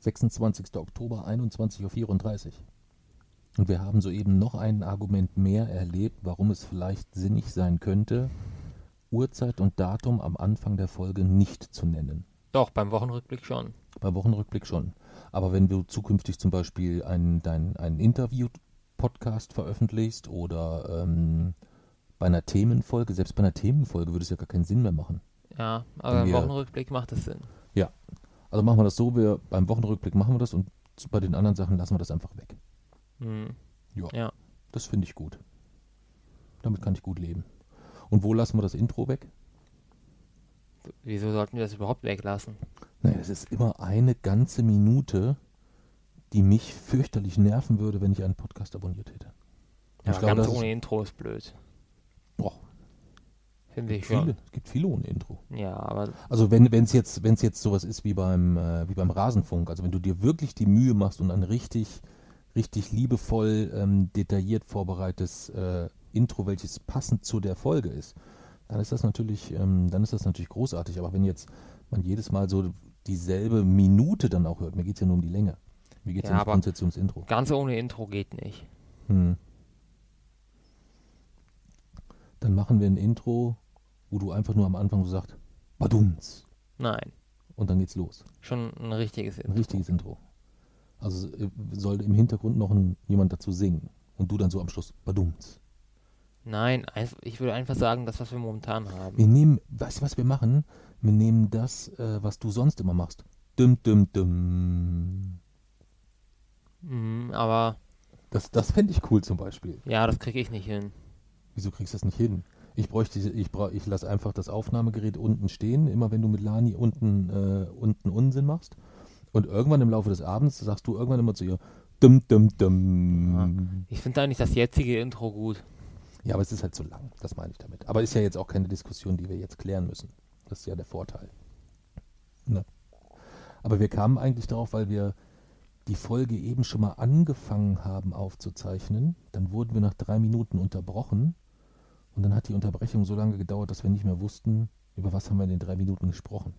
26. Oktober, 21.34 Uhr. Und wir haben soeben noch ein Argument mehr erlebt, warum es vielleicht sinnig sein könnte, Uhrzeit und Datum am Anfang der Folge nicht zu nennen. Doch, beim Wochenrückblick schon. Beim Wochenrückblick schon. Aber wenn du zukünftig zum Beispiel ein, dein, ein Interview-Podcast veröffentlichst oder ähm, bei einer Themenfolge, selbst bei einer Themenfolge würde es ja gar keinen Sinn mehr machen. Ja, aber Wenn im wir- Wochenrückblick macht es Sinn. Also machen wir das so, wir beim Wochenrückblick machen wir das und bei den anderen Sachen lassen wir das einfach weg. Hm. Ja. Ja. Das finde ich gut. Damit kann ich gut leben. Und wo lassen wir das Intro weg? Wieso sollten wir das überhaupt weglassen? Naja, es ist immer eine ganze Minute, die mich fürchterlich nerven würde, wenn ich einen Podcast abonniert hätte. Ja, ich glaube, ganz das ist- ohne Intro ist blöd. Finde ich viele, schon. es gibt viele ohne Intro. Ja, aber Also wenn es jetzt, wenn's jetzt sowas ist wie beim, äh, wie beim Rasenfunk, also wenn du dir wirklich die Mühe machst und ein richtig, richtig liebevoll, ähm, detailliert vorbereitetes äh, Intro, welches passend zu der Folge ist, dann ist das natürlich, ähm, dann ist das natürlich großartig. Aber wenn jetzt man jedes Mal so dieselbe Minute dann auch hört, mir geht es ja nur um die Länge. Mir geht es Ja, ja, nicht grundsätzlich ums Intro. ganz ohne Intro geht nicht. Hm. Dann machen wir ein Intro, wo du einfach nur am Anfang so sagst, Badums. Nein, Und dann geht's los. schon ein richtiges Ein Intro. richtiges Intro. Also äh, soll im Hintergrund noch ein, jemand dazu singen. Und du dann so am Schluss, Badums. Nein, ich würde einfach sagen, das, was wir momentan haben. Wir nehmen, weißt du, was wir machen? Wir nehmen das, äh, was du sonst immer machst. Dum, dum, dum. Mhm, aber Das, das fände ich cool zum Beispiel. ja, das kriege ich nicht hin. Wieso kriegst du das nicht hin? Ich bräuchte, ich, bra ich lasse einfach das Aufnahmegerät unten stehen, immer wenn du mit Lani unten, äh, unten Unsinn machst. Und irgendwann im Laufe des Abends sagst du irgendwann immer zu ihr, dum, dum, dum. Ich finde eigentlich das jetzige Intro gut. Ja, aber es ist halt zu lang, das meine ich damit. Aber ist ja jetzt auch keine Diskussion, die wir jetzt klären müssen. Das ist ja der Vorteil. Ne? Aber wir kamen eigentlich darauf, weil wir die Folge eben schon mal angefangen haben aufzuzeichnen. Dann wurden wir nach drei Minuten unterbrochen. Und dann hat die Unterbrechung so lange gedauert, dass wir nicht mehr wussten, über was haben wir in den drei Minuten gesprochen.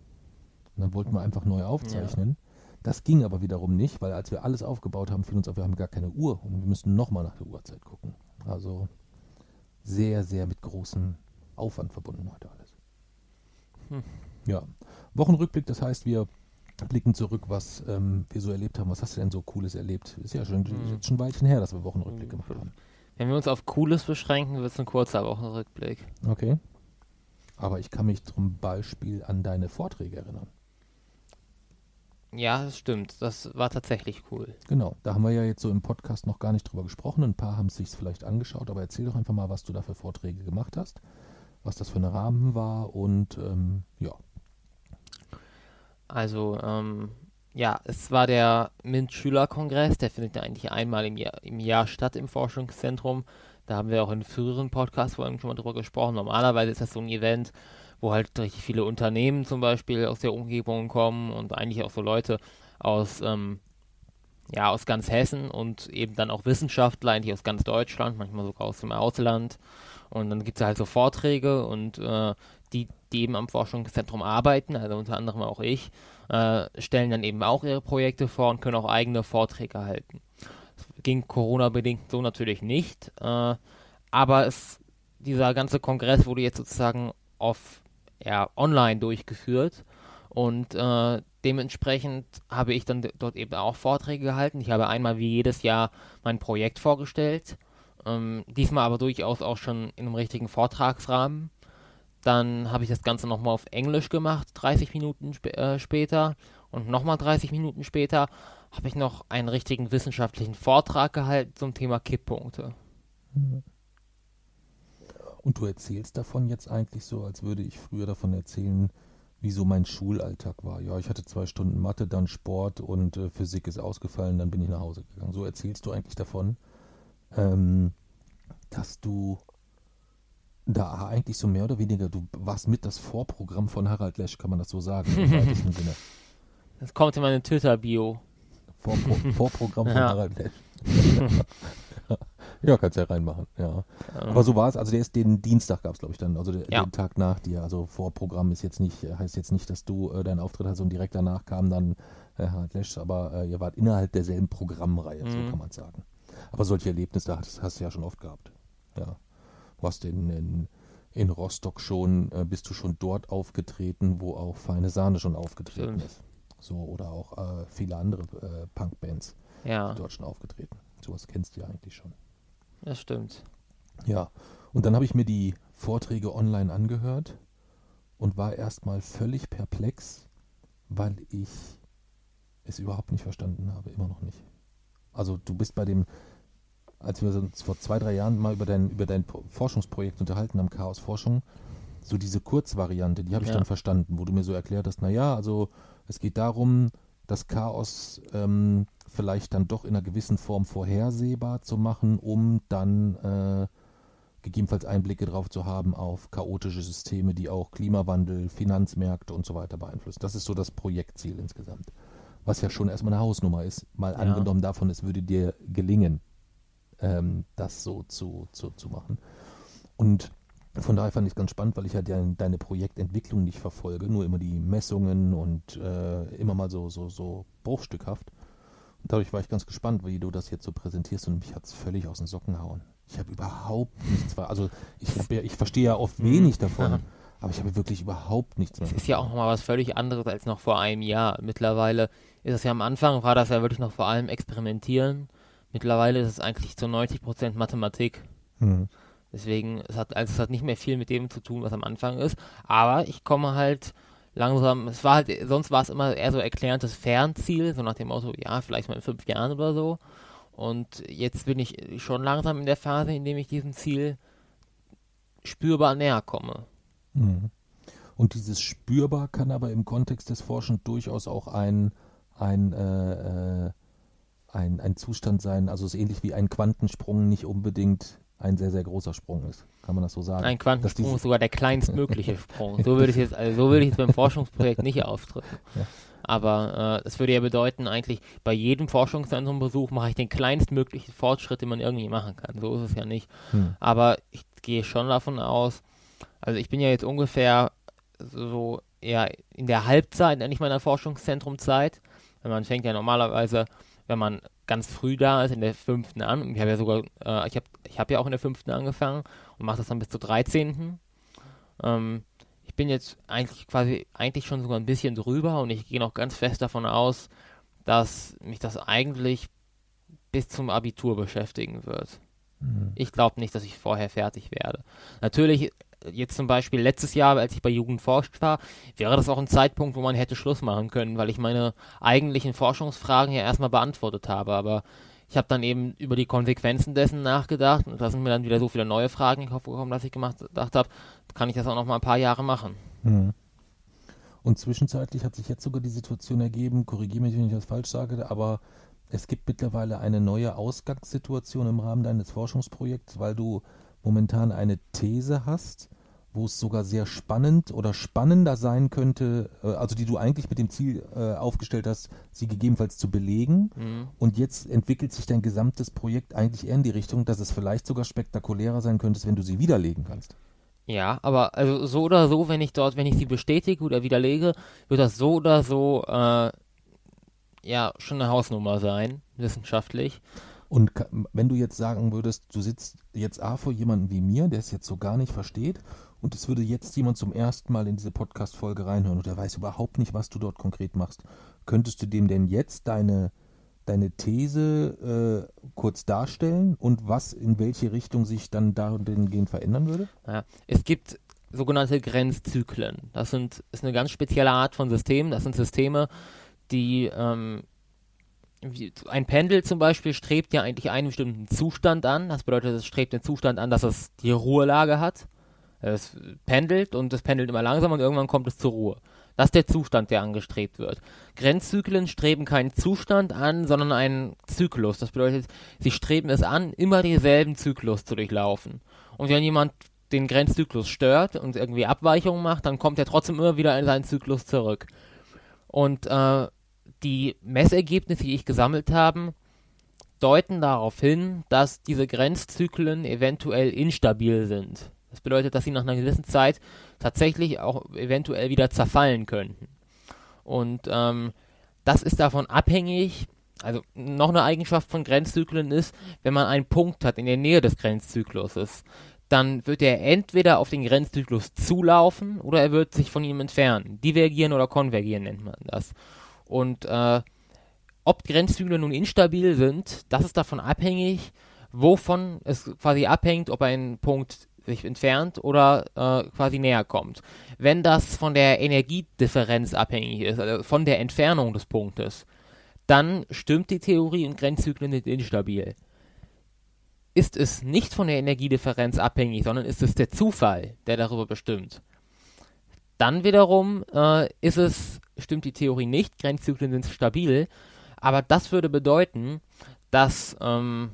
Und dann wollten wir einfach neu aufzeichnen. Das ging aber wiederum nicht, weil als wir alles aufgebaut haben, fiel uns auf, wir haben gar keine Uhr und wir müssen nochmal nach der Uhrzeit gucken. Also sehr, sehr mit großem Aufwand verbunden heute alles. Hm. Ja, Wochenrückblick, das heißt, wir blicken zurück, was ähm, wir so erlebt haben. Was hast du denn so Cooles erlebt? Ist ja schon, Hm. jetzt schon ein Weilchen her, dass wir Wochenrückblick Hm, gemacht haben. Wenn wir uns auf Cooles beschränken, wird es ein kurzer Wochenrückblick. Okay. Aber ich kann mich zum Beispiel an deine Vorträge erinnern. Ja, das stimmt. Das war tatsächlich cool. Genau, da haben wir ja jetzt so im Podcast noch gar nicht drüber gesprochen. Ein paar haben es sich vielleicht angeschaut, aber erzähl doch einfach mal, was du da für Vorträge gemacht hast, was das für ein Rahmen war und ähm, ja. Also, ähm, ja, es war der MINT-Schülerkongress, der findet ja eigentlich einmal im Jahr, im Jahr statt im Forschungszentrum. Da haben wir auch in früheren Podcast-Folgen schon mal drüber gesprochen. Normalerweise ist das so ein Event, wo halt richtig viele Unternehmen zum Beispiel aus der Umgebung kommen und eigentlich auch so Leute aus, ähm, ja, aus ganz Hessen und eben dann auch Wissenschaftler, eigentlich aus ganz Deutschland, manchmal sogar aus dem Ausland. Und dann gibt es halt so Vorträge und äh, die, die eben am Forschungszentrum arbeiten, also unter anderem auch ich, äh, stellen dann eben auch ihre Projekte vor und können auch eigene Vorträge halten. Das ging Corona-bedingt so natürlich nicht, äh, aber es, dieser ganze Kongress wurde jetzt sozusagen auf, ja, online durchgeführt und äh, dementsprechend habe ich dann dort eben auch Vorträge gehalten. Ich habe einmal wie jedes Jahr mein Projekt vorgestellt, ähm, diesmal aber durchaus auch schon in einem richtigen Vortragsrahmen. Dann habe ich das Ganze nochmal auf Englisch gemacht, 30 Minuten sp äh, später. Und nochmal 30 Minuten später habe ich noch einen richtigen wissenschaftlichen Vortrag gehalten zum Thema Kipppunkte. Und du erzählst davon jetzt eigentlich so, als würde ich früher davon erzählen, wie so mein Schulalltag war. Ja, ich hatte zwei Stunden Mathe, dann Sport und äh, Physik ist ausgefallen, dann bin ich nach Hause gegangen. So erzählst du eigentlich davon, ähm, dass du da eigentlich so mehr oder weniger, du warst mit das Vorprogramm von Harald Lesch, kann man das so sagen, im weitesten Sinne. Das kommt in meine Twitter-Bio. Vorpro Vorprogramm von Ja. Harald Lesch. ja, kannst ja reinmachen, ja. Ähm, Aber so war es, also der ist den Dienstag gab es, glaube ich, dann, also der, Ja. den Tag nach dir. Also Vorprogramm ist jetzt nicht, heißt jetzt nicht, dass du äh, deinen Auftritt hast und direkt danach kam dann Herr Hartlesch, aber äh, ihr wart innerhalb derselben Programmreihe, so Mhm. kann man sagen. Aber solche Erlebnisse hast, hast du ja schon oft gehabt. Ja. Du hast in, in, in Rostock schon, äh, bist du schon dort aufgetreten, wo auch Feine Sahne schon aufgetreten Stimmt. ist. So, oder auch äh, viele andere äh, Punkbands Ja, dort schon aufgetreten. Sowas kennst du ja eigentlich schon. das stimmt. Ja, und dann habe ich mir die Vorträge online angehört und war erstmal völlig perplex, weil ich es überhaupt nicht verstanden habe, immer noch nicht. Also du bist bei dem, als wir uns vor zwei, drei Jahren mal über dein, über dein Pro- Forschungsprojekt unterhalten haben, Chaos Forschung, so diese Kurzvariante, die habe ich Ja. dann verstanden, wo du mir so erklärt hast, naja, also es geht darum, das Chaos ähm, vielleicht dann doch in einer gewissen Form vorhersehbar zu machen, um dann äh, gegebenenfalls Einblicke drauf zu haben auf chaotische Systeme, die auch Klimawandel, Finanzmärkte und so weiter beeinflussen. Das ist so das Projektziel insgesamt. Was ja schon erstmal eine Hausnummer ist, mal Ja. angenommen davon, es würde dir gelingen, ähm, das so zu, zu, zu machen. Und von daher fand ich es ganz spannend, weil ich ja dein, deine Projektentwicklung nicht verfolge, nur immer die Messungen und äh, immer mal so, so, so bruchstückhaft. Und dadurch war ich ganz gespannt, wie du das jetzt so präsentierst und mich hat es völlig aus den Socken hauen. Ich habe überhaupt nichts, also ich, ja, ich verstehe ja oft wenig davon, Ja. aber ich habe wirklich überhaupt nichts mehr. Es ist ja auch nochmal was völlig anderes als noch vor einem Jahr. Mittlerweile ist es ja am Anfang, war das ja wirklich noch vor allem Experimentieren. Mittlerweile ist es eigentlich zu 90% Mathematik. Hm. Deswegen, es hat, also es hat nicht mehr viel mit dem zu tun, was am Anfang ist. Aber ich komme halt langsam, es war halt, sonst war es immer eher so erklärtes Fernziel, so nach dem Motto, ja, vielleicht mal in fünf Jahren oder so. Und jetzt bin ich schon langsam in der Phase, in dem ich diesem Ziel spürbar näher komme. Mhm. Und dieses spürbar kann aber im Kontext des Forschens durchaus auch ein, ein, äh, äh, ein, ein Zustand sein, also es ist ähnlich wie ein Quantensprung nicht unbedingt ein sehr, sehr großer Sprung ist. Kann man das so sagen? Ein Quantensprung ist sogar der kleinstmögliche Sprung. So würde ich jetzt, also so würde ich es beim Forschungsprojekt nicht ausdrücken. Ja. Aber äh, das würde ja bedeuten, eigentlich bei jedem Forschungszentrumbesuch mache ich den kleinstmöglichen Fortschritt, den man irgendwie machen kann. So ist es ja nicht. Hm. Aber ich gehe schon davon aus, also ich bin ja jetzt ungefähr so eher in der Halbzeit, nicht meiner Forschungszentrumzeit. Weil Man fängt ja normalerweise, wenn man ganz früh da ist, in der fünften an. Ich habe ja sogar, äh, ich habe ich hab ja auch in der fünften angefangen und mache das dann bis zur 13. Ähm, ich bin jetzt eigentlich quasi, eigentlich schon sogar ein bisschen drüber und ich gehe noch ganz fest davon aus, dass mich das eigentlich bis zum Abitur beschäftigen wird. Mhm. Ich glaube nicht, dass ich vorher fertig werde. Natürlich, jetzt zum Beispiel letztes Jahr, als ich bei Jugend forscht war, wäre das auch ein Zeitpunkt, wo man hätte Schluss machen können, weil ich meine eigentlichen Forschungsfragen ja erstmal beantwortet habe. Aber ich habe dann eben über die Konsequenzen dessen nachgedacht und da sind mir dann wieder so viele neue Fragen in gekommen, dass ich gemacht, gedacht habe, kann ich das auch noch mal ein paar Jahre machen. Mhm. Und zwischenzeitlich hat sich jetzt sogar die Situation ergeben, korrigiere mich, wenn ich das falsch sage, aber es gibt mittlerweile eine neue Ausgangssituation im Rahmen deines Forschungsprojekts, weil du momentan eine These hast, wo es sogar sehr spannend oder spannender sein könnte, äh, also die du eigentlich mit dem Ziel äh, aufgestellt hast, sie gegebenenfalls zu belegen. Mhm. Und jetzt entwickelt sich dein gesamtes Projekt eigentlich eher in die Richtung, dass es vielleicht sogar spektakulärer sein könnte, wenn du sie widerlegen kannst. Ja, aber also so oder so, wenn ich dort, wenn ich sie bestätige oder widerlege, wird das so oder so äh, ja schon eine Hausnummer sein, wissenschaftlich. Und wenn du jetzt sagen würdest, du sitzt jetzt A vor jemandem wie mir, der es jetzt so gar nicht versteht, und es würde jetzt jemand zum ersten Mal in diese Podcast-Folge reinhören und der weiß überhaupt nicht, was du dort konkret machst, könntest du dem denn jetzt deine, deine These äh, kurz darstellen und was in welche Richtung sich dann dahingehend verändern würde? Ja, es gibt sogenannte Grenzzyklen. Das sind, ist eine ganz spezielle Art von Systemen. Das sind Systeme, die ähm, wie, ein Pendel zum Beispiel strebt ja eigentlich einen bestimmten Zustand an. Das bedeutet, es strebt den Zustand an, dass es die Ruhelage hat. Es pendelt und es pendelt immer langsamer und irgendwann kommt es zur Ruhe. Das ist der Zustand, der angestrebt wird. Grenzzyklen streben keinen Zustand an, sondern einen Zyklus. Das bedeutet, sie streben es an, immer denselben Zyklus zu durchlaufen. Und wenn jemand den Grenzzyklus stört und irgendwie Abweichungen macht, dann kommt er trotzdem immer wieder in seinen Zyklus zurück. Und äh, die Messergebnisse, die ich gesammelt habe, deuten darauf hin, dass diese Grenzzyklen eventuell instabil sind. Das bedeutet, dass sie nach einer gewissen Zeit tatsächlich auch eventuell wieder zerfallen könnten. Und ähm, das ist davon abhängig, also noch eine Eigenschaft von Grenzzyklen ist, wenn man einen Punkt hat in der Nähe des Grenzzykluses, dann wird er entweder auf den Grenzzyklus zulaufen oder er wird sich von ihm entfernen. Divergieren oder konvergieren nennt man das. Und äh, ob Grenzzyklen nun instabil sind, das ist davon abhängig, wovon es quasi abhängt, ob ein Punkt sich entfernt oder äh, quasi näher kommt. Wenn das von der Energiedifferenz abhängig ist, also von der Entfernung des Punktes, dann stimmt die Theorie und Grenzzyklen sind instabil. Ist es nicht von der Energiedifferenz abhängig, sondern ist es der Zufall, der darüber bestimmt, dann wiederum äh, ist es, stimmt die Theorie nicht, Grenzzyklen sind stabil, aber das würde bedeuten, dass, ähm,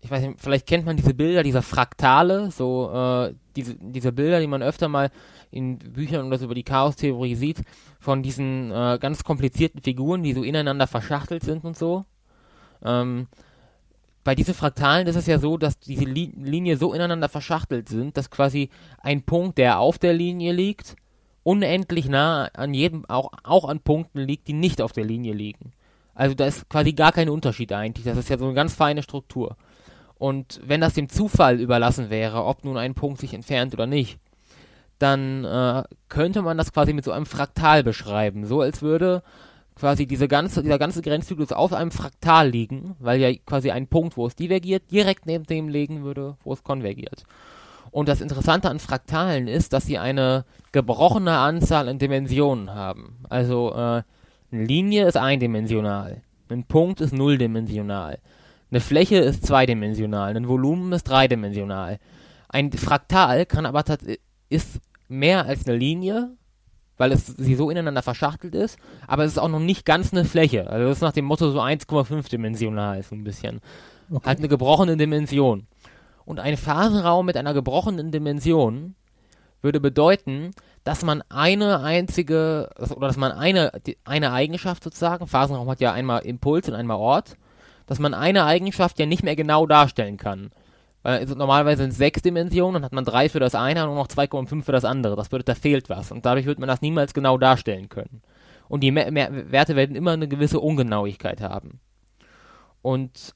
ich weiß nicht, vielleicht kennt man diese Bilder, diese Fraktale, so äh, diese, diese Bilder, die man öfter mal in Büchern oder so über die Chaos-Theorie sieht, von diesen äh, ganz komplizierten Figuren, die so ineinander verschachtelt sind und so. Ähm, bei diesen Fraktalen ist es ja so, dass diese Li Linie so ineinander verschachtelt sind, dass quasi ein Punkt, der auf der Linie liegt, unendlich nah an jedem, auch, auch an Punkten liegt, die nicht auf der Linie liegen. Also da ist quasi gar kein Unterschied eigentlich. Das ist ja so eine ganz feine Struktur. Und wenn das dem Zufall überlassen wäre, ob nun ein Punkt sich entfernt oder nicht, dann äh, könnte man das quasi mit so einem Fraktal beschreiben. So als würde quasi diese ganze, dieser ganze Grenzzyklus auf einem Fraktal liegen, weil ja quasi ein Punkt, wo es divergiert, direkt neben dem liegen würde, wo es konvergiert. Und das Interessante an Fraktalen ist, dass sie eine gebrochene Anzahl an Dimensionen haben. Also äh, eine Linie ist eindimensional, ein Punkt ist nulldimensional, eine Fläche ist zweidimensional, ein Volumen ist dreidimensional. Ein Fraktal kann aber ist mehr als eine Linie, weil es sie so ineinander verschachtelt ist, aber es ist auch noch nicht ganz eine Fläche. Also das ist nach dem Motto so 1,5 dimensional, so ein bisschen. Okay. Halt eine gebrochene Dimension. Und ein Phasenraum mit einer gebrochenen Dimension würde bedeuten, dass man eine einzige, oder dass man eine, eine Eigenschaft sozusagen, Phasenraum hat ja einmal Impuls und einmal Ort, dass man eine Eigenschaft ja nicht mehr genau darstellen kann. Weil normalerweise sind es sechs Dimensionen, dann hat man drei für das eine und noch 2,5 für das andere. Das bedeutet, da fehlt was. Und dadurch wird man das niemals genau darstellen können. Und die mehr, mehr Werte werden immer eine gewisse Ungenauigkeit haben. Und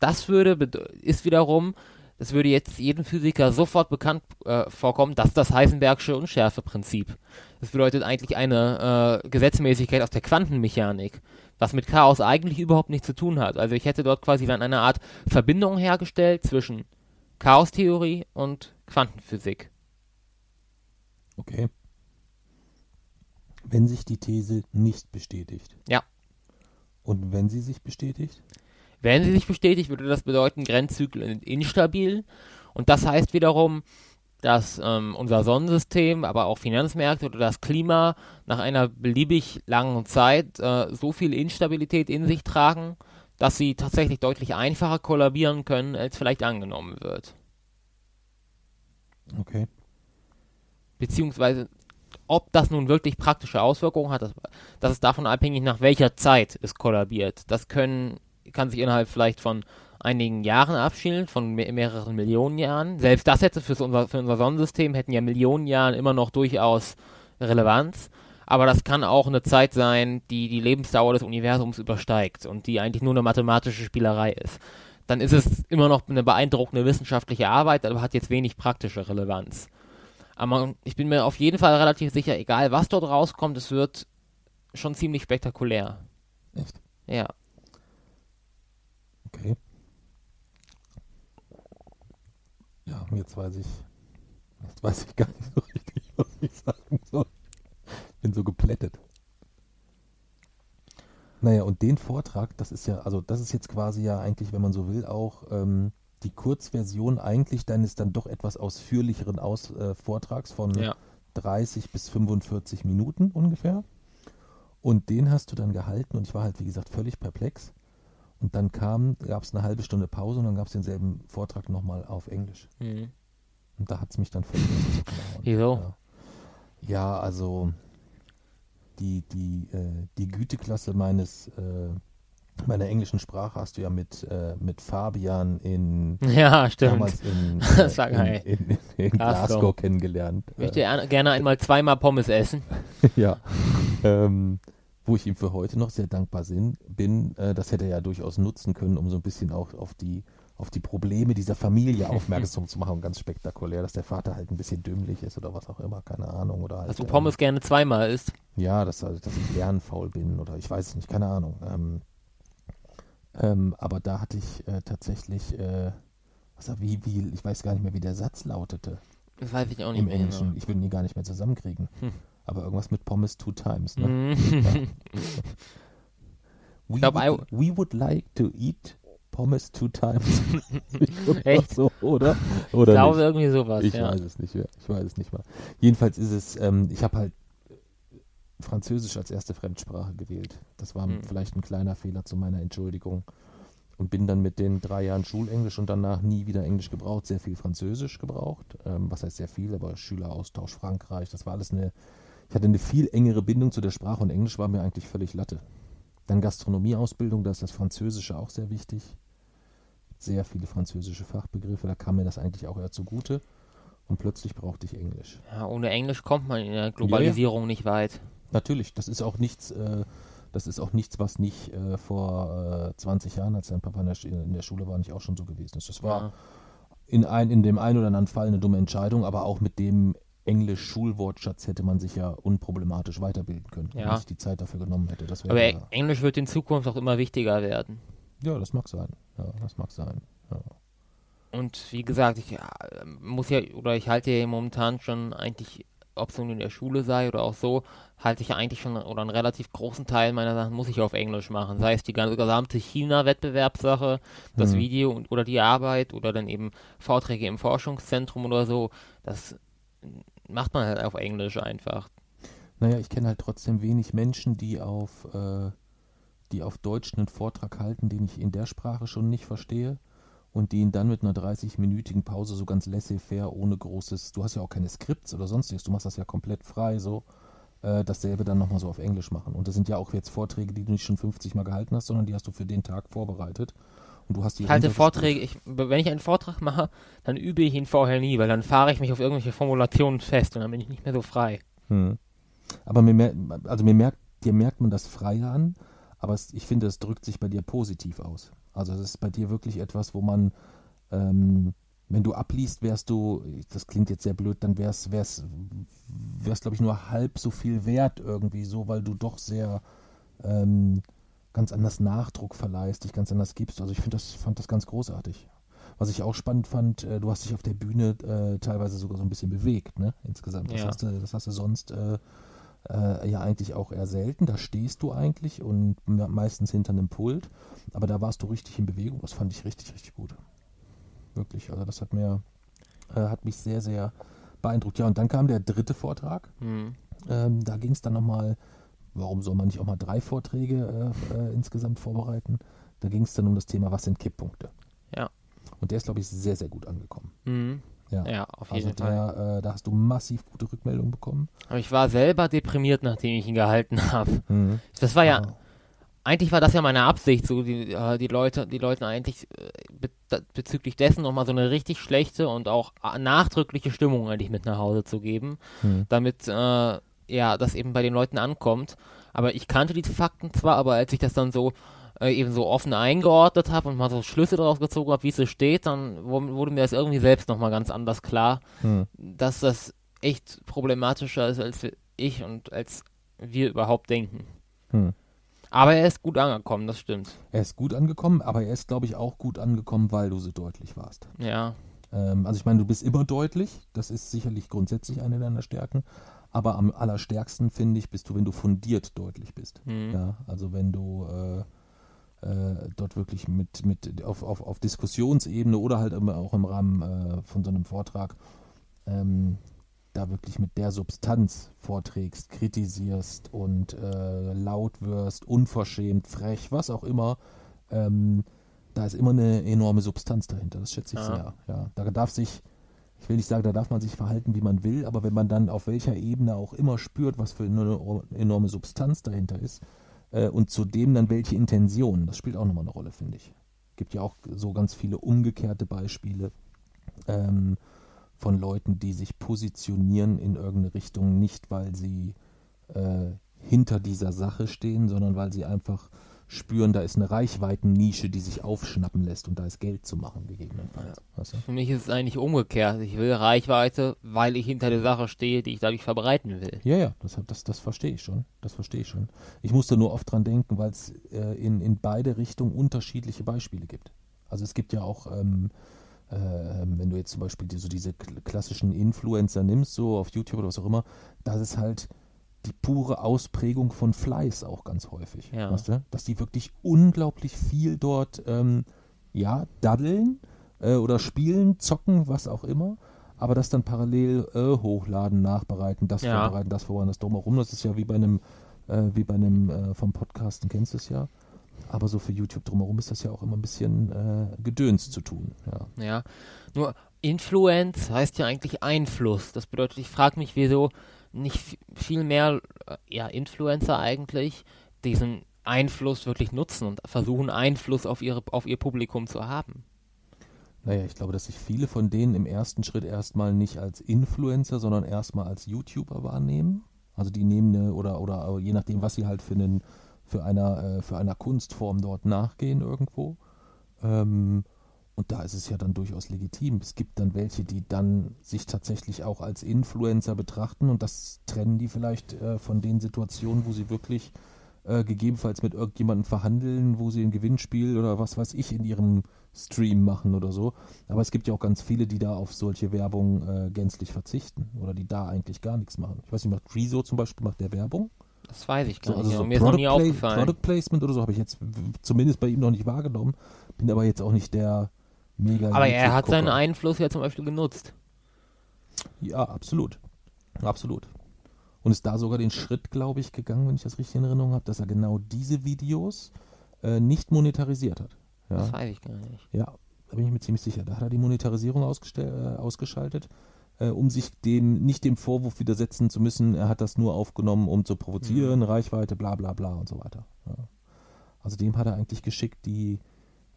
das würde, ist wiederum, das würde jetzt jedem Physiker sofort bekannt äh, vorkommen, dass das Heisenbergsche Unschärfeprinzip. Das bedeutet eigentlich eine äh, Gesetzmäßigkeit aus der Quantenmechanik, was mit Chaos eigentlich überhaupt nichts zu tun hat. Also ich hätte dort quasi dann eine Art Verbindung hergestellt zwischen Chaostheorie und Quantenphysik. Okay. Wenn sich die These nicht bestätigt. Ja. Und wenn sie sich bestätigt? Wenn sie sich bestätigt, würde das bedeuten, Grenzzyklen sind instabil. Und das heißt wiederum, dass ähm, unser Sonnensystem, aber auch Finanzmärkte oder das Klima nach einer beliebig langen Zeit äh, so viel Instabilität in sich tragen, dass sie tatsächlich deutlich einfacher kollabieren können, als vielleicht angenommen wird. Okay. Beziehungsweise, ob das nun wirklich praktische Auswirkungen hat, das, das ist davon abhängig, nach welcher Zeit es kollabiert. Das können, kann sich innerhalb vielleicht von einigen Jahren abspielen, von me mehreren Millionen Jahren. Selbst das hätte für unser, für unser Sonnensystem, hätten ja Millionen Jahren immer noch durchaus Relevanz aber das kann auch eine Zeit sein, die die Lebensdauer des Universums übersteigt und die eigentlich nur eine mathematische Spielerei ist. Dann ist es immer noch eine beeindruckende wissenschaftliche Arbeit, aber hat jetzt wenig praktische Relevanz. Aber ich bin mir auf jeden Fall relativ sicher, egal was dort rauskommt, es wird schon ziemlich spektakulär. Echt? Ja. Okay. Ja, jetzt weiß ich, jetzt weiß ich gar nicht so richtig, was ich sagen soll bin so geplättet. Naja, und den Vortrag, das ist ja, also das ist jetzt quasi ja eigentlich, wenn man so will, auch ähm, die Kurzversion eigentlich deines dann doch etwas ausführlicheren Aus, äh, Vortrags von ja. 30 bis 45 Minuten ungefähr. Und den hast du dann gehalten und ich war halt, wie gesagt, völlig perplex. Und dann kam, gab es eine halbe Stunde Pause und dann gab es denselben Vortrag nochmal auf Englisch. Mhm. Und da hat es mich dann völlig Wieso? Ja. ja, also die, die, äh, die Güteklasse meines äh, meiner englischen Sprache hast du ja mit, äh, mit Fabian in ja, stimmt. damals in, äh, in, in, in Glasgow. Glasgow kennengelernt. Ich möchte gerne einmal zweimal Pommes essen. ja. Ähm, wo ich ihm für heute noch sehr dankbar bin. Äh, das hätte er ja durchaus nutzen können, um so ein bisschen auch auf die, auf die Probleme dieser Familie aufmerksam zu machen. Ganz spektakulär, dass der Vater halt ein bisschen dümmlich ist oder was auch immer, keine Ahnung. Oder halt, Dass du Pommes ähm, gerne zweimal isst. Ja, dass, also, dass ich lernfaul bin oder ich weiß es nicht, keine Ahnung. Ähm, ähm, aber da hatte ich äh, tatsächlich, äh, was, wie, wie, ich weiß gar nicht mehr, wie der Satz lautete Das weiß ich auch nicht im mehr. Englischen. Ich würde ihn nie gar nicht mehr zusammenkriegen. Hm. Aber irgendwas mit Pommes two times. Ne? Mhm. We, glaub, would, we would like to eat Pommes two times. Echt? so, oder? Ich Oder glaube nicht? irgendwie sowas, Ich ja. weiß es nicht mehr. Ich weiß es nicht mal. Jedenfalls ist es, ähm, ich habe halt Französisch als erste Fremdsprache gewählt. Das war Hm. vielleicht ein kleiner Fehler zu meiner Entschuldigung. Und bin dann mit den drei Jahren Schulenglisch und danach nie wieder Englisch gebraucht, sehr viel Französisch gebraucht. Ähm, was heißt sehr viel, aber Schüleraustausch Frankreich, das war alles eine, ich hatte eine viel engere Bindung zu der Sprache und Englisch war mir eigentlich völlig Latte. Dann Gastronomieausbildung, da ist das Französische auch sehr wichtig. Sehr viele französische Fachbegriffe, da kam mir das eigentlich auch eher zugute. Und plötzlich brauchte ich Englisch. ja. Ohne Englisch kommt man in der Globalisierung nicht weit. Natürlich, das ist auch nichts, äh, das ist auch nichts, was nicht äh, vor äh, 20 Jahren, als dein Papa in der, in der Schule war, nicht auch schon so gewesen ist. Das war Ja. in, ein, in dem einen oder anderen Fall eine dumme Entscheidung, aber auch mit dem Englisch-Schulwortschatz hätte man sich ja unproblematisch weiterbilden können, wenn Ja. man sich die Zeit dafür genommen hätte. Aber ja, Englisch wird in Zukunft auch immer wichtiger werden. ja, das mag sein. Ja, das mag sein. Ja. Und wie gesagt, ich äh, muss ja, oder ich halte ja momentan schon eigentlich, ob es nun in der Schule sei oder auch so, halte ich ja eigentlich schon, oder einen relativ großen Teil meiner Sachen muss ich auf Englisch machen. Sei es die ganze gesamte China-Wettbewerbssache, das Mhm. Video und, oder die Arbeit oder dann eben Vorträge im Forschungszentrum oder so. Das macht man halt auf Englisch einfach. Naja, ich kenne halt trotzdem wenig Menschen, die auf, äh, die auf Deutsch einen Vortrag halten, den ich in der Sprache schon nicht verstehe und die ihn dann mit einer 30-minütigen Pause so ganz laissez-faire, ohne großes, du hast ja auch keine Skripts oder sonstiges, du machst das ja komplett frei so, äh, dasselbe dann nochmal so auf Englisch machen. Und das sind ja auch jetzt Vorträge, die du nicht schon 50 Mal gehalten hast, sondern die hast du für den Tag vorbereitet. Und du hast die Ich halte. Vorträge, ich, wenn ich einen Vortrag mache, dann übe ich ihn vorher nie, weil dann fahre ich mich auf irgendwelche Formulationen fest und dann bin ich nicht mehr so frei. Hm. Aber mir, mer also mir merkt, dir merkt man das Freie an, aber es, ich finde, es drückt sich bei dir positiv aus. Also es ist bei dir wirklich etwas, wo man, ähm, wenn du abliest, wärst du, das klingt jetzt sehr blöd, dann wär's, wär's, wär's glaube ich, nur halb so viel wert irgendwie so, weil du doch sehr ähm, ganz anders Nachdruck verleihst, dich ganz anders gibst. Also ich finde das, fand das ganz großartig. Was ich auch spannend fand, äh, du hast dich auf der Bühne äh, teilweise sogar so ein bisschen bewegt, ne? Insgesamt. Das, Ja. hast, du, das hast du sonst äh, äh, ja eigentlich auch eher selten. Da stehst du eigentlich und me- meistens hinter einem Pult. Aber da warst du richtig in Bewegung. Das fand ich richtig, richtig gut. Wirklich. Also das hat mir, äh, hat mich sehr, sehr beeindruckt. Ja, und dann kam der dritte Vortrag. Hm. Ähm, da ging es dann nochmal, warum soll man nicht auch mal drei Vorträge äh, äh, insgesamt vorbereiten? Da ging es dann um das Thema, was sind Kipppunkte? Ja. Und der ist, glaube ich, sehr, sehr gut angekommen. Hm. Ja. Ja, auf Also jeden Fall. der, äh, da hast du massiv gute Rückmeldungen bekommen. Aber ich war selber deprimiert, nachdem ich ihn gehalten habe. Mhm. Das war ja, Ah. eigentlich war das ja meine Absicht, so die, äh, die Leute, die Leuten eigentlich äh, be bezüglich dessen nochmal so eine richtig schlechte und auch nachdrückliche Stimmung eigentlich mit nach Hause zu geben, Mhm. damit äh, ja das eben bei den Leuten ankommt. Aber ich kannte diese Fakten zwar, aber als ich das dann so äh, eben so offen eingeordnet habe und mal so Schlüsse daraus gezogen habe, wie es so steht, dann wurde mir das irgendwie selbst nochmal ganz anders klar, Mhm. dass das echt problematischer ist, als ich und als wir überhaupt denken. Mhm. Aber er ist gut angekommen, das stimmt. Er ist gut angekommen, aber er ist, glaube ich, auch gut angekommen, weil du so deutlich warst. Ja. Ähm, also ich meine, du bist immer deutlich. Das ist sicherlich grundsätzlich eine deiner Stärken. Aber am allerstärksten, finde ich, bist du, wenn du fundiert deutlich bist. Hm. Ja, also wenn du äh, äh, dort wirklich mit, mit auf, auf, auf Diskussionsebene oder halt immer auch im Rahmen äh, von so einem Vortrag ähm, da wirklich mit der Substanz vorträgst, kritisierst und äh, laut wirst, unverschämt, frech, was auch immer, ähm, da ist immer eine enorme Substanz dahinter. Das schätze ich Ja. sehr. Ja, da darf sich, ich will nicht sagen, da darf man sich verhalten, wie man will, aber wenn man dann auf welcher Ebene auch immer spürt, was für eine enorme Substanz dahinter ist, äh, und zudem dann welche Intention, das spielt auch nochmal eine Rolle, finde ich. Gibt ja auch so ganz viele umgekehrte Beispiele ähm, von Leuten, die sich positionieren in irgendeine Richtung, nicht weil sie äh, hinter dieser Sache stehen, sondern weil sie einfach spüren, da ist eine Reichweitennische, die sich aufschnappen lässt und da ist Geld zu machen, gegebenenfalls. Weißt du? Für mich ist es eigentlich umgekehrt. Ich will Reichweite, weil ich hinter der Sache stehe, die ich dadurch verbreiten will. Ja, ja, das, das, das verstehe ich schon. Das verstehe ich schon. Ich musste nur oft dran denken, weil es äh, in, in beide Richtungen unterschiedliche Beispiele gibt. Also es gibt ja auch, ähm, äh, wenn du jetzt zum Beispiel die, so diese klassischen Influencer nimmst, so auf YouTube oder was auch immer, das ist halt die pure Ausprägung von Fleiß auch ganz häufig. Ja. Weißt du? Dass die wirklich unglaublich viel dort, ähm, ja, daddeln äh, oder spielen, zocken, was auch immer, aber das dann parallel äh, hochladen, nachbereiten, das Ja. vorbereiten, das vorbereiten, das drumherum. Das ist ja wie bei einem, äh, wie bei einem äh, vom Podcasten, kennst du es ja. Aber so für YouTube drumherum ist das ja auch immer ein bisschen äh, Gedöns zu tun. Ja. Ja. Nur Influence heißt ja eigentlich Einfluss. Das bedeutet, ich frage mich, wieso nicht viel mehr äh, ja, Influencer eigentlich diesen Einfluss wirklich nutzen und versuchen, Einfluss auf, ihre, auf ihr Publikum zu haben. Naja, ich glaube, dass sich viele von denen im ersten Schritt erstmal nicht als Influencer, sondern erstmal als YouTuber wahrnehmen. Also die nehmen eine, oder, oder je nachdem, was sie halt für, einen, für, einer, äh, für einer Kunstform dort nachgehen irgendwo. Ähm, und da ist es ja dann durchaus legitim. Es gibt dann welche, die dann sich tatsächlich auch als Influencer betrachten und das trennen die vielleicht äh, von den Situationen, wo sie wirklich äh, gegebenenfalls mit irgendjemandem verhandeln, wo sie ein Gewinnspiel oder was weiß ich in ihrem Stream machen oder so. Aber es gibt ja auch ganz viele, die da auf solche Werbung äh, gänzlich verzichten oder die da eigentlich gar nichts machen. Ich weiß nicht, macht Rezo zum Beispiel, macht der Werbung? Das weiß ich So, gar also nicht. so mir ist noch nie Product Pla- aufgefallen. Product Placement oder so habe ich jetzt zumindest bei ihm noch nicht wahrgenommen. Bin aber jetzt auch nicht der mega Aber er hat seinen. Einfluss ja zum Beispiel genutzt. Ja, absolut. Absolut. Und ist da sogar den Schritt, glaube ich, gegangen, wenn ich das richtig in Erinnerung habe, dass er genau diese Videos äh, nicht monetarisiert hat. Ja, Das weiß ich gar nicht. ja, da bin ich mir ziemlich sicher. Da hat er die Monetarisierung äh, ausgeschaltet, äh, um sich dem nicht dem Vorwurf widersetzen zu müssen, er hat das nur aufgenommen, um zu provozieren, Reichweite, bla bla bla und so weiter. Ja. Also dem hat er eigentlich geschickt die,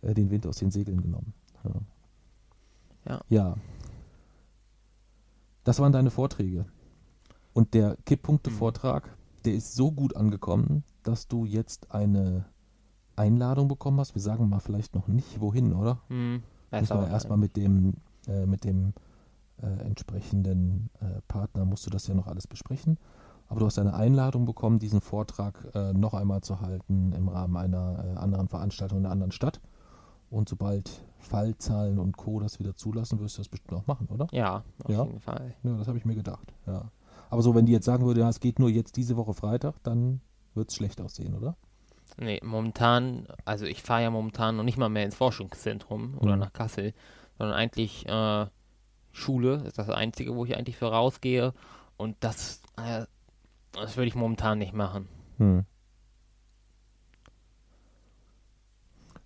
äh, den Wind aus den Segeln genommen. Ja. Ja. ja. Das waren deine Vorträge. Und der Kipppunkte-Vortrag, der ist so gut angekommen, dass du jetzt eine Einladung bekommen hast. Wir sagen mal vielleicht noch nicht, wohin, oder? Hm, Muss besser. man erstmal mit dem, äh, mit dem äh, entsprechenden äh, Partner musst du das ja noch alles besprechen. Aber du hast eine Einladung bekommen, diesen Vortrag äh, noch einmal zu halten im Rahmen einer äh, anderen Veranstaltung in einer anderen Stadt. Und sobald Fallzahlen und Co. das wieder zulassen, wirst du das bestimmt auch machen, oder? Ja, auf Ja. jeden Fall. Ja, das habe ich mir gedacht. Ja. Aber so, wenn die jetzt sagen würde, ja, es geht nur jetzt diese Woche Freitag, dann wird es schlecht aussehen, oder? Nee, momentan, also ich fahre ja momentan noch nicht mal mehr ins Forschungszentrum oder Mhm. nach Kassel, sondern eigentlich äh, Schule ist das Einzige, wo ich eigentlich für rausgehe. Und das, äh, das würde ich momentan nicht machen. Hm.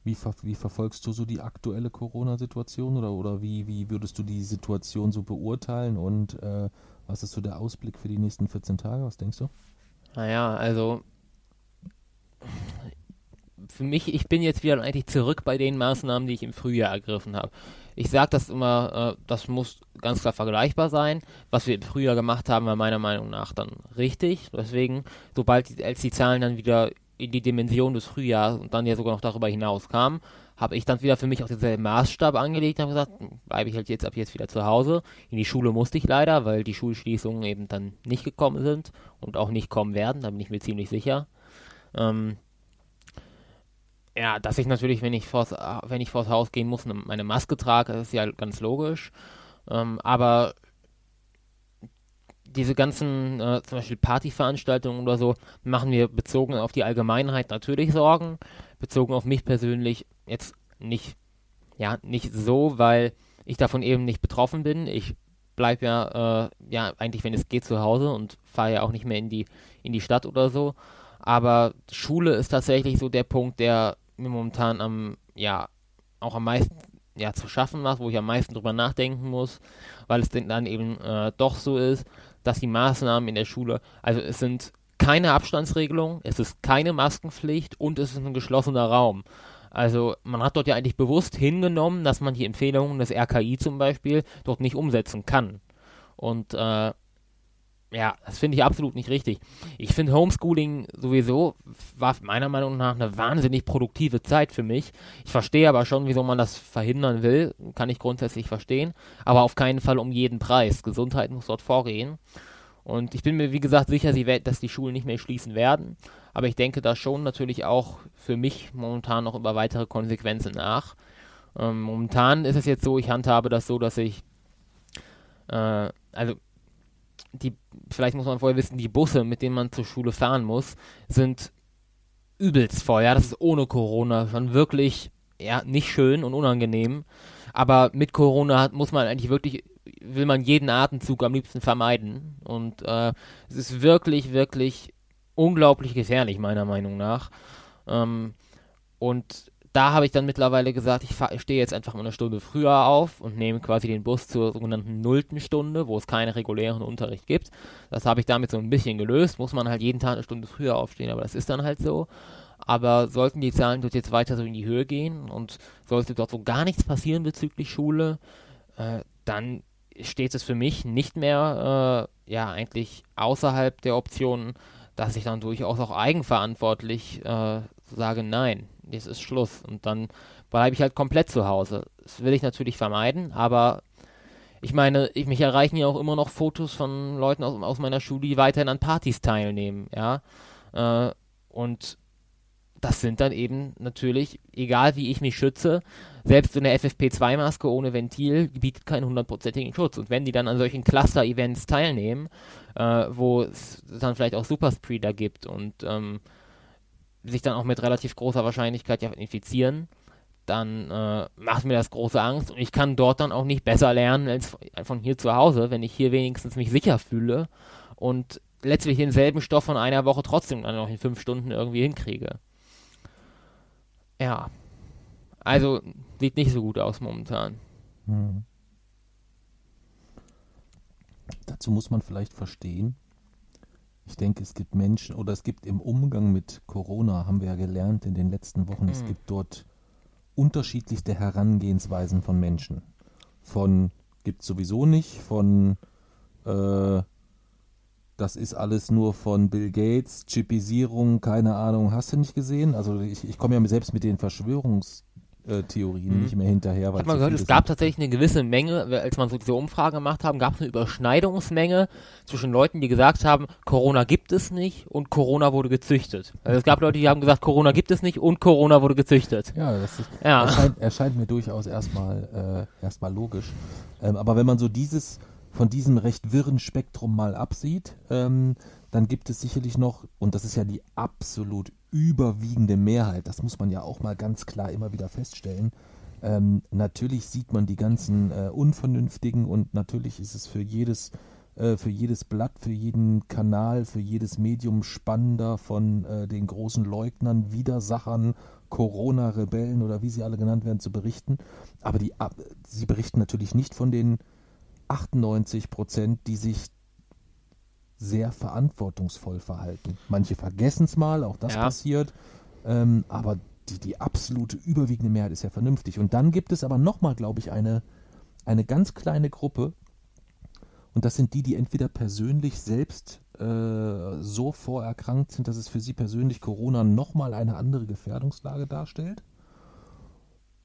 Wie, ver wie verfolgst du so die aktuelle Corona-Situation oder, oder wie, wie würdest du die Situation so beurteilen und äh, was ist so der Ausblick für die nächsten 14 Tage? Was denkst du? Naja, also für mich, ich bin jetzt wieder eigentlich zurück bei den Maßnahmen, die ich im Frühjahr ergriffen habe. Ich sage das immer, äh, das muss ganz klar vergleichbar sein. Was wir im Frühjahr gemacht haben, war meiner Meinung nach dann richtig. Deswegen, sobald die, als die Zahlen dann wieder in die Dimension des Frühjahrs und dann ja sogar noch darüber hinaus kamen, habe ich dann wieder für mich auch denselben Maßstab angelegt und habe gesagt, hm, bleibe ich halt jetzt ab jetzt wieder zu Hause. In die Schule musste ich leider, weil die Schulschließungen eben dann nicht gekommen sind und auch nicht kommen werden, da bin ich mir ziemlich sicher. Ähm, ja, dass ich natürlich, wenn ich vors, äh, wenn ich vors Haus gehen muss, ne- meine Maske trage, ist ja ganz logisch. Ähm, aber diese ganzen, äh, zum Beispiel Partyveranstaltungen oder so, machen mir bezogen auf die Allgemeinheit natürlich Sorgen. Bezogen auf mich persönlich jetzt nicht, ja, nicht so, weil ich davon eben nicht betroffen bin. Ich bleibe ja, äh, ja, eigentlich, wenn es geht, zu Hause und fahre ja auch nicht mehr in die, in die Stadt oder so. Aber Schule ist tatsächlich so der Punkt, der mir momentan am, ja, auch am meisten ja, zu schaffen macht, wo ich am meisten drüber nachdenken muss, weil es dann eben äh, doch so ist, dass die Maßnahmen in der Schule, also es sind keine Abstandsregelungen, es ist keine Maskenpflicht und es ist ein geschlossener Raum. Also man hat dort ja eigentlich bewusst hingenommen, dass man die Empfehlungen des RKI zum Beispiel dort nicht umsetzen kann. Und äh, ja, das finde ich absolut nicht richtig. Ich finde Homeschooling sowieso war meiner Meinung nach eine wahnsinnig produktive Zeit für mich. Ich verstehe aber schon, wieso man das verhindern will. Kann ich grundsätzlich verstehen. Aber auf keinen Fall um jeden Preis. Gesundheit muss dort vorgehen. Und ich bin mir, wie gesagt, sicher, dass die Schulen nicht mehr schließen werden. Aber ich denke da schon natürlich auch für mich momentan noch über weitere Konsequenzen nach. Ähm, momentan ist es jetzt so, ich handhabe das so, dass ich, äh, also die, vielleicht muss man vorher wissen, die Busse, mit denen man zur Schule fahren muss, sind übelst voll. Ja, das ist ohne Corona schon wirklich, ja, nicht schön und unangenehm. Aber mit Corona hat, muss man eigentlich wirklich, will man jeden Atemzug am liebsten vermeiden. Und äh, es ist wirklich, wirklich unglaublich gefährlich, meiner Meinung nach. Ähm, und da habe ich dann mittlerweile gesagt, ich, ich stehe jetzt einfach mal eine Stunde früher auf und nehme quasi den Bus zur sogenannten nullten Stunde, wo es keinen regulären Unterricht gibt. Das habe ich damit so ein bisschen gelöst. Muss man halt jeden Tag eine Stunde früher aufstehen, aber das ist dann halt so. Aber sollten die Zahlen dort jetzt weiter so in die Höhe gehen und sollte dort so gar nichts passieren bezüglich Schule, äh, dann steht es für mich nicht mehr, äh, ja, eigentlich außerhalb der Optionen, dass ich dann durchaus auch eigenverantwortlich äh, sage, nein, jetzt ist Schluss. Und dann bleibe ich halt komplett zu Hause. Das will ich natürlich vermeiden, aber ich meine, ich, mich erreichen ja auch immer noch Fotos von Leuten aus, aus meiner Schule, die weiterhin an Partys teilnehmen, ja. Äh, und das sind dann eben natürlich, egal wie ich mich schütze, selbst eine FFP2-Maske ohne Ventil bietet keinen hundertprozentigen Schutz. Und wenn die dann an solchen Cluster-Events teilnehmen, äh, wo es dann vielleicht auch Superspreader gibt und ähm, sich dann auch mit relativ großer Wahrscheinlichkeit ja infizieren, dann äh, macht mir das große Angst und ich kann dort dann auch nicht besser lernen als von hier zu Hause, wenn ich hier wenigstens mich sicher fühle und letztlich denselben Stoff von einer Woche trotzdem dann noch in fünf Stunden irgendwie hinkriege. Ja. Also sieht nicht so gut aus momentan. Hm. Dazu muss man vielleicht verstehen, ich denke, es gibt Menschen oder es gibt im Umgang mit Corona, haben wir ja gelernt in den letzten Wochen, mhm. es gibt dort unterschiedlichste Herangehensweisen von Menschen. Von gibt es sowieso nicht, von äh, das ist alles nur von Bill Gates, Chipisierung, keine Ahnung, hast du nicht gesehen? Also ich, ich komme ja selbst mit den Verschwörungs- äh, Theorien mhm. nicht mehr hinterher. Ich habe mal gehört, es gab tatsächlich eine gewisse Menge, als man so diese Umfragen gemacht haben, gab es eine Überschneidungsmenge zwischen Leuten, die gesagt haben, Corona gibt es nicht und Corona wurde gezüchtet. Also es gab Leute, die haben gesagt, Corona gibt es nicht und Corona wurde gezüchtet. Ja, das ist, ja. Erscheint, erscheint mir durchaus erstmal äh, erstmal logisch. Ähm, aber wenn man so dieses von diesem recht wirren Spektrum mal absieht, ähm, dann gibt es sicherlich noch, und das ist ja die absolut überwiegende Mehrheit, das muss man ja auch mal ganz klar immer wieder feststellen. Ähm, natürlich sieht man die ganzen äh, Unvernünftigen und natürlich ist es für jedes, äh, für jedes Blatt, für jeden Kanal, für jedes Medium spannender von äh, den großen Leugnern, Widersachern, Corona-Rebellen oder wie sie alle genannt werden, zu berichten. Aber die, sie berichten natürlich nicht von den 98 Prozent, die sich sehr verantwortungsvoll verhalten. Manche vergessen es mal, auch das ja. passiert, ähm, aber die, die absolute überwiegende Mehrheit ist ja vernünftig. Und dann gibt es aber nochmal, glaube ich, eine, eine ganz kleine Gruppe, und das sind die, die entweder persönlich selbst äh, so vorerkrankt sind, dass es für sie persönlich Corona nochmal eine andere Gefährdungslage darstellt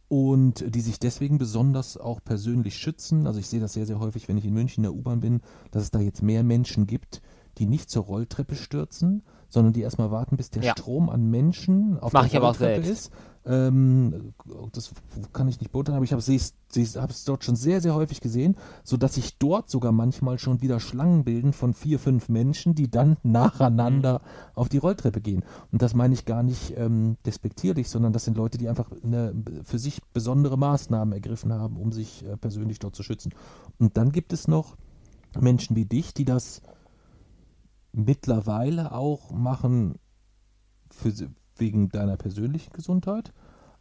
und die sich deswegen besonders auch persönlich schützen. Also ich sehe das sehr, sehr häufig, wenn ich in München in der U-Bahn bin, dass es da jetzt mehr Menschen gibt, die nicht zur Rolltreppe stürzen, sondern die erstmal warten, bis der ja. Strom an Menschen auf Mach der Rolltreppe ist. Ähm, das kann ich nicht beurteilen, aber ich habe es dort schon sehr, sehr häufig gesehen, sodass sich dort sogar manchmal schon wieder Schlangen bilden von vier, fünf Menschen, die dann nacheinander mhm. auf die Rolltreppe gehen. Und das meine ich gar nicht ähm, despektierlich, sondern das sind Leute, die einfach eine, für sich besondere Maßnahmen ergriffen haben, um sich äh, persönlich dort zu schützen. Und dann gibt es noch Menschen wie dich, die das mittlerweile auch machen für, wegen deiner persönlichen Gesundheit,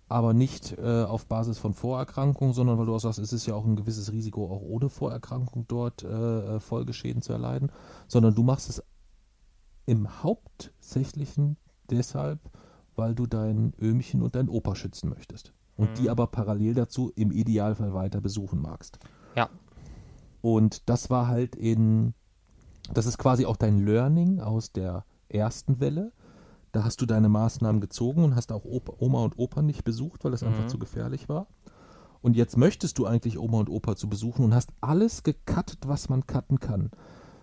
aber nicht äh, auf Basis von Vorerkrankungen, sondern weil du auch sagst, es ist ja auch ein gewisses Risiko, auch ohne Vorerkrankung dort äh, äh Folgeschäden zu erleiden, sondern du machst es im Hauptsächlichen deshalb, weil du dein Öhmchen und dein Opa schützen möchtest. Und mhm. die aber parallel dazu im Idealfall weiter besuchen magst. Ja. Und das war halt in Das ist quasi auch dein Learning aus der ersten Welle. Da hast du deine Maßnahmen gezogen und hast auch Oma und Opa nicht besucht, weil es einfach Mhm. zu gefährlich war. Und jetzt möchtest du eigentlich Oma und Opa zu besuchen und hast alles gecuttet, was man cutten kann.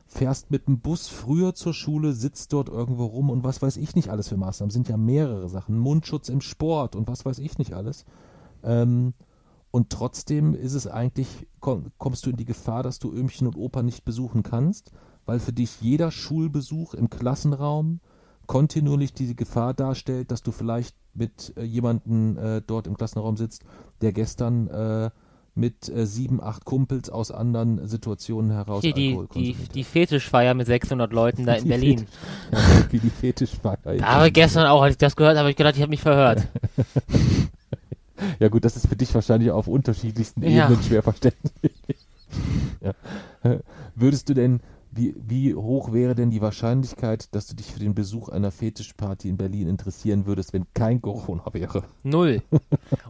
Fährst mit dem Bus früher zur Schule, sitzt dort irgendwo rum und was weiß ich nicht alles für Maßnahmen. Sind ja mehrere Sachen. Mundschutz im Sport und was weiß ich nicht alles. Ähm, und trotzdem ist es eigentlich, komm, kommst du in die Gefahr, dass du Ömchen und Opa nicht besuchen kannst, weil für dich jeder Schulbesuch im Klassenraum kontinuierlich diese Gefahr darstellt, dass du vielleicht mit äh, jemandem äh, dort im Klassenraum sitzt, der gestern äh, mit äh, sieben, acht Kumpels aus anderen Situationen heraus Hier die, Alkohol die, konsumiert. die Fetischfeier mit 600 Leuten da in Die Berlin. Fetisch- wie die Fetischfeier. Da habe gestern auch, als ich das gehört habe, habe ich gedacht, ich habe mich verhört. Ja gut, das ist für dich wahrscheinlich auf unterschiedlichsten Ja. Ebenen schwer verständlich. ja. Würdest du denn, wie, wie hoch wäre denn die Wahrscheinlichkeit, dass du dich für den Besuch einer Fetischparty in Berlin interessieren würdest, wenn kein Corona wäre? Null.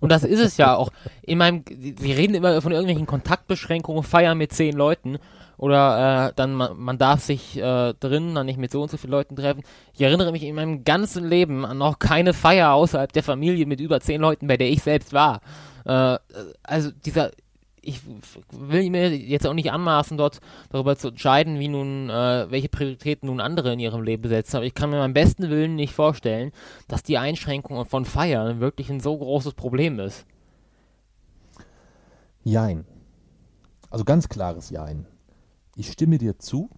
Und das ist es ja auch. In meinem, sie reden immer von irgendwelchen Kontaktbeschränkungen, feiern mit zehn Leuten oder äh, dann man, man darf sich äh, drinnen dann nicht mit so und so vielen Leuten treffen. Ich erinnere mich in meinem ganzen Leben an noch keine Feier außerhalb der Familie mit über zehn Leuten, bei der ich selbst war. Äh, also dieser ich will mir jetzt auch nicht anmaßen, dort darüber zu entscheiden, wie nun, äh, welche Prioritäten nun andere in ihrem Leben setzen, aber ich kann mir beim besten Willen nicht vorstellen, dass die Einschränkung von Feiern wirklich ein so großes Problem ist. Jein. Also ganz klares Jein. Ich stimme dir zu.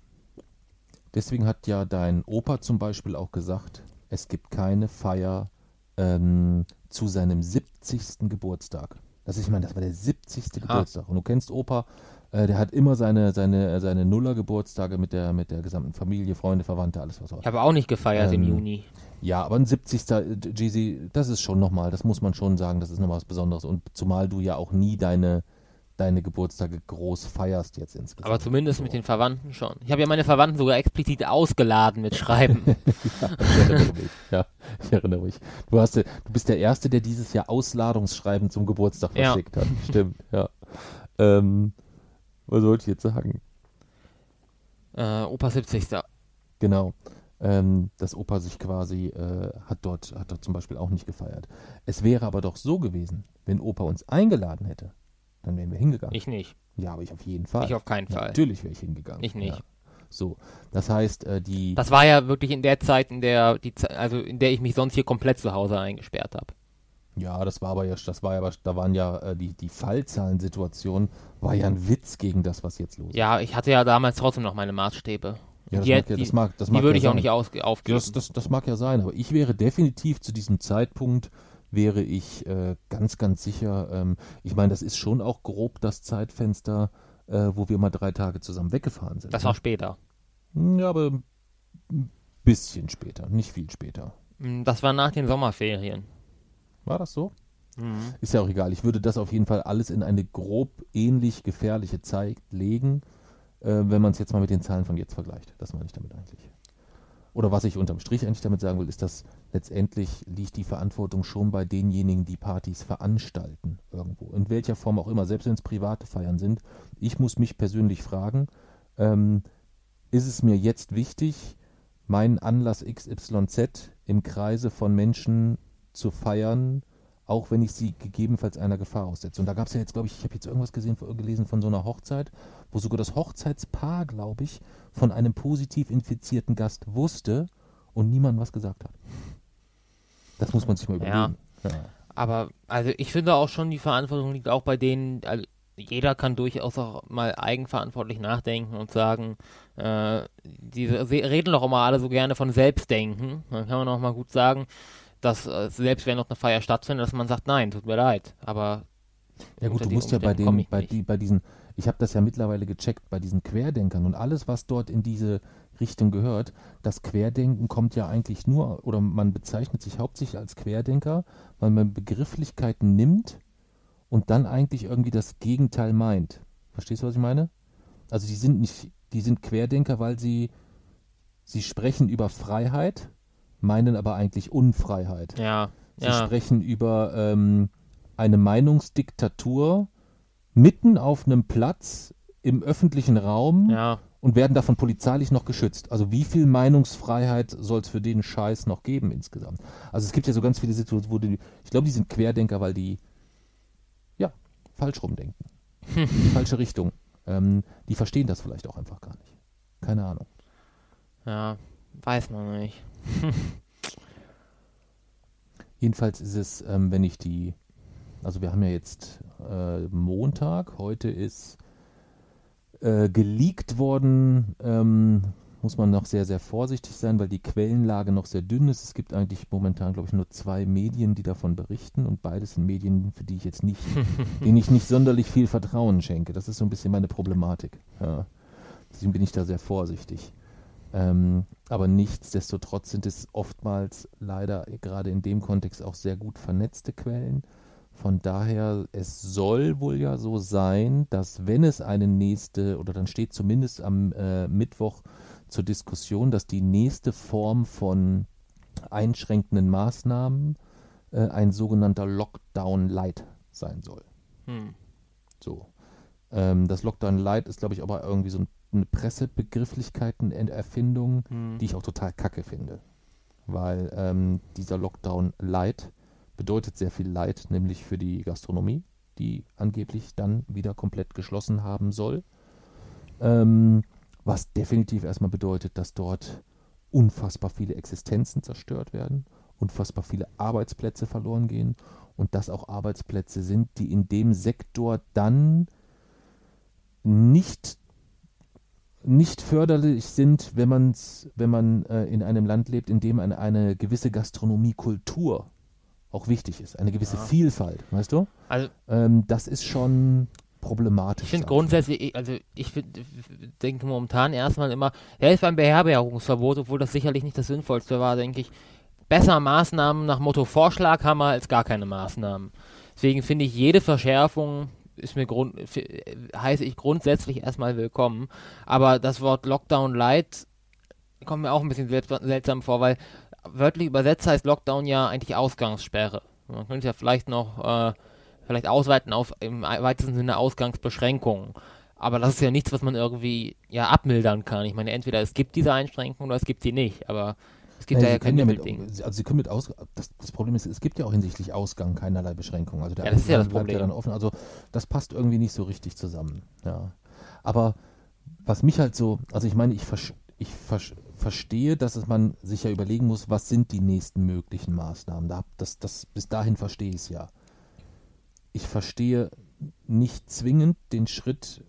Deswegen hat ja dein Opa zum Beispiel auch gesagt, es gibt keine Feier ähm, zu seinem 70. Geburtstag. Das ist, ich meine, das war der 70. Ah. Geburtstag. Und du kennst Opa, äh, der hat immer seine, seine, seine Nuller-Geburtstage mit der, mit der gesamten Familie, Freunde, Verwandte, alles was auch. Ich habe auch nicht gefeiert im Ähm, Juni. Ja, aber ein 70. äh, Jeezy, das ist schon nochmal, das muss man schon sagen, das ist nochmal was Besonderes. Und zumal du ja auch nie deine, deine Geburtstage groß feierst jetzt insgesamt. Aber zumindest mit den Verwandten schon. Ich habe ja meine Verwandten sogar explizit ausgeladen mit Schreiben. Ich erinnere mich. Ja, ich erinnere mich. Du, hast, ja- du bist der Erste, der dieses Jahr Ausladungsschreiben zum Geburtstag Ja. verschickt hat. Stimmt, ja. Ähm, was wollte ich jetzt sagen? äh, Opa 70. Genau. Ähm, dass Opa sich quasi äh, hat dort hat dort zum Beispiel auch nicht gefeiert. Es wäre aber doch so gewesen, wenn Opa uns eingeladen hätte, dann wären wir hingegangen. Ich nicht. ja, aber ich auf jeden Fall. Ich auf keinen Fall. Natürlich wäre ich hingegangen. Ich nicht. Ja. So, das heißt, äh, die Das war ja wirklich in der Zeit, in der die also in der ich mich sonst hier komplett zu Hause eingesperrt habe. Ja, das war aber ja, das war ja, aber- da waren ja äh, die, die Fallzahlensituation war ja ein Witz gegen das, was jetzt los ist. Ja, ich hatte ja damals trotzdem noch meine Maßstäbe. Ja, das die, mag ja- die, das mag- das die mag würde ja ich auch sein. nicht aus, aufgeben. Das, das, das mag ja sein, aber ich wäre definitiv zu diesem Zeitpunkt, wäre ich äh, ganz, ganz sicher, ähm, ich meine, das ist schon auch grob das Zeitfenster, äh, wo wir mal drei Tage zusammen weggefahren sind. das ne? war später. Ja, aber ein bisschen später, nicht viel später. Mm, Das war nach den Sommerferien. War das so? Mhm. Ist ja auch egal. Ich würde das auf jeden Fall alles in eine grob ähnlich gefährliche Zeit legen, äh, wenn man es jetzt mal mit den Zahlen von jetzt vergleicht. Das meine ich damit eigentlich. Oder was ich unterm Strich eigentlich damit sagen will, ist, dass letztendlich liegt die Verantwortung schon bei denjenigen, die Partys veranstalten irgendwo. In welcher Form auch immer, selbst wenn es private Feiern sind. Ich muss mich persönlich fragen, ähm, ist es mir jetzt wichtig, meinen Anlass XYZ im Kreise von Menschen zu feiern, auch wenn ich sie gegebenenfalls einer Gefahr aussetze. Und da gab es ja jetzt, glaube ich, ich habe jetzt irgendwas gesehen, gelesen von so einer Hochzeit, wo sogar das Hochzeitspaar, glaube ich, von einem positiv infizierten Gast wusste und niemand was gesagt hat. Das muss man sich mal Ja. überlegen. Ja. Aber also ich finde auch schon, die Verantwortung liegt auch bei denen, also jeder kann durchaus auch mal eigenverantwortlich nachdenken und sagen, äh, die reden doch immer alle so gerne von Selbstdenken. Dann kann man auch mal gut sagen, dass äh, selbst wenn noch eine Feier stattfindet, dass man sagt, nein, tut mir leid. Aber Ja gut, du musst ja bei den, ich bei, die, bei diesen, ich habe das ja mittlerweile gecheckt, bei diesen Querdenkern und alles, was dort in diese Richtung gehört, das Querdenken kommt ja eigentlich nur, oder man bezeichnet sich hauptsächlich als Querdenker, weil man Begrifflichkeiten nimmt und dann eigentlich irgendwie das Gegenteil meint. Verstehst du, was ich meine? Also die sind nicht, die sind Querdenker, weil sie, sie sprechen über Freiheit, meinen aber eigentlich Unfreiheit. ja, Sie ja, sprechen über ähm, eine Meinungsdiktatur mitten auf einem Platz im öffentlichen Raum ja, und werden davon polizeilich noch geschützt. Also wie viel Meinungsfreiheit soll es für den Scheiß noch geben insgesamt? Also es gibt ja so ganz viele Situationen, wo die, ich glaube, die sind Querdenker, weil die ja falsch rumdenken, die falsche Richtung. Ähm, die verstehen das vielleicht auch einfach gar nicht. Keine Ahnung. Ja, weiß man nicht. Jedenfalls ist es, ähm, wenn ich die, also wir haben ja jetzt äh, Montag, heute ist äh, geleakt worden, ähm, muss man noch sehr, sehr vorsichtig sein, weil die Quellenlage noch sehr dünn ist. Es gibt eigentlich momentan, glaube ich, nur zwei Medien, die davon berichten und beides sind Medien, für die ich jetzt nicht, denen ich nicht sonderlich viel Vertrauen schenke. Das ist so ein bisschen meine Problematik. Ja. Deswegen bin ich da sehr vorsichtig. Ähm, aber nichtsdestotrotz sind es oftmals leider gerade in dem Kontext auch sehr gut vernetzte Quellen. Von daher, es soll wohl ja so sein, dass wenn es eine nächste, oder dann steht zumindest am äh, Mittwoch zur Diskussion, dass die nächste Form von einschränkenden Maßnahmen äh, ein sogenannter Lockdown Light sein soll. Hm. So. Ähm, das Lockdown Light ist, glaube ich, aber irgendwie so eine Pressebegrifflichkeiten-Erfindung, Hm. die ich auch total kacke finde. Weil ähm, dieser Lockdown Light bedeutet sehr viel Leid, nämlich für die Gastronomie, die angeblich dann wieder komplett geschlossen haben soll. Ähm, was definitiv erstmal bedeutet, dass dort unfassbar viele Existenzen zerstört werden, unfassbar viele Arbeitsplätze verloren gehen und das auch Arbeitsplätze sind, die in dem Sektor dann nicht nicht förderlich sind, wenn, man's, wenn man äh, in einem Land lebt, in dem eine, eine gewisse Gastronomiekultur auch wichtig ist, eine gewisse Ja. Vielfalt, weißt du? Also Ähm, das ist schon problematisch. ich finde grundsätzlich, ich- also ich denke momentan erstmal immer, ist beim Beherbergungsverbot, obwohl das sicherlich nicht das Sinnvollste war, denke ich, besser Maßnahmen nach Motto Vorschlaghammer als gar keine Maßnahmen. Deswegen finde ich jede Verschärfung ist mir grund, f- heiße ich grundsätzlich erstmal willkommen. Aber das Wort Lockdown Light kommt mir auch ein bisschen seltsam- vor, weil wörtlich übersetzt heißt Lockdown ja eigentlich Ausgangssperre. Man könnte ja vielleicht noch äh, vielleicht ausweiten auf im weitesten Sinne Ausgangsbeschränkungen. Aber das ist ja nichts, was man irgendwie ja abmildern kann. Ich meine, entweder es gibt diese Einschränkungen oder es gibt sie nicht. Aber es gibt da ja kein ja mit, Mittelding. also Sie können mit Aus, das, das Problem ist, es gibt ja auch hinsichtlich Ausgang keinerlei Beschränkungen. Also der Ja, das ist ja das bleibt ja Problem. dann offen. Also das passt irgendwie nicht so richtig zusammen. Ja. Aber was mich halt so, also ich meine, ich, versch- ich versch- verstehe, dass es man sich ja überlegen muss, was sind die nächsten möglichen Maßnahmen. Da, das, das, bis dahin verstehe ich es ja. Ich verstehe nicht zwingend den Schritt,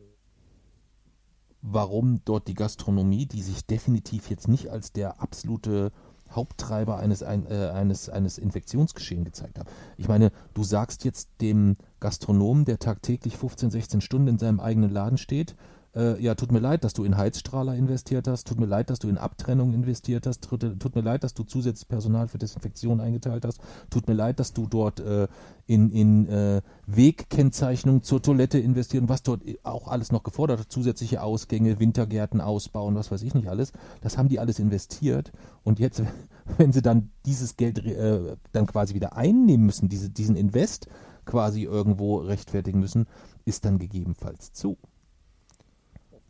warum dort die Gastronomie, die sich definitiv jetzt nicht als der absolute Haupttreiber eines, ein, äh, eines, eines Infektionsgeschehens gezeigt hat. Ich meine, du sagst jetzt dem Gastronomen, der tagtäglich 15, 16 Stunden in seinem eigenen Laden steht, äh, ja, tut mir leid, dass du in Heizstrahler investiert hast, tut mir leid, dass du in Abtrennung investiert hast, tut, tut mir leid, dass du zusätzliches Personal für Desinfektion eingeteilt hast, tut mir leid, dass du dort äh, in, in äh, Wegkennzeichnung zur Toilette investiert und was dort auch alles noch gefordert hat, zusätzliche Ausgänge, Wintergärten ausbauen, was weiß ich nicht alles, das haben die alles investiert. Und jetzt, wenn sie dann dieses Geld äh, dann quasi wieder einnehmen müssen, diese, diesen Invest quasi irgendwo rechtfertigen müssen, ist dann gegebenenfalls zu.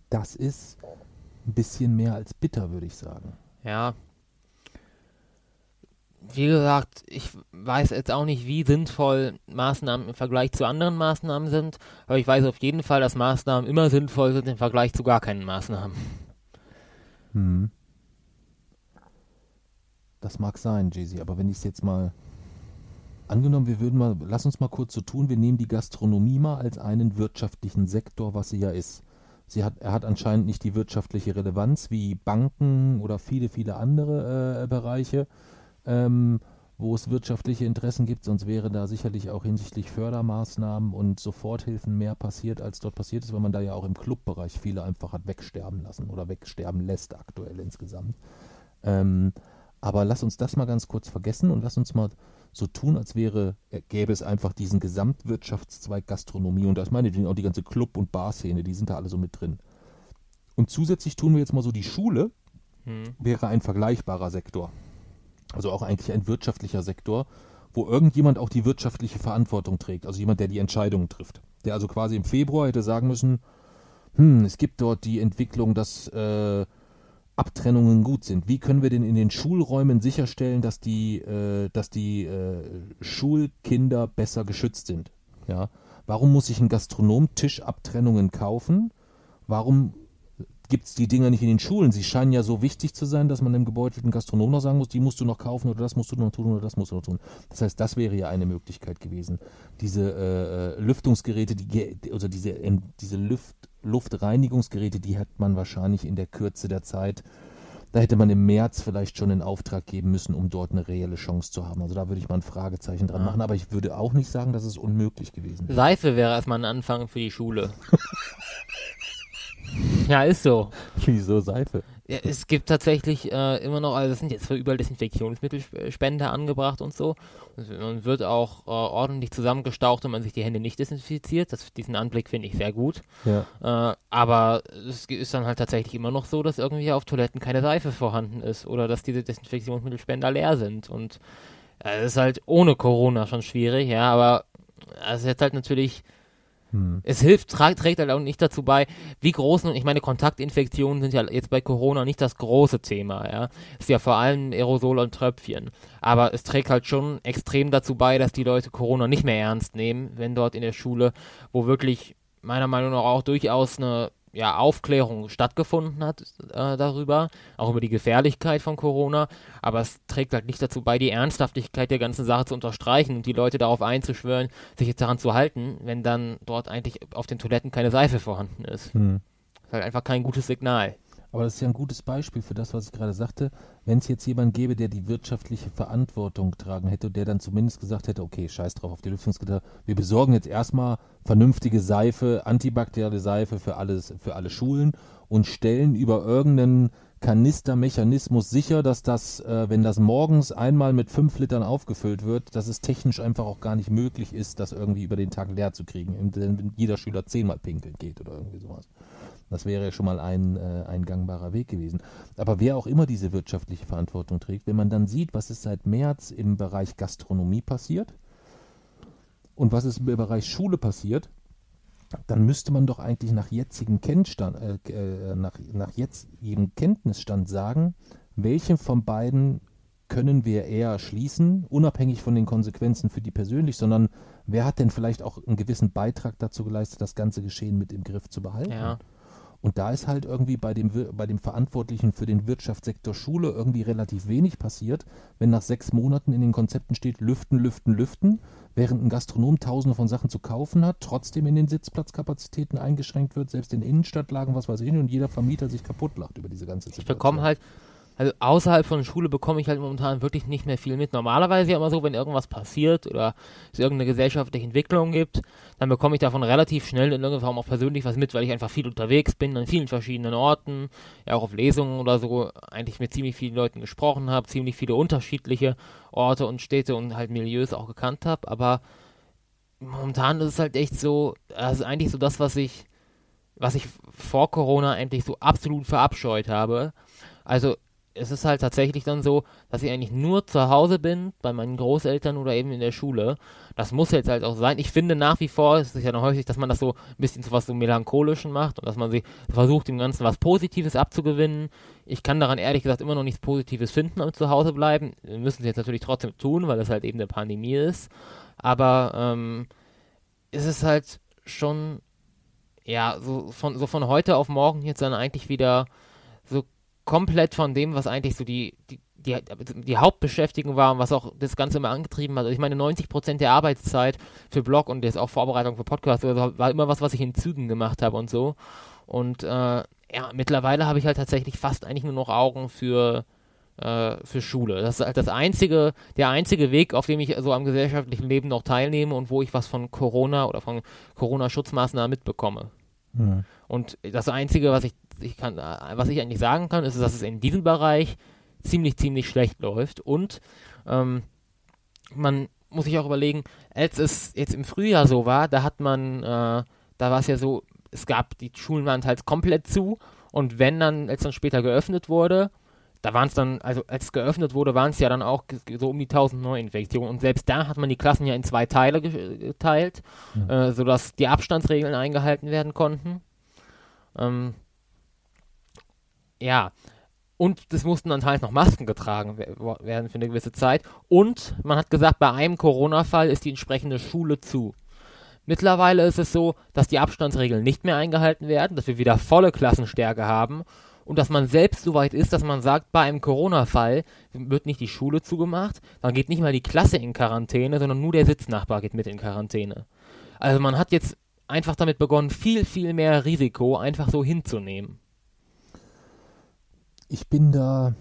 Das ist ein bisschen mehr als bitter, würde ich sagen. Ja. Wie gesagt, ich weiß jetzt auch nicht, wie sinnvoll Maßnahmen im Vergleich zu anderen Maßnahmen sind, aber ich weiß auf jeden Fall, dass Maßnahmen immer sinnvoll sind im Vergleich zu gar keinen Maßnahmen. Hm. Das mag sein, Jay-Z, aber wenn ich es jetzt mal angenommen, wir würden mal, lass uns mal kurz so tun, wir nehmen die Gastronomie mal als einen wirtschaftlichen Sektor, was sie ja ist. Sie hat, er hat anscheinend nicht die wirtschaftliche Relevanz wie Banken oder viele, viele andere äh, Bereiche, ähm, wo es wirtschaftliche Interessen gibt, sonst wäre da sicherlich auch hinsichtlich Fördermaßnahmen und Soforthilfen mehr passiert, als dort passiert ist, weil man da ja auch im Clubbereich viele einfach hat wegsterben lassen oder wegsterben lässt aktuell insgesamt. Ähm, aber lass uns das mal ganz kurz vergessen und lass uns mal so tun, als wäre, äh, gäbe es einfach diesen Gesamtwirtschaftszweig Gastronomie und da ist meinetwegen auch die ganze Club- und Barszene, die sind da alle so mit drin. Und zusätzlich tun wir jetzt mal so, die Schule Hm. wäre ein vergleichbarer Sektor. Also auch eigentlich ein wirtschaftlicher Sektor, wo irgendjemand auch die wirtschaftliche Verantwortung trägt, also jemand, der die Entscheidungen trifft. Der also quasi im Februar hätte sagen müssen, hm, es gibt dort die Entwicklung, dass äh, Abtrennungen gut sind. Wie können wir denn in den Schulräumen sicherstellen, dass die, äh, dass die äh, Schulkinder besser geschützt sind? Ja. Warum muss ich einen Gastronom Tischabtrennungen kaufen? Warum gibt es die Dinger nicht in den Schulen? Sie scheinen ja so wichtig zu sein, dass man dem gebeutelten Gastronom noch sagen muss, die musst du noch kaufen oder das musst du noch tun oder das musst du noch tun. Das heißt, das wäre ja eine Möglichkeit gewesen. Diese äh, äh Lüftungsgeräte, die, also diese, diese Luft, Luftreinigungsgeräte, die hat man wahrscheinlich in der Kürze der Zeit da hätte man im März vielleicht schon einen Auftrag geben müssen, um dort eine reelle Chance zu haben. Also da würde ich mal ein Fragezeichen dran machen, aber ich würde auch nicht sagen, dass es unmöglich gewesen wäre. Seife wäre erstmal ein Anfang für die Schule. Ja, ist so. Wieso Seife? Ja, es gibt tatsächlich äh, immer noch, also es sind jetzt überall Desinfektionsmittelspender angebracht und so. Man wird auch äh, ordentlich zusammengestaucht, wenn man sich die Hände nicht desinfiziert. Das, diesen Anblick finde ich sehr gut. Ja. Äh, aber es ist dann halt tatsächlich immer noch so, dass irgendwie auf Toiletten keine Seife vorhanden ist oder dass diese Desinfektionsmittelspender leer sind. Und es ist halt ohne Corona schon schwierig, ja, aber es ist jetzt halt natürlich hm. Es hilft, tra trägt halt auch nicht dazu bei, wie großen, ich meine, Kontaktinfektionen sind ja jetzt bei Corona nicht das große Thema, ja. Ist ja vor allem Aerosol und Tröpfchen. Aber es trägt halt schon extrem dazu bei, dass die Leute Corona nicht mehr ernst nehmen, wenn dort in der Schule, wo wirklich meiner Meinung nach auch durchaus eine ja, Aufklärung stattgefunden hat äh, darüber, auch über die Gefährlichkeit von Corona, aber es trägt halt nicht dazu bei, die Ernsthaftigkeit der ganzen Sache zu unterstreichen und die Leute darauf einzuschwören, sich jetzt daran zu halten, wenn dann dort eigentlich auf den Toiletten keine Seife vorhanden ist. Hm. Das ist halt einfach kein gutes Signal. Aber das ist ja ein gutes Beispiel für das, was ich gerade sagte. Wenn es jetzt jemanden gäbe, der die wirtschaftliche Verantwortung tragen hätte der dann zumindest gesagt hätte, okay, scheiß drauf auf die Lüftungsgitter, wir besorgen jetzt erstmal vernünftige Seife, antibakterielle Seife für alles, für alle Schulen und stellen über irgendeinen Kanistermechanismus sicher, dass das, äh, wenn das morgens einmal mit fünf Litern aufgefüllt wird, dass es technisch einfach auch gar nicht möglich ist, das irgendwie über den Tag leer zu kriegen, wenn jeder Schüler zehnmal pinkeln geht oder irgendwie sowas. Das wäre ja schon mal ein, äh, ein gangbarer Weg gewesen. Aber wer auch immer diese wirtschaftliche Verantwortung trägt, wenn man dann sieht, was ist seit März im Bereich Gastronomie passiert und was ist im Bereich Schule passiert, dann müsste man doch eigentlich nach jetzigem Kennstand, äh, äh, nach, nach jetzigem Kenntnisstand sagen, welche von beiden können wir eher schließen, unabhängig von den Konsequenzen für die persönlich, sondern wer hat denn vielleicht auch einen gewissen Beitrag dazu geleistet, das ganze Geschehen mit im Griff zu behalten? Ja. Und da ist halt irgendwie bei dem, bei dem Verantwortlichen für den Wirtschaftssektor Schule irgendwie relativ wenig passiert, wenn nach sechs Monaten in den Konzepten steht, lüften, lüften, lüften, während ein Gastronom tausende von Sachen zu kaufen hat, trotzdem in den Sitzplatzkapazitäten eingeschränkt wird, selbst in Innenstadtlagen, was weiß ich, und jeder Vermieter sich kaputt lacht über diese ganze Situation. Ich bekomme halt also außerhalb von Schule bekomme ich halt momentan wirklich nicht mehr viel mit. Normalerweise ja immer so, wenn irgendwas passiert oder es irgendeine gesellschaftliche Entwicklung gibt, dann bekomme ich davon relativ schnell in irgendeiner Form auch persönlich was mit, weil ich einfach viel unterwegs bin, an vielen verschiedenen Orten, ja auch auf Lesungen oder so, eigentlich mit ziemlich vielen Leuten gesprochen habe, ziemlich viele unterschiedliche Orte und Städte und halt Milieus auch gekannt habe, aber momentan ist es halt echt so, das ist eigentlich so das, was ich, was ich vor Corona eigentlich so absolut verabscheut habe. Also es ist halt tatsächlich dann so, dass ich eigentlich nur zu Hause bin, bei meinen Großeltern oder eben in der Schule. Das muss jetzt halt auch sein. Ich finde nach wie vor, es ist ja noch häufig, dass man das so ein bisschen zu was so melancholischen macht und dass man sich versucht, dem Ganzen was Positives abzugewinnen. Ich kann daran ehrlich gesagt immer noch nichts Positives finden am Zuhause bleiben. Wir müssen es jetzt natürlich trotzdem tun, weil das halt eben eine Pandemie ist. Aber ähm, es ist halt schon, ja, so von, so von heute auf morgen jetzt dann eigentlich wieder komplett von dem, was eigentlich so die, die, die, die Hauptbeschäftigung war und was auch das Ganze immer angetrieben hat. Also ich meine, 90% der Arbeitszeit für Blog und jetzt auch Vorbereitung für Podcast also war immer was, was ich in Zügen gemacht habe und so. Und äh, ja, mittlerweile habe ich halt tatsächlich fast eigentlich nur noch Augen für, äh, für Schule. Das ist halt das einzige, der einzige Weg, auf dem ich so am gesellschaftlichen Leben noch teilnehme und wo ich was von Corona oder von Corona-Schutzmaßnahmen mitbekomme. Mhm. Und das Einzige, was ich ich kann, was ich eigentlich sagen kann, ist, dass es in diesem Bereich ziemlich, ziemlich schlecht läuft. Und ähm, man muss sich auch überlegen, als es jetzt im Frühjahr so war, da hat man, äh, da war es ja so, es gab, die Schulen waren halt komplett zu und wenn dann, als dann später geöffnet wurde, da waren es dann, also als es geöffnet wurde, waren es ja dann auch so um die 1000 Neuinfektionen und selbst da hat man die Klassen ja in zwei Teile geteilt, mhm. äh, sodass die Abstandsregeln eingehalten werden konnten. Ähm, ja, und es mussten dann halt noch Masken getragen werden für eine gewisse Zeit. Und man hat gesagt, bei einem Corona-Fall ist die entsprechende Schule zu. Mittlerweile ist es so, dass die Abstandsregeln nicht mehr eingehalten werden, dass wir wieder volle Klassenstärke haben und dass man selbst so weit ist, dass man sagt, bei einem Corona-Fall wird nicht die Schule zugemacht, dann geht nicht mal die Klasse in Quarantäne, sondern nur der Sitznachbar geht mit in Quarantäne. Also man hat jetzt einfach damit begonnen, viel, viel mehr Risiko einfach so hinzunehmen. Ich bin da,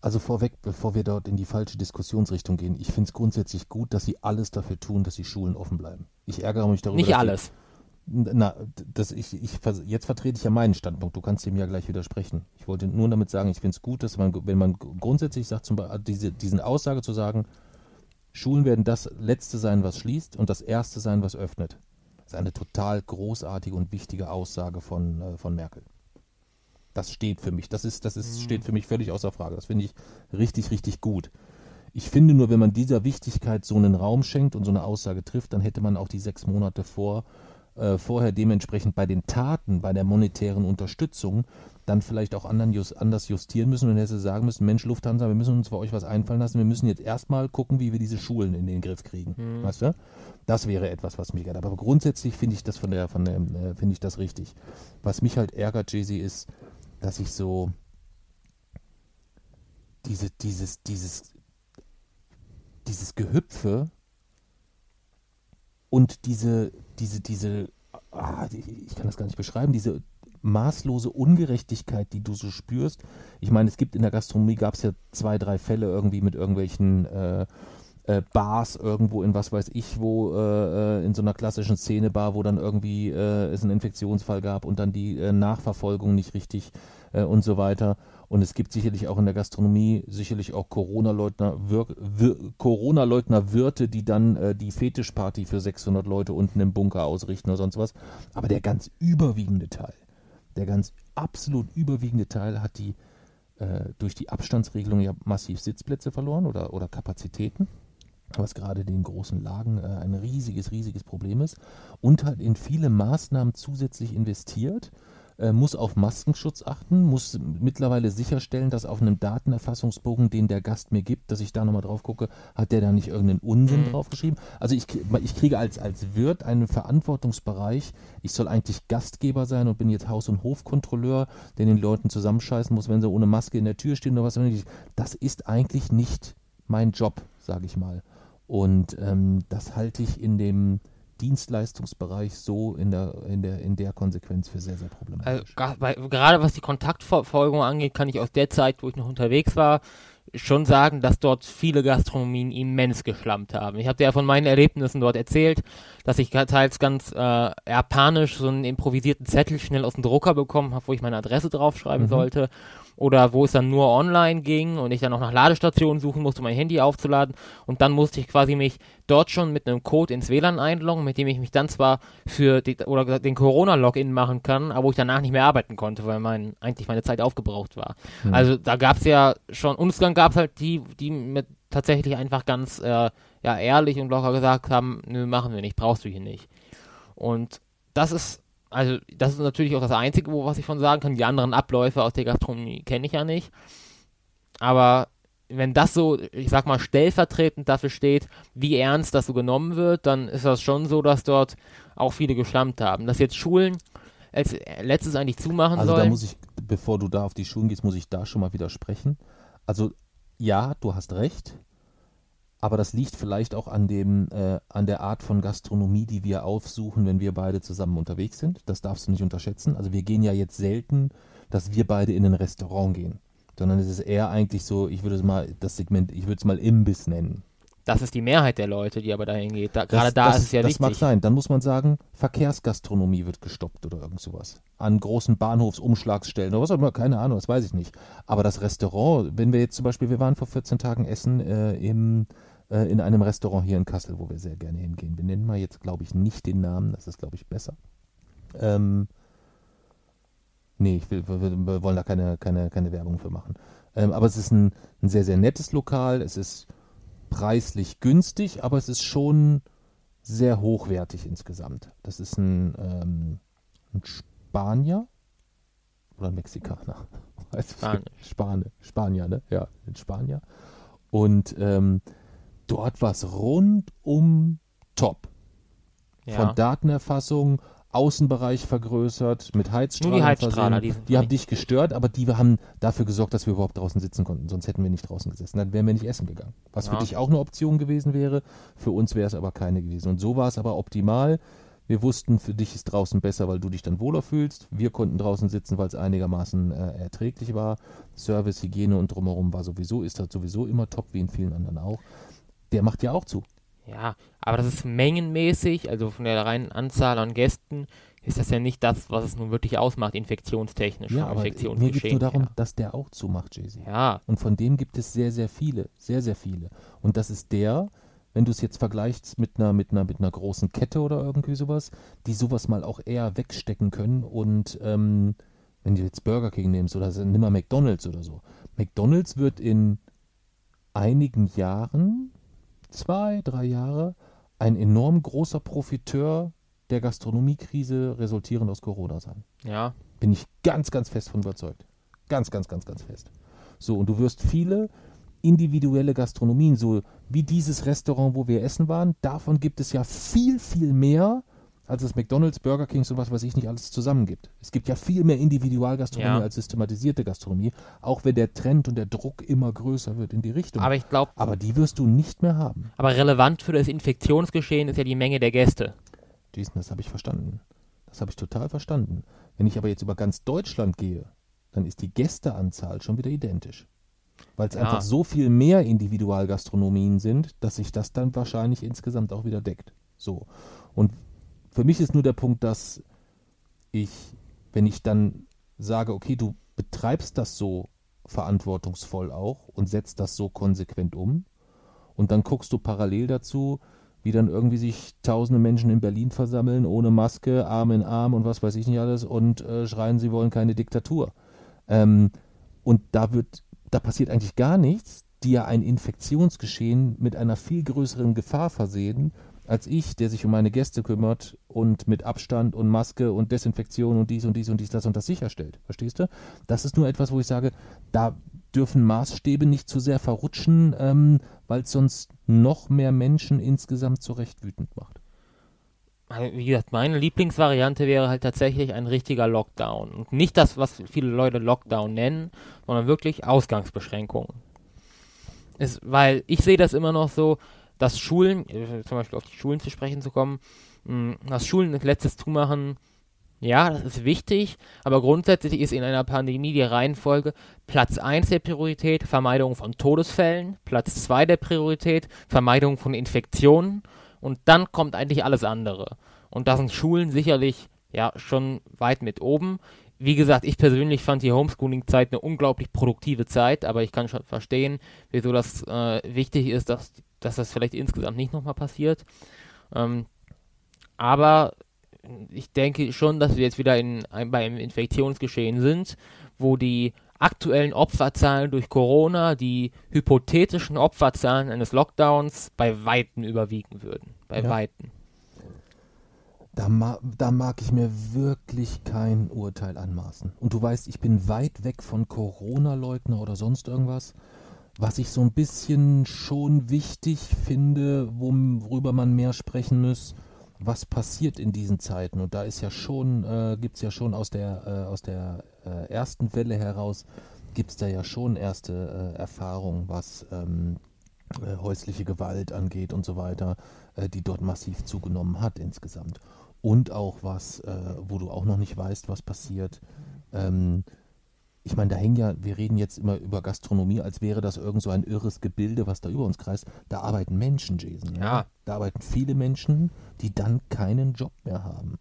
also vorweg, bevor wir dort in die falsche Diskussionsrichtung gehen, ich finde es grundsätzlich gut, dass sie alles dafür tun, dass die Schulen offen bleiben. Ich ärgere mich darüber. Nicht alles. Die, na, das, ich, ich, jetzt vertrete ich ja meinen Standpunkt. Du kannst dem ja gleich widersprechen. Ich wollte nur damit sagen, ich finde es gut, dass man, wenn man grundsätzlich sagt, zum Beispiel diese, diesen Aussage zu sagen, Schulen werden das Letzte sein, was schließt und das Erste sein, was öffnet. Das ist eine total großartige und wichtige Aussage von, äh, von Merkel. Das steht für mich. Das ist, das ist, mhm. steht für mich völlig außer Frage. Das finde ich richtig, richtig gut. Ich finde nur, wenn man dieser Wichtigkeit so einen Raum schenkt und so eine Aussage trifft, dann hätte man auch die sechs Monate vor, äh, vorher dementsprechend bei den Taten, bei der monetären Unterstützung, dann vielleicht auch just, anders justieren müssen und hätte sagen müssen, Mensch, Lufthansa, wir müssen uns für euch was einfallen lassen, wir müssen jetzt erstmal gucken, wie wir diese Schulen in den Griff kriegen. Mhm. Weißt du? Das wäre etwas, was mich ärgert. Aber grundsätzlich finde ich das von der, von der, äh, finde ich das richtig. Was mich halt ärgert, Jay-Z, ist, dass ich so diese, dieses, dieses, dieses Gehüpfe und diese, diese, diese, ah, ich kann das gar nicht beschreiben, diese maßlose Ungerechtigkeit, die du so spürst. Ich meine, es gibt in der Gastronomie, gab es ja zwei, drei Fälle irgendwie mit irgendwelchen äh, äh, Bars irgendwo in was weiß ich wo, äh, äh in so einer klassischen Szenebar, wo dann irgendwie äh, es einen Infektionsfall gab und dann die äh, Nachverfolgung nicht richtig äh, und so weiter. Und es gibt sicherlich auch in der Gastronomie sicherlich auch Corona-Leugner, Corona-Leugner-Wirte, die dann die Fetischparty für 600 Leute unten im Bunker ausrichten oder sonst was. Aber der ganz überwiegende Teil, der ganz absolut überwiegende Teil hat die durch die Abstandsregelung ja massiv Sitzplätze verloren oder, oder Kapazitäten was gerade den großen Lagen äh, ein riesiges, riesiges Problem ist und halt in viele Maßnahmen zusätzlich investiert, äh, muss auf Maskenschutz achten, muss mittlerweile sicherstellen, dass auf einem Datenerfassungsbogen, den der Gast mir gibt, dass ich da nochmal drauf gucke, hat der da nicht irgendeinen Unsinn mhm. draufgeschrieben. Also ich, ich kriege als, als Wirt einen Verantwortungsbereich, ich soll eigentlich Gastgeber sein und bin jetzt Haus- und Hofkontrolleur, der den Leuten zusammenscheißen muss, wenn sie ohne Maske in der Tür stehen oder was. Das ist eigentlich nicht mein Job, sage ich mal. Und ähm, das halte ich in dem Dienstleistungsbereich so in der, in der, in der Konsequenz für sehr, sehr problematisch. Also, gerade was die Kontaktverfolgung angeht, kann ich aus der Zeit, wo ich noch unterwegs war, schon sagen, dass dort viele Gastronomien immens geschlampt haben. Ich habe dir ja von meinen Erlebnissen dort erzählt, dass ich teils ganz äh, japanisch so einen improvisierten Zettel schnell aus dem Drucker bekommen habe, wo ich meine Adresse draufschreiben mhm. sollte oder wo es dann nur online ging und ich dann auch nach Ladestationen suchen musste, um mein Handy aufzuladen und dann musste ich quasi mich dort schon mit einem Code ins WLAN einloggen, mit dem ich mich dann zwar für die, oder den Corona-Login machen kann, aber wo ich danach nicht mehr arbeiten konnte, weil mein, eigentlich meine Zeit aufgebraucht war. Mhm. Also da gab es ja schon, und dann gab es halt die, die mit tatsächlich einfach ganz äh, ja, ehrlich und locker gesagt haben, nö, machen wir nicht, brauchst du hier nicht. Und das ist also das ist natürlich auch das Einzige, was ich von sagen kann. Die anderen Abläufe aus der Gastronomie kenne ich ja nicht. Aber wenn das so, ich sag mal, stellvertretend dafür steht, wie ernst das so genommen wird, dann ist das schon so, dass dort auch viele geschlampt haben. Dass jetzt Schulen als letztes eigentlich zumachen also sollen. Also da muss ich, bevor du da auf die Schulen gehst, muss ich da schon mal widersprechen. Also ja, du hast recht aber das liegt vielleicht auch an, dem, äh, an der Art von Gastronomie, die wir aufsuchen, wenn wir beide zusammen unterwegs sind. Das darfst du nicht unterschätzen. Also wir gehen ja jetzt selten, dass wir beide in ein Restaurant gehen, sondern es ist eher eigentlich so, ich würde es mal das Segment, ich würde es mal Imbiss nennen. Das ist die Mehrheit der Leute, die aber dahin geht. Da, gerade da das, ist es ja das wichtig. Das mag sein. Dann muss man sagen, Verkehrsgastronomie wird gestoppt oder irgend sowas. An großen Bahnhofsumschlagsstellen oder was auch immer, keine Ahnung, das weiß ich nicht. Aber das Restaurant, wenn wir jetzt zum Beispiel, wir waren vor 14 Tagen essen äh, im äh, in einem Restaurant hier in Kassel, wo wir sehr gerne hingehen. Wir nennen mal jetzt, glaube ich, nicht den Namen, das ist, glaube ich, besser. Ähm, nee, ich will, wir, wir, wollen da keine, keine, keine Werbung für machen. Ähm, aber es ist ein, ein sehr, sehr nettes Lokal. Es ist preislich günstig, aber es ist schon sehr hochwertig insgesamt. Das ist ein, ähm, ein Spanier, oder ein Mexikaner. Nicht. Spanier, Spanier, ne? Ja, ein Spanier. Und ähm, dort war es rundum top. Ja. Von Datenerfassung, Außenbereich vergrößert, mit Heizstrahlen Nur die Heizstrahler, die Die haben dich gestört, aber die haben dafür gesorgt, dass wir überhaupt draußen sitzen konnten. Sonst hätten wir nicht draußen gesessen. Dann wären wir nicht essen gegangen. Was für Ja. dich auch eine Option gewesen wäre. Für uns wäre es aber keine gewesen. Und so war es aber optimal. Wir wussten, für dich ist draußen besser, weil du dich dann wohler fühlst. Wir konnten draußen sitzen, weil es einigermaßen äh, erträglich war. Service, Hygiene und drumherum war sowieso, ist das sowieso immer top, wie in vielen anderen auch. Der macht ja auch zu. Ja, aber das ist mengenmäßig, also von der reinen Anzahl an Gästen ist das ja nicht das, was es nun wirklich ausmacht, infektionstechnisch. Ja, aber mir geht es nur darum, her. dass der auch zumacht, Jay-Z. Ja, Und von dem gibt es sehr, sehr viele, sehr, sehr viele. Und das ist der, wenn du es jetzt vergleichst mit einer, mit einer, mit einer großen Kette oder irgendwie sowas, die sowas mal auch eher wegstecken können. Und ähm, wenn du jetzt Burger King nimmst oder nimm mal McDonalds oder so. McDonalds wird in einigen Jahren, zwei, drei Jahre, ein enorm großer Profiteur der Gastronomiekrise resultierend aus Corona sein. ja, Bin ich ganz, ganz fest von überzeugt. Ganz, ganz, ganz, ganz fest. So, und du wirst viele individuelle Gastronomien, so wie dieses Restaurant, wo wir essen waren, davon gibt es ja viel, viel mehr, als es McDonalds, Burger Kings und was weiß ich nicht alles zusammen gibt. Es gibt ja viel mehr Individualgastronomie Ja. als systematisierte Gastronomie, auch wenn der Trend und der Druck immer größer wird in die Richtung. aber ich glaube, Aber die wirst du nicht mehr haben. aber relevant für das Infektionsgeschehen ist ja die Menge der Gäste. Jason, das habe ich verstanden. Das habe ich total verstanden. Wenn ich aber jetzt über ganz Deutschland gehe, dann ist die Gästeanzahl schon wieder identisch. Weil es Ja. einfach so viel mehr Individualgastronomien sind, dass sich das dann wahrscheinlich insgesamt auch wieder deckt. So. Und für mich ist nur der Punkt, dass ich, wenn ich dann sage, okay, du betreibst das so verantwortungsvoll auch und setzt das so konsequent um und dann guckst du parallel dazu, wie dann irgendwie sich tausende Menschen in Berlin versammeln, ohne Maske, Arm in Arm und was weiß ich nicht alles und äh, schreien, sie wollen keine Diktatur. Ähm, und da wird, da passiert eigentlich gar nichts, die ja ein Infektionsgeschehen mit einer viel größeren Gefahr versehen, als ich, der sich um meine Gäste kümmert und mit Abstand und Maske und Desinfektion und dies und dies und dies, das und das sicherstellt. Verstehst du? Das ist nur etwas, wo ich sage, da dürfen Maßstäbe nicht zu sehr verrutschen, ähm, weil es sonst noch mehr Menschen insgesamt zurecht wütend macht. Wie gesagt, meine Lieblingsvariante wäre halt tatsächlich ein richtiger Lockdown. Und nicht das, was viele Leute Lockdown nennen, sondern wirklich Ausgangsbeschränkungen. Ist, weil ich sehe das immer noch so, dass Schulen, äh, zum Beispiel auf die Schulen zu sprechen zu kommen, mh, dass Schulen das letztes zumachen, ja, das ist wichtig, aber grundsätzlich ist in einer Pandemie die Reihenfolge Platz 1 der Priorität Vermeidung von Todesfällen, Platz 2 der Priorität Vermeidung von Infektionen und dann kommt eigentlich alles andere. Und da sind Schulen sicherlich ja schon weit mit oben. Wie gesagt, ich persönlich fand die Homeschooling-Zeit eine unglaublich produktive Zeit, aber ich kann schon verstehen, wieso das äh, wichtig ist, dass, dass das vielleicht insgesamt nicht nochmal passiert. Ähm, aber ich denke schon, dass wir jetzt wieder in, ein, bei einem Infektionsgeschehen sind, wo die aktuellen Opferzahlen durch Corona die hypothetischen Opferzahlen eines Lockdowns bei Weitem überwiegen würden. Bei Ja. Weitem. Da, ma da mag ich mir wirklich kein Urteil anmaßen. Und du weißt, ich bin weit weg von Corona-Leugner oder sonst irgendwas. Was ich so ein bisschen schon wichtig finde, worüber man mehr sprechen muss, was passiert in diesen Zeiten. Und da ist ja schon, äh, gibt es ja schon aus der, äh, aus der äh, ersten Welle heraus, gibt es da ja schon erste äh, Erfahrungen, was ähm, äh, häusliche Gewalt angeht und so weiter, äh, die dort massiv zugenommen hat insgesamt. Und auch was, äh, wo du auch noch nicht weißt, was passiert. Ähm, ich meine, da hängen ja, wir reden jetzt immer über Gastronomie, als wäre das irgend so ein irres Gebilde, was da über uns kreist. Da arbeiten Menschen, Jason. Ja. Da arbeiten viele Menschen, die dann keinen Job mehr haben.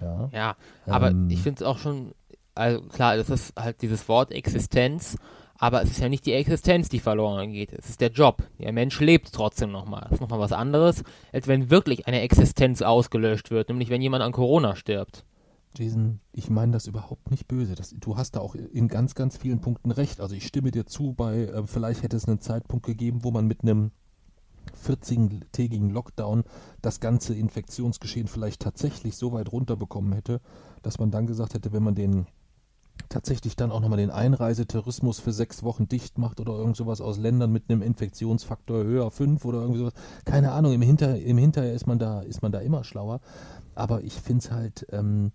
Ja. Ja, aber Ähm. ich finde es auch schon, also klar, das ist halt dieses Wort Existenz, aber es ist ja nicht die Existenz, die verloren geht. Es ist der Job. Der Mensch lebt trotzdem nochmal. Das ist nochmal was anderes, als wenn wirklich eine Existenz ausgelöscht wird, nämlich wenn jemand an Corona stirbt. Jason, ich meine das überhaupt nicht böse. Das, du hast da auch in ganz, ganz vielen Punkten recht. Also ich stimme dir zu, bei äh, vielleicht hätte es einen Zeitpunkt gegeben, wo man mit einem 14-tägigen Lockdown das ganze Infektionsgeschehen vielleicht tatsächlich so weit runterbekommen hätte, dass man dann gesagt hätte, wenn man den tatsächlich dann auch nochmal den Einreisetourismus für sechs Wochen dicht macht oder irgend sowas aus Ländern mit einem Infektionsfaktor höher fünf oder irgendwie sowas. Keine Ahnung, im, Hinter, im Hinterher ist man da, ist man da immer schlauer. Aber ich finde es halt ähm,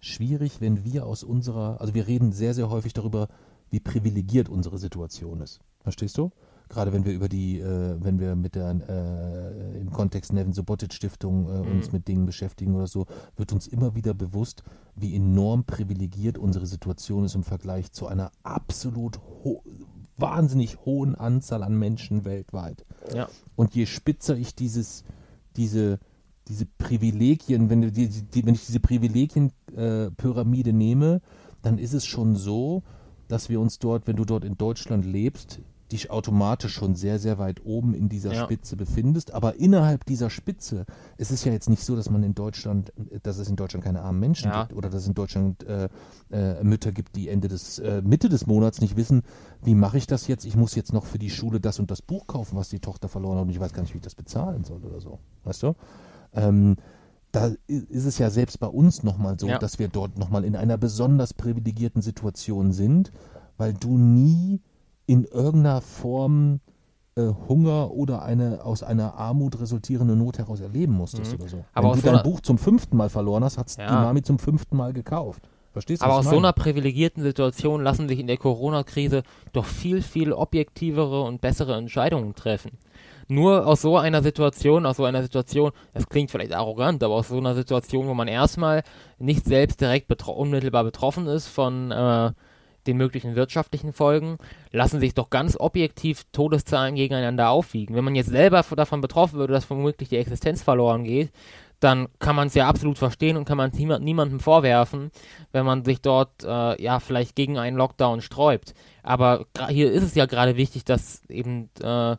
schwierig, wenn wir aus unserer, also wir reden sehr, sehr häufig darüber, wie privilegiert unsere Situation ist. Verstehst du? Gerade wenn wir über die, äh, wenn wir mit der äh, im Kontext Nevin Subotic Stiftung äh, uns Mhm. mit Dingen beschäftigen oder so, wird uns immer wieder bewusst, wie enorm privilegiert unsere Situation ist im Vergleich zu einer absolut ho wahnsinnig hohen Anzahl an Menschen weltweit. Ja. Und je spitzer ich dieses, diese, diese Privilegien, wenn, die, die, wenn ich diese Privilegienpyramide äh, nehme, dann ist es schon so, dass wir uns dort, wenn du dort in Deutschland lebst, dich automatisch schon sehr, sehr weit oben in dieser Ja. Spitze befindest. Aber innerhalb dieser Spitze, es ist ja jetzt nicht so, dass man in Deutschland, dass es in Deutschland keine armen Menschen Ja. gibt oder dass es in Deutschland äh, äh, Mütter gibt, die Ende des, äh, Mitte des Monats nicht wissen, wie mache ich das jetzt? Ich muss jetzt noch für die Schule das und das Buch kaufen, was die Tochter verloren hat und ich weiß gar nicht, wie ich das bezahlen soll oder so. Weißt du? Ähm, da ist es ja selbst bei uns nochmal so, Ja. dass wir dort nochmal in einer besonders privilegierten Situation sind, weil du nie in irgendeiner Form äh, Hunger oder eine aus einer Armut resultierende Not heraus erleben musstest Mhm. oder so. Aber Wenn du so dein Buch zum fünften Mal verloren hast, hat die Ja. Mami zum fünften Mal gekauft. Verstehst du? Aber aus so einer privilegierten Situation lassen sich in der Corona-Krise doch viel, viel objektivere und bessere Entscheidungen treffen. Nur aus so einer Situation, aus so einer Situation, das klingt vielleicht arrogant, aber aus so einer Situation, wo man erstmal nicht selbst direkt betro unmittelbar betroffen ist von äh, den möglichen wirtschaftlichen Folgen, lassen sich doch ganz objektiv Todeszahlen gegeneinander aufwiegen. Wenn man jetzt selber davon betroffen würde, dass womöglich die Existenz verloren geht, dann kann man es ja absolut verstehen und kann man es niemand, niemandem vorwerfen, wenn man sich dort äh, ja vielleicht gegen einen Lockdown sträubt. Aber hier ist es ja gerade wichtig, dass eben äh,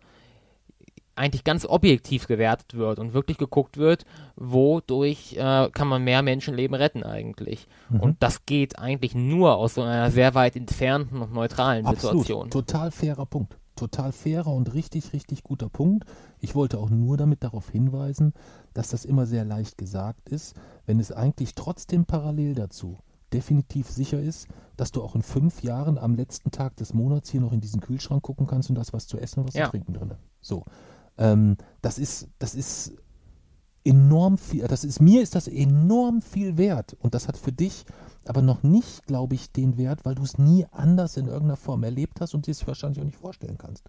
eigentlich ganz objektiv gewertet wird und wirklich geguckt wird, wodurch äh, kann man mehr Menschenleben retten eigentlich. Mhm. Und das geht eigentlich nur aus so einer sehr weit entfernten und neutralen Absolut. Situation. Total fairer Punkt. Total fairer und richtig, richtig guter Punkt. Ich wollte auch nur damit darauf hinweisen, dass das immer sehr leicht gesagt ist, wenn es eigentlich trotzdem parallel dazu definitiv sicher ist, dass du auch in fünf Jahren am letzten Tag des Monats hier noch in diesen Kühlschrank gucken kannst und da ist was zu essen und was Ja. zu trinken drin. So. Ähm, das ist, das ist enorm viel, das ist, mir ist das enorm viel wert. Und das hat für dich aber noch nicht, glaube ich, den Wert, weil du es nie anders in irgendeiner Form erlebt hast und dir es wahrscheinlich auch nicht vorstellen kannst.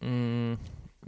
Mm,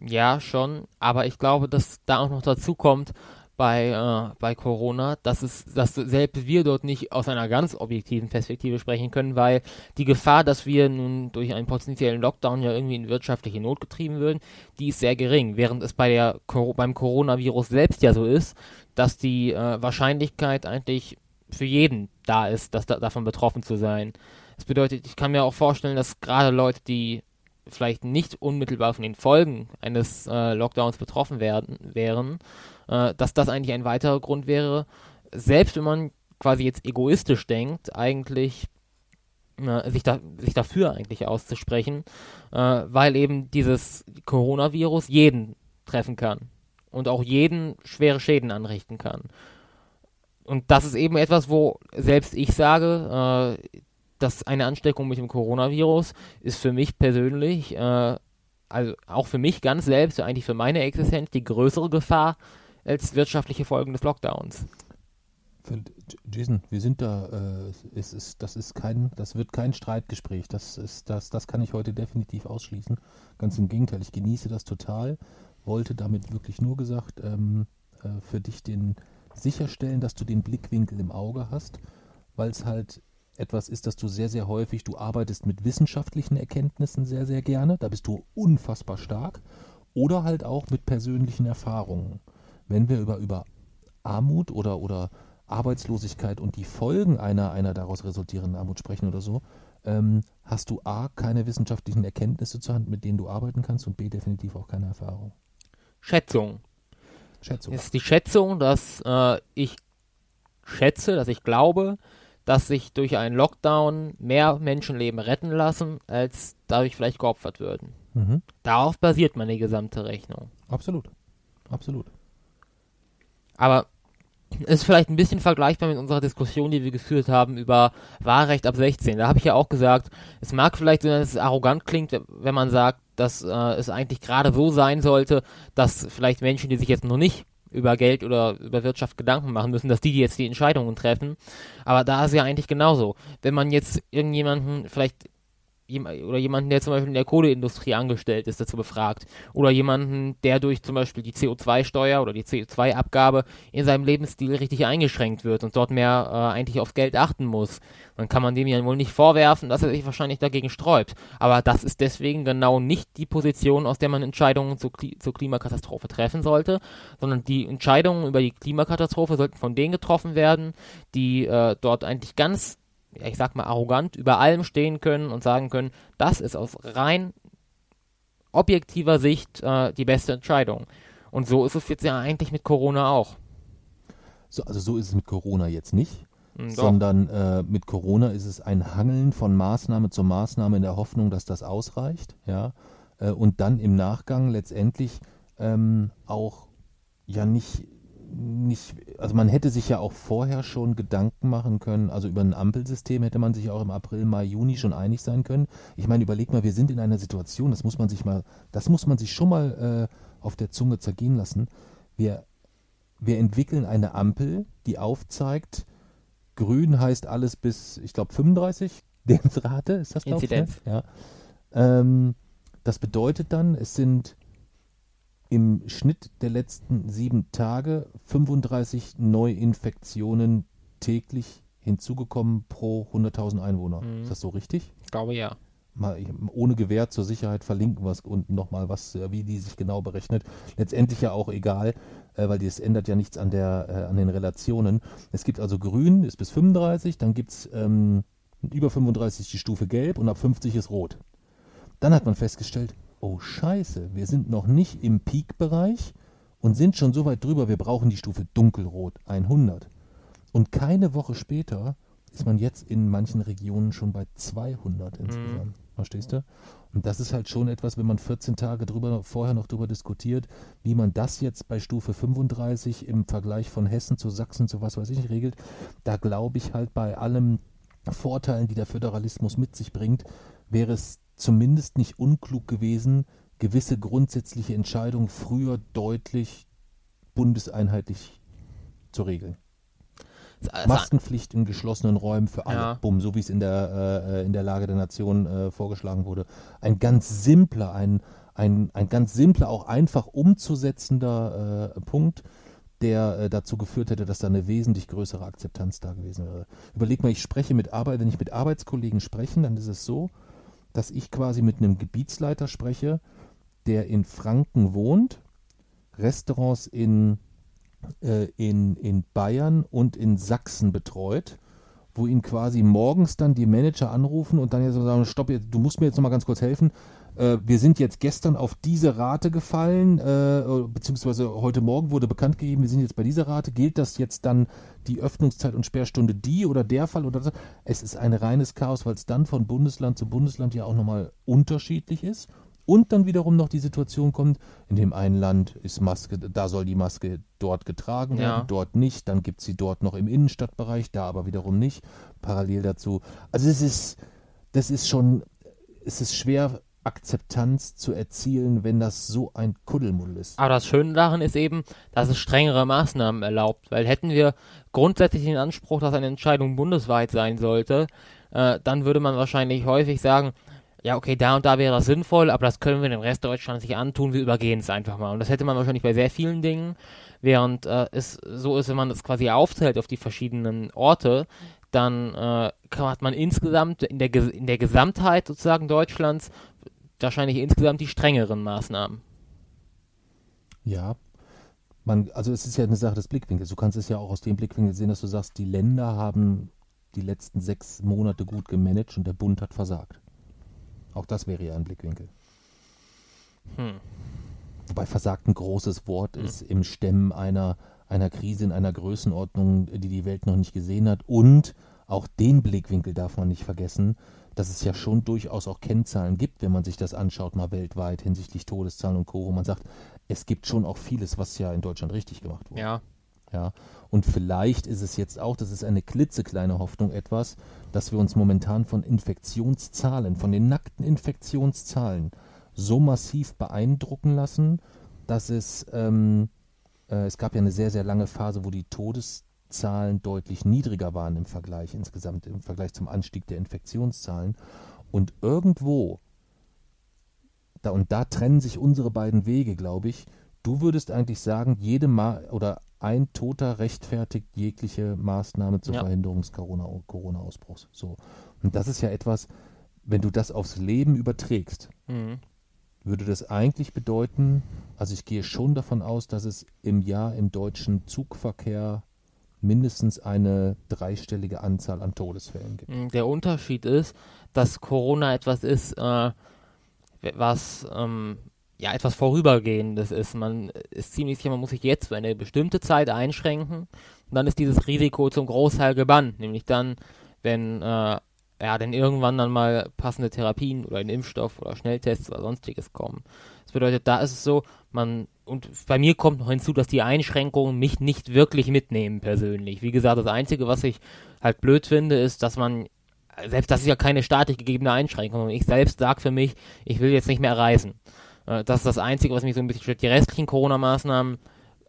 ja, schon. Aber ich glaube, dass da auch noch dazu kommt bei, äh, bei Corona, dass es, dass selbst wir dort nicht aus einer ganz objektiven Perspektive sprechen können, weil die Gefahr, dass wir nun durch einen potenziellen Lockdown ja irgendwie in wirtschaftliche Not getrieben würden, die ist sehr gering. Während es bei der beim Coronavirus selbst ja so ist, dass die äh, Wahrscheinlichkeit eigentlich für jeden da ist, dass da, davon betroffen zu sein. Das bedeutet, ich kann mir auch vorstellen, dass gerade Leute, die vielleicht nicht unmittelbar von den Folgen eines äh, Lockdowns betroffen werden, wären, äh, dass das eigentlich ein weiterer Grund wäre, selbst wenn man quasi jetzt egoistisch denkt, eigentlich äh, sich, da, sich dafür eigentlich auszusprechen, äh, weil eben dieses Coronavirus jeden treffen kann und auch jeden schwere Schäden anrichten kann. Und das ist eben etwas, wo selbst ich sage, äh, dass eine Ansteckung mit dem Coronavirus ist für mich persönlich, äh, also auch für mich ganz selbst, eigentlich für meine Existenz die größere Gefahr als wirtschaftliche Folgen des Lockdowns. Jason, wir sind da, äh, es ist, das ist kein, das wird kein Streitgespräch. Das ist, das, das kann ich heute definitiv ausschließen. Ganz im Gegenteil, ich genieße das total. Wollte damit wirklich nur gesagt, ähm, äh, für dich den sicherstellen, dass du den Blickwinkel im Auge hast, weil es halt etwas ist, dass du sehr, sehr häufig, du arbeitest mit wissenschaftlichen Erkenntnissen sehr, sehr gerne, da bist du unfassbar stark, oder halt auch mit persönlichen Erfahrungen. Wenn wir über, über Armut oder, oder Arbeitslosigkeit und die Folgen einer, einer daraus resultierenden Armut sprechen oder so, ähm, hast du A, keine wissenschaftlichen Erkenntnisse zur Hand, mit denen du arbeiten kannst und B, definitiv auch keine Erfahrung. Schätzung. Schätzung. Es ist die Schätzung, dass äh, ich schätze, dass ich glaube, dass sich durch einen Lockdown mehr Menschenleben retten lassen, als dadurch vielleicht geopfert würden. Mhm. Darauf basiert meine gesamte Rechnung. Absolut. Absolut. Aber ist vielleicht ein bisschen vergleichbar mit unserer Diskussion, die wir geführt haben über Wahlrecht ab 16. Da habe ich ja auch gesagt, es mag vielleicht so, dass es arrogant klingt, wenn man sagt, dass äh, es eigentlich gerade so sein sollte, dass vielleicht Menschen, die sich jetzt noch nicht über Geld oder über Wirtschaft Gedanken machen müssen, dass die, jetzt die Entscheidungen treffen. Aber da ist ja eigentlich genauso. Wenn man jetzt irgendjemanden vielleicht oder jemanden, der zum Beispiel in der Kohleindustrie angestellt ist, dazu befragt. Oder jemanden, der durch zum Beispiel die CO2-Steuer oder die CO2-Abgabe in seinem Lebensstil richtig eingeschränkt wird und dort mehr äh, eigentlich aufs Geld achten muss. Dann kann man dem ja wohl nicht vorwerfen, dass er sich wahrscheinlich dagegen sträubt. Aber das ist deswegen genau nicht die Position, aus der man Entscheidungen zu Kli zur Klimakatastrophe treffen sollte, sondern die Entscheidungen über die Klimakatastrophe sollten von denen getroffen werden, die äh, dort eigentlich ganz ich sag mal, arrogant über allem stehen können und sagen können, das ist aus rein objektiver Sicht äh, die beste Entscheidung. Und so ist es jetzt ja eigentlich mit Corona auch. So, also so ist es mit Corona jetzt nicht, mhm, sondern äh, mit Corona ist es ein Hangeln von Maßnahme zu Maßnahme in der Hoffnung, dass das ausreicht, ja, äh, und dann im Nachgang letztendlich ähm, auch ja nicht nicht, also man hätte sich ja auch vorher schon Gedanken machen können, also über ein Ampelsystem hätte man sich auch im April, Mai, Juni schon einig sein können. Ich meine, überleg mal, wir sind in einer Situation, das muss man sich mal, das muss man sich schon mal äh, auf der Zunge zergehen lassen. Wir, wir entwickeln eine Ampel, die aufzeigt, grün heißt alles bis, ich glaube, 35 Densrate, ist das, glaube ich? Ne? Ja. Ähm, das bedeutet dann, es sind im Schnitt der letzten sieben Tage 35 Neuinfektionen täglich hinzugekommen pro 100.000 Einwohner. Mhm. Ist das so richtig? Ich glaube ja. Mal, ohne Gewähr zur Sicherheit verlinken wir es unten nochmal, was, äh, wie die sich genau berechnet. Letztendlich ja auch egal, äh, weil das ändert ja nichts an, der, äh, an den Relationen. Es gibt also grün, ist bis 35, dann gibt es ähm, über 35 die Stufe gelb und ab 50 ist rot. Dann hat man festgestellt, oh scheiße, wir sind noch nicht im Peak-Bereich und sind schon so weit drüber, wir brauchen die Stufe dunkelrot 100. Und keine Woche später ist man jetzt in manchen Regionen schon bei 200 insgesamt. Mhm. Verstehst du? Und das ist halt schon etwas, wenn man 14 Tage drüber, vorher noch drüber diskutiert, wie man das jetzt bei Stufe 35 im Vergleich von Hessen zu Sachsen zu was weiß ich regelt. Da glaube ich halt bei allem Vorteilen, die der Föderalismus mit sich bringt, wäre es zumindest nicht unklug gewesen, gewisse grundsätzliche Entscheidungen früher deutlich bundeseinheitlich zu regeln. Maskenpflicht in geschlossenen Räumen für alle. Ja. Bumm, so wie es in der, äh, in der Lage der Nation äh, vorgeschlagen wurde. Ein ganz simpler, ein, ein, ein ganz simpler, auch einfach umzusetzender äh, Punkt, der äh, dazu geführt hätte, dass da eine wesentlich größere Akzeptanz da gewesen wäre. Überleg mal, ich spreche mit Arbeit, wenn ich mit Arbeitskollegen spreche, dann ist es so, dass ich quasi mit einem Gebietsleiter spreche, der in Franken wohnt, Restaurants in, äh, in, in Bayern und in Sachsen betreut, wo ihn quasi morgens dann die Manager anrufen und dann jetzt sagen, stopp, du musst mir jetzt nochmal ganz kurz helfen, äh, wir sind jetzt gestern auf diese Rate gefallen, äh, beziehungsweise heute Morgen wurde bekannt gegeben, wir sind jetzt bei dieser Rate. Gilt das jetzt dann die Öffnungszeit und Sperrstunde die oder der Fall oder das? Es ist ein reines Chaos, weil es dann von Bundesland zu Bundesland ja auch nochmal unterschiedlich ist. Und dann wiederum noch die Situation kommt, in dem einen Land ist Maske, da soll die Maske dort getragen werden, ja. dort nicht, dann gibt es sie dort noch im Innenstadtbereich, da aber wiederum nicht, parallel dazu. Also es ist, das ist schon, es ist schwer Akzeptanz zu erzielen, wenn das so ein Kuddelmuddel ist. Aber das Schöne daran ist eben, dass es strengere Maßnahmen erlaubt, weil hätten wir grundsätzlich den Anspruch, dass eine Entscheidung bundesweit sein sollte, äh, dann würde man wahrscheinlich häufig sagen, ja, okay, da und da wäre das sinnvoll, aber das können wir dem Rest Deutschlands nicht antun, wir übergehen es einfach mal. Und das hätte man wahrscheinlich bei sehr vielen Dingen, während äh, es so ist, wenn man das quasi aufteilt auf die verschiedenen Orte, dann äh, hat man insgesamt in der, in der Gesamtheit sozusagen Deutschlands wahrscheinlich insgesamt die strengeren Maßnahmen. Ja, man, also es ist ja eine Sache des Blickwinkels. Du kannst es ja auch aus dem Blickwinkel sehen, dass du sagst, die Länder haben die letzten sechs Monate gut gemanagt und der Bund hat versagt. Auch das wäre ja ein Blickwinkel. Hm. Wobei versagt ein großes Wort hm. ist im Stemmen einer, einer Krise in einer Größenordnung, die die Welt noch nicht gesehen hat. Und auch den Blickwinkel darf man nicht vergessen dass es ja schon durchaus auch Kennzahlen gibt, wenn man sich das anschaut, mal weltweit hinsichtlich Todeszahlen und Co., wo man sagt, es gibt schon auch vieles, was ja in Deutschland richtig gemacht wurde. Ja. Ja. Und vielleicht ist es jetzt auch, das ist eine klitzekleine Hoffnung, etwas, dass wir uns momentan von Infektionszahlen, von den nackten Infektionszahlen so massiv beeindrucken lassen, dass es, ähm, äh, es gab ja eine sehr, sehr lange Phase, wo die Todeszahlen deutlich niedriger waren im Vergleich insgesamt, im Vergleich zum Anstieg der Infektionszahlen. Und irgendwo, da, und da trennen sich unsere beiden Wege, glaube ich, du würdest eigentlich sagen, jede Ma oder ein Toter rechtfertigt jegliche Maßnahme zur Ja. Verhinderung des Corona- Corona-Ausbruchs. so. Und das ist ja etwas, wenn du das aufs Leben überträgst, Mhm. würde das eigentlich bedeuten, also ich gehe schon davon aus, dass es im Jahr im deutschen Zugverkehr mindestens eine dreistellige Anzahl an Todesfällen gibt. Mm, Der Unterschied ist, dass Corona etwas ist, äh, was ähm, ja etwas Vorübergehendes ist. Man ist ziemlich sicher, man muss sich jetzt für eine bestimmte Zeit einschränken und dann ist dieses Risiko zum Großteil gebannt. Nämlich dann, wenn äh, ja, denn irgendwann dann mal passende Therapien oder ein Impfstoff oder Schnelltests oder sonstiges kommen. Das bedeutet, da ist es so, man, und bei mir kommt noch hinzu, dass die Einschränkungen mich nicht wirklich mitnehmen persönlich. Wie gesagt, das Einzige, was ich halt blöd finde, ist, dass man, selbst das ist ja keine staatlich gegebene Einschränkung, ich selbst sage für mich, ich will jetzt nicht mehr reisen. Äh, Das ist das Einzige, was mich so ein bisschen stört. Die restlichen Corona-Maßnahmen,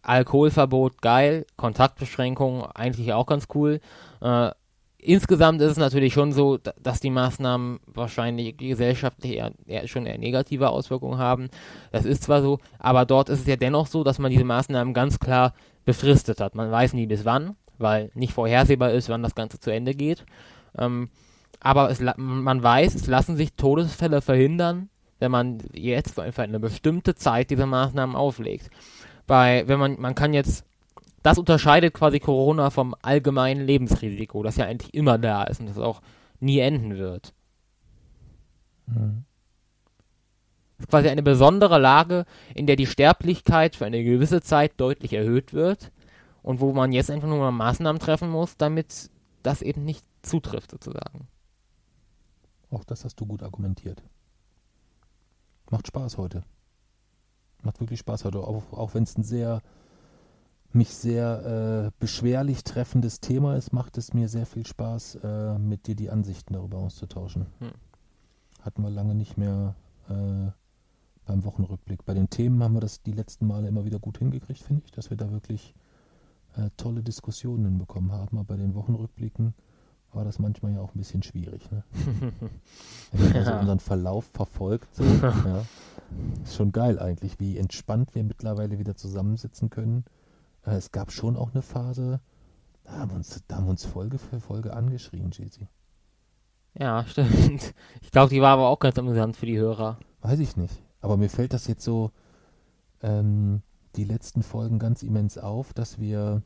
Alkoholverbot, geil, Kontaktbeschränkungen, eigentlich auch ganz cool. Insgesamt ist es natürlich schon so, da- dass die Maßnahmen wahrscheinlich gesellschaftlich eher, eher schon eher negative Auswirkungen haben. Das ist zwar so, aber dort ist es ja dennoch so, dass man diese Maßnahmen ganz klar befristet hat. Man weiß nie bis wann, weil nicht vorhersehbar ist, wann das Ganze zu Ende geht. Ähm, aber es, man weiß, es lassen sich Todesfälle verhindern, wenn man jetzt für eine bestimmte Zeit diese Maßnahmen auflegt. Bei, wenn man, man kann jetzt das unterscheidet quasi Corona vom allgemeinen Lebensrisiko, das ja eigentlich immer da ist und das auch nie enden wird. Mhm. Es ist quasi eine besondere Lage, in der die Sterblichkeit für eine gewisse Zeit deutlich erhöht wird und wo man jetzt einfach nur mal Maßnahmen treffen muss, damit das eben nicht zutrifft sozusagen. Auch das hast du gut argumentiert. Macht Spaß heute. Macht wirklich Spaß heute, auch, auch wenn es ein sehr mich sehr äh, beschwerlich treffendes Thema ist, macht es mir sehr viel Spaß, äh, mit dir die Ansichten darüber auszutauschen. Hm. Hatten wir lange nicht mehr äh, beim Wochenrückblick. Bei den Themen haben wir das die letzten Male immer wieder gut hingekriegt, finde ich, dass wir da wirklich äh, tolle Diskussionen hinbekommen haben. Aber bei den Wochenrückblicken war das manchmal ja auch ein bisschen schwierig. Ne? Wenn man also Ja. unseren Verlauf verfolgt, so, ja, ist schon geil eigentlich, wie entspannt wir mittlerweile wieder zusammensitzen können. Äh, es gab schon auch eine Phase, da haben wir uns, da haben wir uns Folge für Folge angeschrien, Jesi. Ja, stimmt. Ich glaube, die war aber auch ganz amüsant für die Hörer. Weiß ich nicht. Aber mir fällt das jetzt so ähm, die letzten Folgen ganz immens auf, dass wir,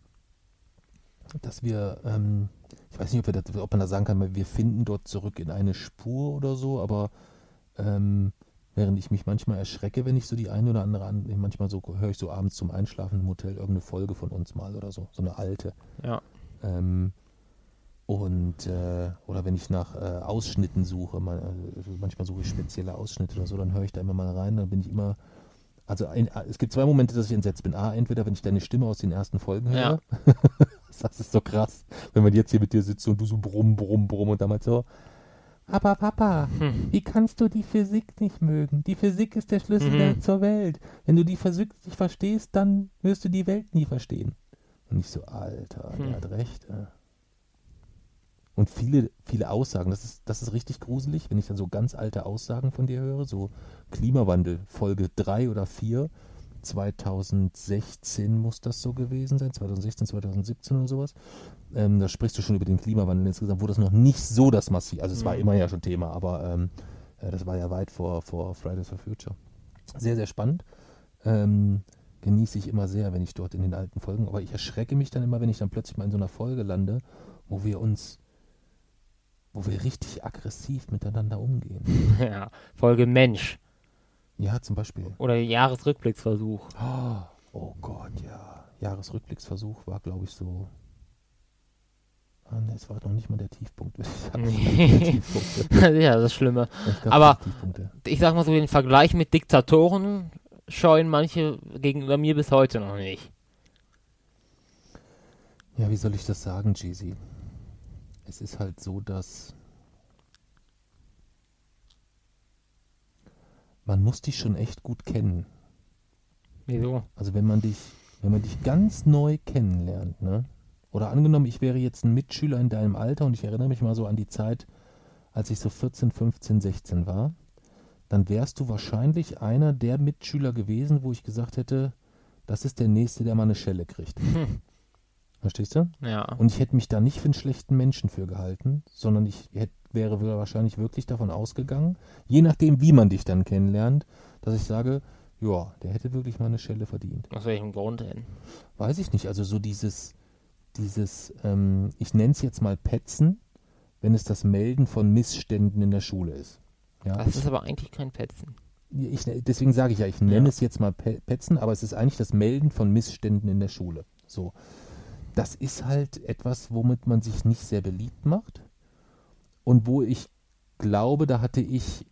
dass wir, ähm, ich weiß nicht, ob, wir das, ob man da sagen kann, wir finden dort zurück in eine Spur oder so, aber ähm, während ich mich manchmal erschrecke, wenn ich so die eine oder andere, an, manchmal so höre ich so abends zum Einschlafen im Hotel irgendeine Folge von uns mal oder so, so eine alte. Ja. Ähm, und äh, oder wenn ich nach äh, Ausschnitten suche, man, äh, manchmal suche ich spezielle Ausschnitte oder so, dann höre ich da immer mal rein, dann bin ich immer. Also ein, äh, es gibt zwei Momente, dass ich entsetzt bin. A, entweder wenn ich deine Stimme aus den ersten Folgen höre. das ist so krass, wenn man jetzt hier mit dir sitzt und du so brumm, brumm, brumm und damals so. Aber Papa, Hm. wie kannst du die Physik nicht mögen? Die Physik ist der Schlüssel Mhm. der- zur Welt. Wenn du die Physik nicht verstehst, dann wirst du die Welt nie verstehen. Und ich so, Alter, Hm. der hat recht. Äh. Und viele, viele Aussagen, das ist, das ist richtig gruselig, wenn ich dann so ganz alte Aussagen von dir höre, so Klimawandel, Folge 3 oder 4, 2016 muss das so gewesen sein, 2016, 2017 oder sowas. Ähm, da sprichst du schon über den Klimawandel insgesamt, wo das noch nicht so das massiv, also es war Mhm. immer ja schon Thema, aber ähm, äh, das war ja weit vor, vor Fridays for Future. Sehr, sehr spannend. Ähm, genieße ich immer sehr, wenn ich dort in den alten Folgen, aber ich erschrecke mich dann immer, wenn ich dann plötzlich mal in so einer Folge lande, wo wir uns, wo wir richtig aggressiv miteinander umgehen. ja. Folge Mensch Ja, zum Beispiel. oder Jahresrückblicksversuch. Oh, oh Gott, ja. Jahresrückblicksversuch war, glaube ich, so. Ah, ne, es war noch nicht mal der Tiefpunkt. Nee. Ja, das ist Schlimme. Aber-. Ich sag mal so, den Vergleich mit Diktatoren scheuen manche gegenüber mir bis heute noch nicht. Ja, wie soll ich das sagen, Jeezy? Es ist halt so, dass man muss dich schon echt gut kennen. Wieso? Also wenn man dich, wenn man dich ganz neu kennenlernt, ne? Oder angenommen, ich wäre jetzt ein Mitschüler in deinem Alter und ich erinnere mich mal so an die Zeit, als ich so 14, 15, 16 war, dann wärst du wahrscheinlich einer der Mitschüler gewesen, wo ich gesagt hätte, das ist der Nächste, der mal eine Schelle kriegt. Hm. Verstehst du? Ja. Und ich hätte mich da nicht für einen schlechten Menschen für gehalten, sondern ich hätte, wäre wahrscheinlich wirklich davon ausgegangen, je nachdem, wie man dich dann kennenlernt, dass ich sage, ja, der hätte wirklich mal eine Schelle verdient. Aus welchem Grund denn? Weiß ich nicht. Also so dieses, dieses, ähm, ich nenne es jetzt mal Petzen, wenn es das Melden von Missständen in der Schule ist. Ja, Das ist aber eigentlich kein Petzen. ich, deswegen sage ich ja, ich nenne Ja. es jetzt mal Pe- Petzen, aber es ist eigentlich das Melden von Missständen in der Schule. So. Das ist halt etwas, womit man sich nicht sehr beliebt macht und wo ich glaube, da hatte ich,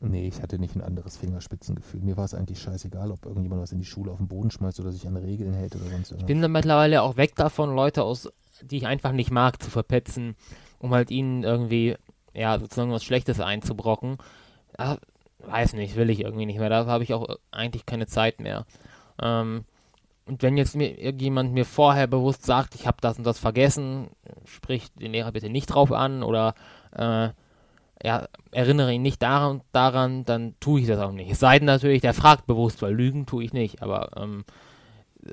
nee, ich hatte nicht ein anderes Fingerspitzengefühl. Mir war es eigentlich scheißegal, ob irgendjemand was in die Schule auf den Boden schmeißt oder sich an Regeln hält oder sonst Ich irgendwas. bin dann mittlerweile auch weg davon, Leute aus, die ich einfach nicht mag, zu verpetzen, um halt ihnen irgendwie, ja, sozusagen was Schlechtes einzubrocken. Ja, weiß nicht, will ich irgendwie nicht mehr. Dafür habe ich auch eigentlich keine Zeit mehr. Ähm, und wenn jetzt mir irgendjemand mir vorher bewusst sagt, ich habe das und das vergessen, sprich den Lehrer bitte nicht drauf an oder äh, ja, erinnere ihn nicht daran, daran, dann tue ich das auch nicht. Es sei denn natürlich, der fragt bewusst, weil Lügen tue ich nicht, aber ähm,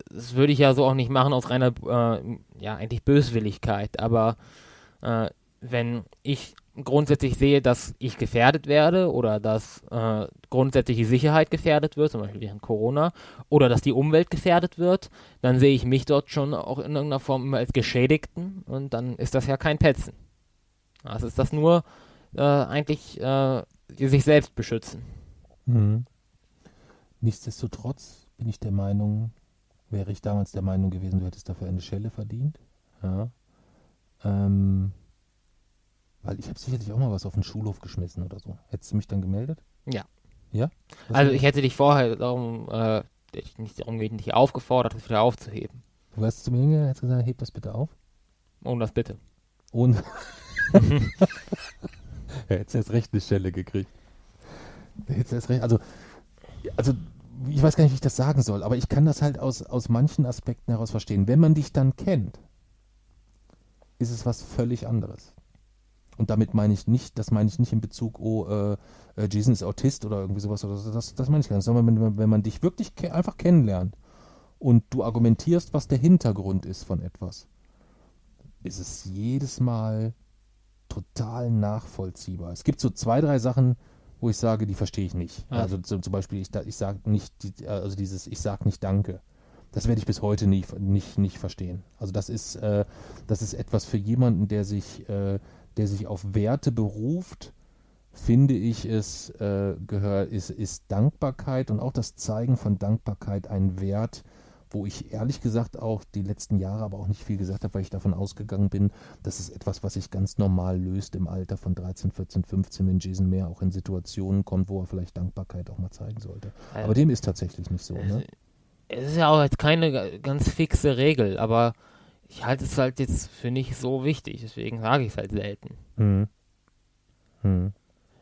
das würde ich ja so auch nicht machen aus reiner, äh, ja, eigentlich Böswilligkeit. Aber äh, wenn ich grundsätzlich sehe, dass ich gefährdet werde oder dass äh, grundsätzlich die Sicherheit gefährdet wird, zum Beispiel während Corona, oder dass die Umwelt gefährdet wird, dann sehe ich mich dort schon auch in irgendeiner Form immer als Geschädigten und dann ist das ja kein Petzen. Also ist das nur äh, eigentlich äh, sich selbst beschützen. Mhm. Nichtsdestotrotz bin ich der Meinung, wäre ich damals der Meinung gewesen, du hättest dafür eine Schelle verdient. Ja. Ähm, weil ich habe sicherlich auch mal was auf den Schulhof geschmissen oder so. Hättest du mich dann gemeldet? Ja. Ja? Was Also ich hätte dich vorher darum, äh, nicht darum gebeten, dich aufgefordert, das wieder aufzuheben. Du wärst zu mir hingegangen, hättest gesagt, heb das bitte auf. Um das bitte. Und er hätte erst recht eine Stelle gekriegt. Er hätte erst recht, also, also ich weiß gar nicht, wie ich das sagen soll, aber ich kann das halt aus, aus manchen Aspekten heraus verstehen. Wenn man dich dann kennt, ist es was völlig anderes. Und damit meine ich nicht, das meine ich nicht in Bezug, oh, äh, äh, Jason ist Autist oder irgendwie sowas, oder so, das, das meine ich gar nicht, sondern wenn, man- wenn man dich wirklich ke einfach kennenlernt und du argumentierst, was der Hintergrund ist von etwas, ist es jedes Mal total nachvollziehbar. Es gibt so zwei, drei Sachen, wo ich sage, die verstehe ich nicht. Ja. Also zum, zum Beispiel, ich, ich sage nicht, die, also dieses, ich sage nicht Danke. Das werde ich bis heute nie, nicht, nicht verstehen. Also das ist, äh, das ist etwas für jemanden, der sich, äh, der sich auf Werte beruft, finde ich es äh, gehört, ist, ist Dankbarkeit und auch das Zeigen von Dankbarkeit ein Wert, wo ich ehrlich gesagt auch die letzten Jahre aber auch nicht viel gesagt habe, weil ich davon ausgegangen bin, das ist etwas, was sich ganz normal löst im Alter von 13, 14, 15, wenn Jason mehr auch in Situationen kommt, wo er vielleicht Dankbarkeit auch mal zeigen sollte. Aber dem ist tatsächlich nicht so. Ne? Es ist ja auch jetzt keine ga- ganz fixe Regel, aber ich halte es halt jetzt für nicht so wichtig, deswegen sage ich es halt selten. Hm. Hm.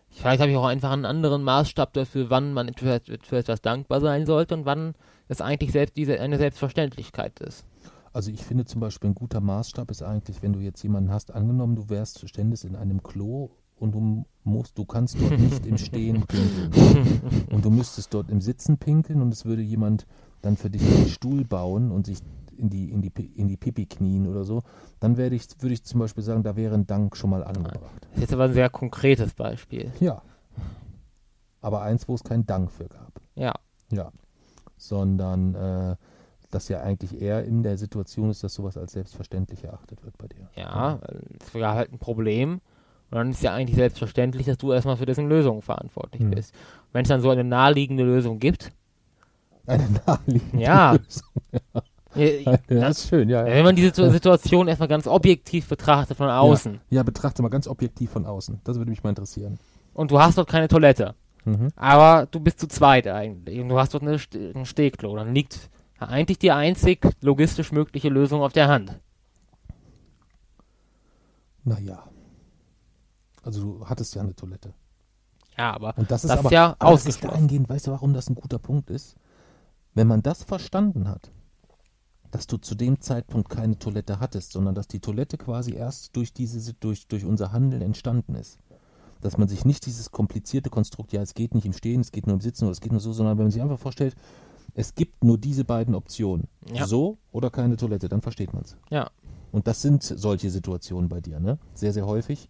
Vielleicht habe ich auch einfach einen anderen Maßstab dafür, wann man für, für etwas dankbar sein sollte und wann es eigentlich selbst diese eine Selbstverständlichkeit ist. Also ich finde zum Beispiel ein guter Maßstab ist eigentlich, wenn du jetzt jemanden hast, angenommen, du wärst, ständest in einem Klo und du musst, du kannst dort nicht im Stehen pinkeln. Und du müsstest dort im Sitzen pinkeln und es würde jemand dann für dich einen Stuhl bauen und sich in die, in die, in die Pipi knien oder so, dann werde ich, würde ich zum Beispiel sagen, da wäre ein Dank schon mal angebracht. Das ist jetzt aber ein sehr konkretes Beispiel. Ja. Aber eins, wo es keinen Dank für gab. Ja. Ja. Sondern äh, das ja eigentlich eher in der Situation ist, dass sowas als selbstverständlich erachtet wird bei dir. Ja, es wäre halt ein Problem. Und dann ist ja eigentlich selbstverständlich, dass du erstmal für dessen Lösung verantwortlich Mhm. bist. Wenn es dann so eine naheliegende Lösung gibt, Eine naheliegende Ja. Lösung. äh, Ja, das ist schön, ja. ja. wenn man diese Situ- Situation erstmal ganz objektiv betrachtet von außen Ja, betrachte mal ganz objektiv von außen. Das würde mich mal interessieren. und du hast dort keine Toilette, Mhm. aber du bist zu zweit eigentlich und du hast dort eine ein Stehklo, dann liegt eigentlich die einzig logistisch mögliche Lösung auf der Hand. Naja. Also du hattest ja eine Toilette. Ja, aber Und das ist das aber, ja aber das ist ausgeschlossen. dahingehend, weißt du, warum das ein guter Punkt ist? Wenn man das verstanden hat, dass du zu dem Zeitpunkt keine Toilette hattest, sondern dass die Toilette quasi erst durch diese durch, durch unser Handeln entstanden ist. Dass man sich nicht dieses komplizierte Konstrukt, ja, es geht nicht im Stehen, es geht nur im Sitzen oder es geht nur so, sondern wenn man sich einfach vorstellt, es gibt nur diese beiden Optionen. Ja. So oder keine Toilette, dann versteht man es. Ja. Und das sind solche Situationen bei dir, ne? Sehr, sehr häufig,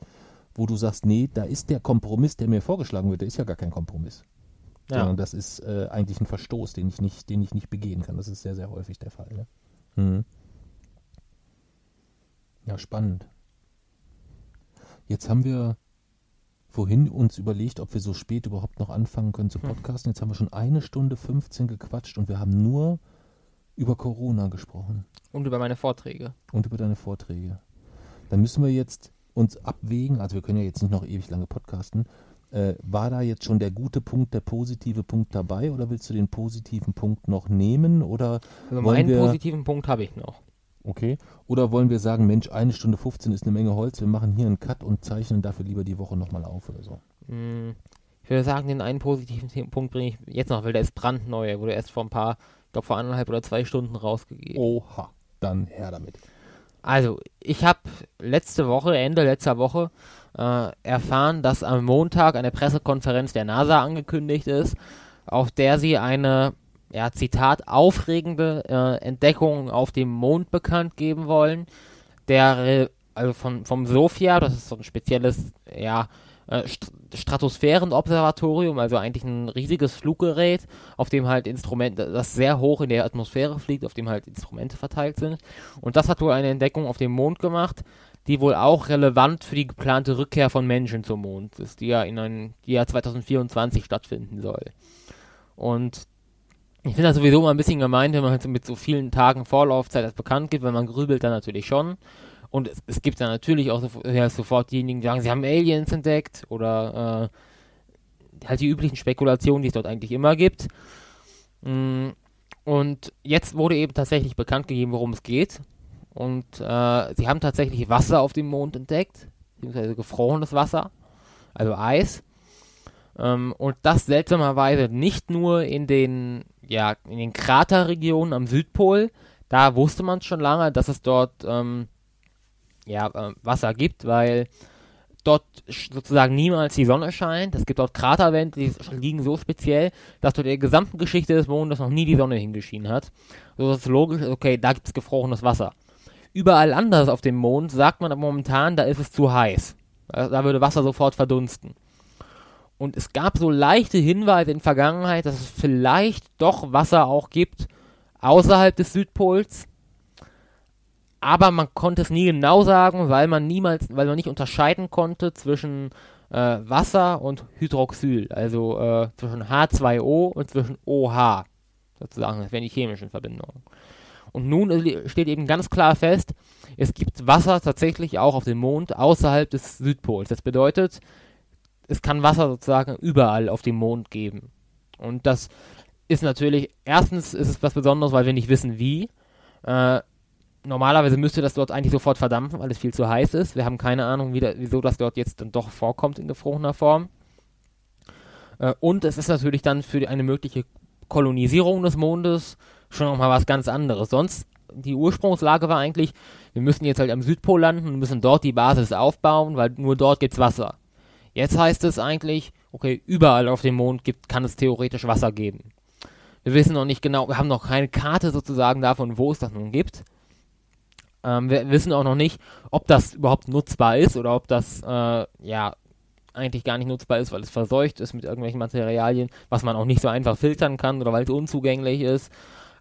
wo du sagst, nee, da ist der Kompromiss, der mir vorgeschlagen wird, der ist ja gar kein Kompromiss. Ja. Sondern das ist äh, eigentlich ein Verstoß, den ich nicht, den ich nicht begehen kann. Das ist sehr, sehr häufig der Fall. Ne? Mhm. Ja, spannend. Jetzt haben wir vorhin uns überlegt, ob wir so spät überhaupt noch anfangen können zu Hm. podcasten. Jetzt haben wir schon eine Stunde 15 gequatscht und wir haben nur über Corona gesprochen Und über meine Vorträge. und über deine Vorträge. Dann müssen wir jetzt uns abwägen, also wir können ja jetzt nicht noch ewig lange podcasten. Äh, war da jetzt schon der gute Punkt, der positive Punkt dabei oder willst du den positiven Punkt noch nehmen oder Also Wollen einen wir- positiven Punkt habe ich noch. okay? Oder wollen wir sagen, Mensch, eine Stunde 15 ist eine Menge Holz, wir machen hier einen Cut und zeichnen dafür lieber die Woche nochmal auf oder so? Hm, Ich würde sagen, den einen positiven Punkt bringe ich jetzt noch, weil der ist brandneu. Der wurde erst vor ein paar, ich glaube vor anderthalb oder zwei Stunden rausgegeben. Oha, dann her damit. Also, ich habe letzte Woche, Ende letzter Woche, äh, erfahren, dass am Montag eine Pressekonferenz der NASA angekündigt ist, auf der sie eine, ja, Zitat, aufregende äh, Entdeckung auf dem Mond bekannt geben wollen, der, also von, vom SOFIA, das ist so ein spezielles, ja, äh, St Stratosphärenobservatorium, also eigentlich ein riesiges Fluggerät, auf dem halt Instrumente, das sehr hoch in der Atmosphäre fliegt, auf dem halt Instrumente verteilt sind. Und das hat wohl eine Entdeckung auf dem Mond gemacht, die wohl auch relevant für die geplante Rückkehr von Menschen zum Mond ist, die ja in ein, die ja 2024 stattfinden soll. Und ich finde das sowieso mal ein bisschen gemein, wenn man halt mit so vielen Tagen Vorlaufzeit das bekannt gibt, weil man grübelt dann natürlich schon. Und es, es gibt dann natürlich auch so, ja, sofort diejenigen, die sagen, sie haben Aliens entdeckt oder äh, halt die üblichen Spekulationen, die es dort eigentlich immer gibt. Mm, Und jetzt wurde eben tatsächlich bekannt gegeben, worum es geht. Und äh, sie haben tatsächlich Wasser auf dem Mond entdeckt, beziehungsweise gefrorenes Wasser, also Eis. Ähm, und das seltsamerweise nicht nur in den, ja, in den Kraterregionen am Südpol, da wusste man schon lange, dass es dort ähm, ja, äh, Wasser gibt, weil dort sozusagen niemals die Sonne scheint. Es gibt dort Kraterwände, die liegen so speziell, dass dort in der gesamten Geschichte des Mondes noch nie die Sonne hingeschienen hat. So ist es logisch, okay, da gibt es gefrorenes Wasser. Überall anders auf dem Mond sagt man momentan, da ist es zu heiß. Da, da würde Wasser sofort verdunsten. Und es gab so leichte Hinweise in der Vergangenheit, dass es vielleicht doch Wasser auch gibt außerhalb des Südpols. Aber man konnte es nie genau sagen, weil man niemals, weil man nicht unterscheiden konnte zwischen äh, Wasser und Hydroxyl, also äh, zwischen H2O und zwischen OH, sozusagen, das wären die chemischen Verbindungen. Und nun steht eben ganz klar fest, es gibt Wasser tatsächlich auch auf dem Mond außerhalb des Südpols. Das bedeutet, es kann Wasser sozusagen überall auf dem Mond geben. Und das ist natürlich, erstens ist es was Besonderes, weil wir nicht wissen, wie. Äh, normalerweise müsste das dort eigentlich sofort verdampfen, weil es viel zu heiß ist. Wir haben keine Ahnung, wie da, wieso das dort jetzt dann doch vorkommt in gefrorener Form. Äh, und es ist natürlich dann für eine mögliche Kolonisierung des Mondes schon nochmal was ganz anderes. Sonst, die Ursprungslage war eigentlich, wir müssen jetzt halt am Südpol landen und müssen dort die Basis aufbauen, weil nur dort gibt's Wasser. Jetzt heißt es eigentlich, okay, überall auf dem Mond gibt, kann es theoretisch Wasser geben. Wir wissen noch nicht genau, wir haben noch keine Karte sozusagen davon, wo es das nun gibt. Ähm, wir wissen auch noch nicht, ob das überhaupt nutzbar ist oder ob das, äh, ja, eigentlich gar nicht nutzbar ist, weil es verseucht ist mit irgendwelchen Materialien, was man auch nicht so einfach filtern kann oder weil es unzugänglich ist.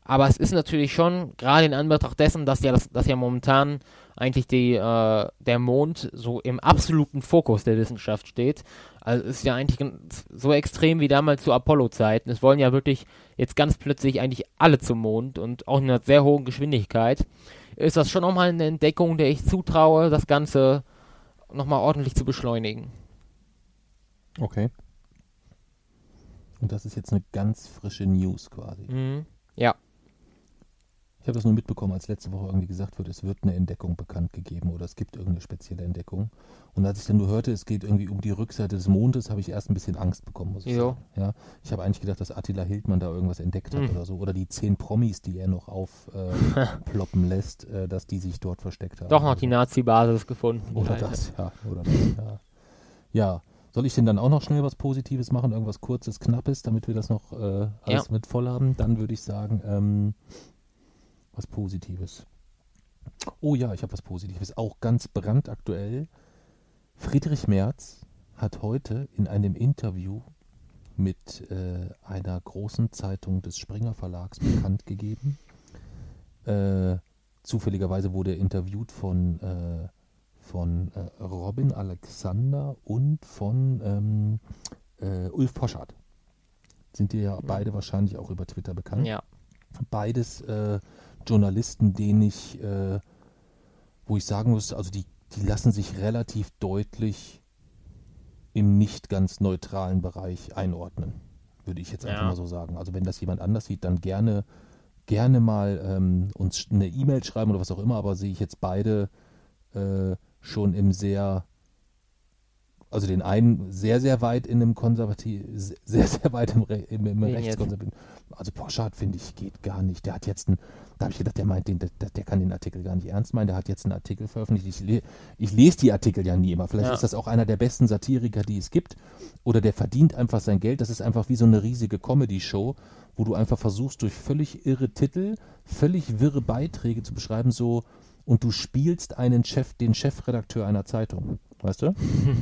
Aber es ist natürlich schon, gerade in Anbetracht dessen, dass ja, das, dass ja momentan eigentlich die, äh, der Mond so im absoluten Fokus der Wissenschaft steht. Also ist ja eigentlich so extrem wie damals zu Apollo-Zeiten. Es wollen ja wirklich jetzt ganz plötzlich eigentlich alle zum Mond und auch in einer sehr hohen Geschwindigkeit. Ist das schon nochmal eine Entdeckung, der ich zutraue, das Ganze nochmal ordentlich zu beschleunigen. Okay. Und das ist jetzt eine ganz frische News quasi. Mhm. Ja. Ich habe das nur mitbekommen, als letzte Woche irgendwie gesagt wird, es wird eine Entdeckung bekannt gegeben oder es gibt irgendeine spezielle Entdeckung. Und als ich dann nur hörte, es geht irgendwie um die Rückseite des Mondes, habe ich erst ein bisschen Angst bekommen, muss ich Jo. sagen. Ja, ich habe eigentlich gedacht, dass Attila Hildmann da irgendwas entdeckt hat Hm. oder so. Oder die zehn Promis, die er noch aufploppen äh, lässt, äh, dass die sich dort versteckt haben. Doch noch die Nazi-Basis gefunden. Oder das, ja. Oder das, ja. Ja. Soll ich denn dann auch noch schnell was Positives machen? Irgendwas Kurzes, Knappes, damit wir das noch äh, alles mit voll haben? Dann würde ich sagen, ähm, was Positives. Oh ja, ich habe was Positives. Auch ganz brandaktuell. Friedrich Merz hat heute in einem Interview mit äh, einer großen Zeitung des Springer Verlags bekannt gegeben. Äh, zufälligerweise wurde er interviewt von, äh, von äh, Robin Alexander und von ähm, äh, Ulf Poschardt. Sind die ja beide wahrscheinlich auch über Twitter bekannt Ja. beides äh, Journalisten, denen ich, äh, wo ich sagen muss, also die, die lassen sich relativ deutlich im nicht ganz neutralen Bereich einordnen, würde ich jetzt einfach Ja. mal so sagen. Also wenn das jemand anders sieht, dann gerne, gerne mal ähm, uns eine E-Mail schreiben oder was auch immer, aber sehe ich jetzt beide äh, schon im sehr also den einen sehr, sehr weit in einem konservativ, sehr, sehr weit im, Re im, im rechtskonservativen. Also Poschardt finde ich geht gar nicht. Der hat jetzt einen, da habe ich gedacht, der meint den, der, der kann den Artikel gar nicht ernst meinen. Der hat jetzt einen Artikel veröffentlicht. Ich, le ich lese die Artikel ja nie immer. Vielleicht Ja. ist das auch einer der besten Satiriker, die es gibt. Oder der verdient einfach sein Geld. Das ist einfach wie so eine riesige Comedy-Show, wo du einfach versuchst, durch völlig irre Titel, völlig wirre Beiträge zu beschreiben, so und du spielst einen Chef, den Chefredakteur einer Zeitung. Weißt du?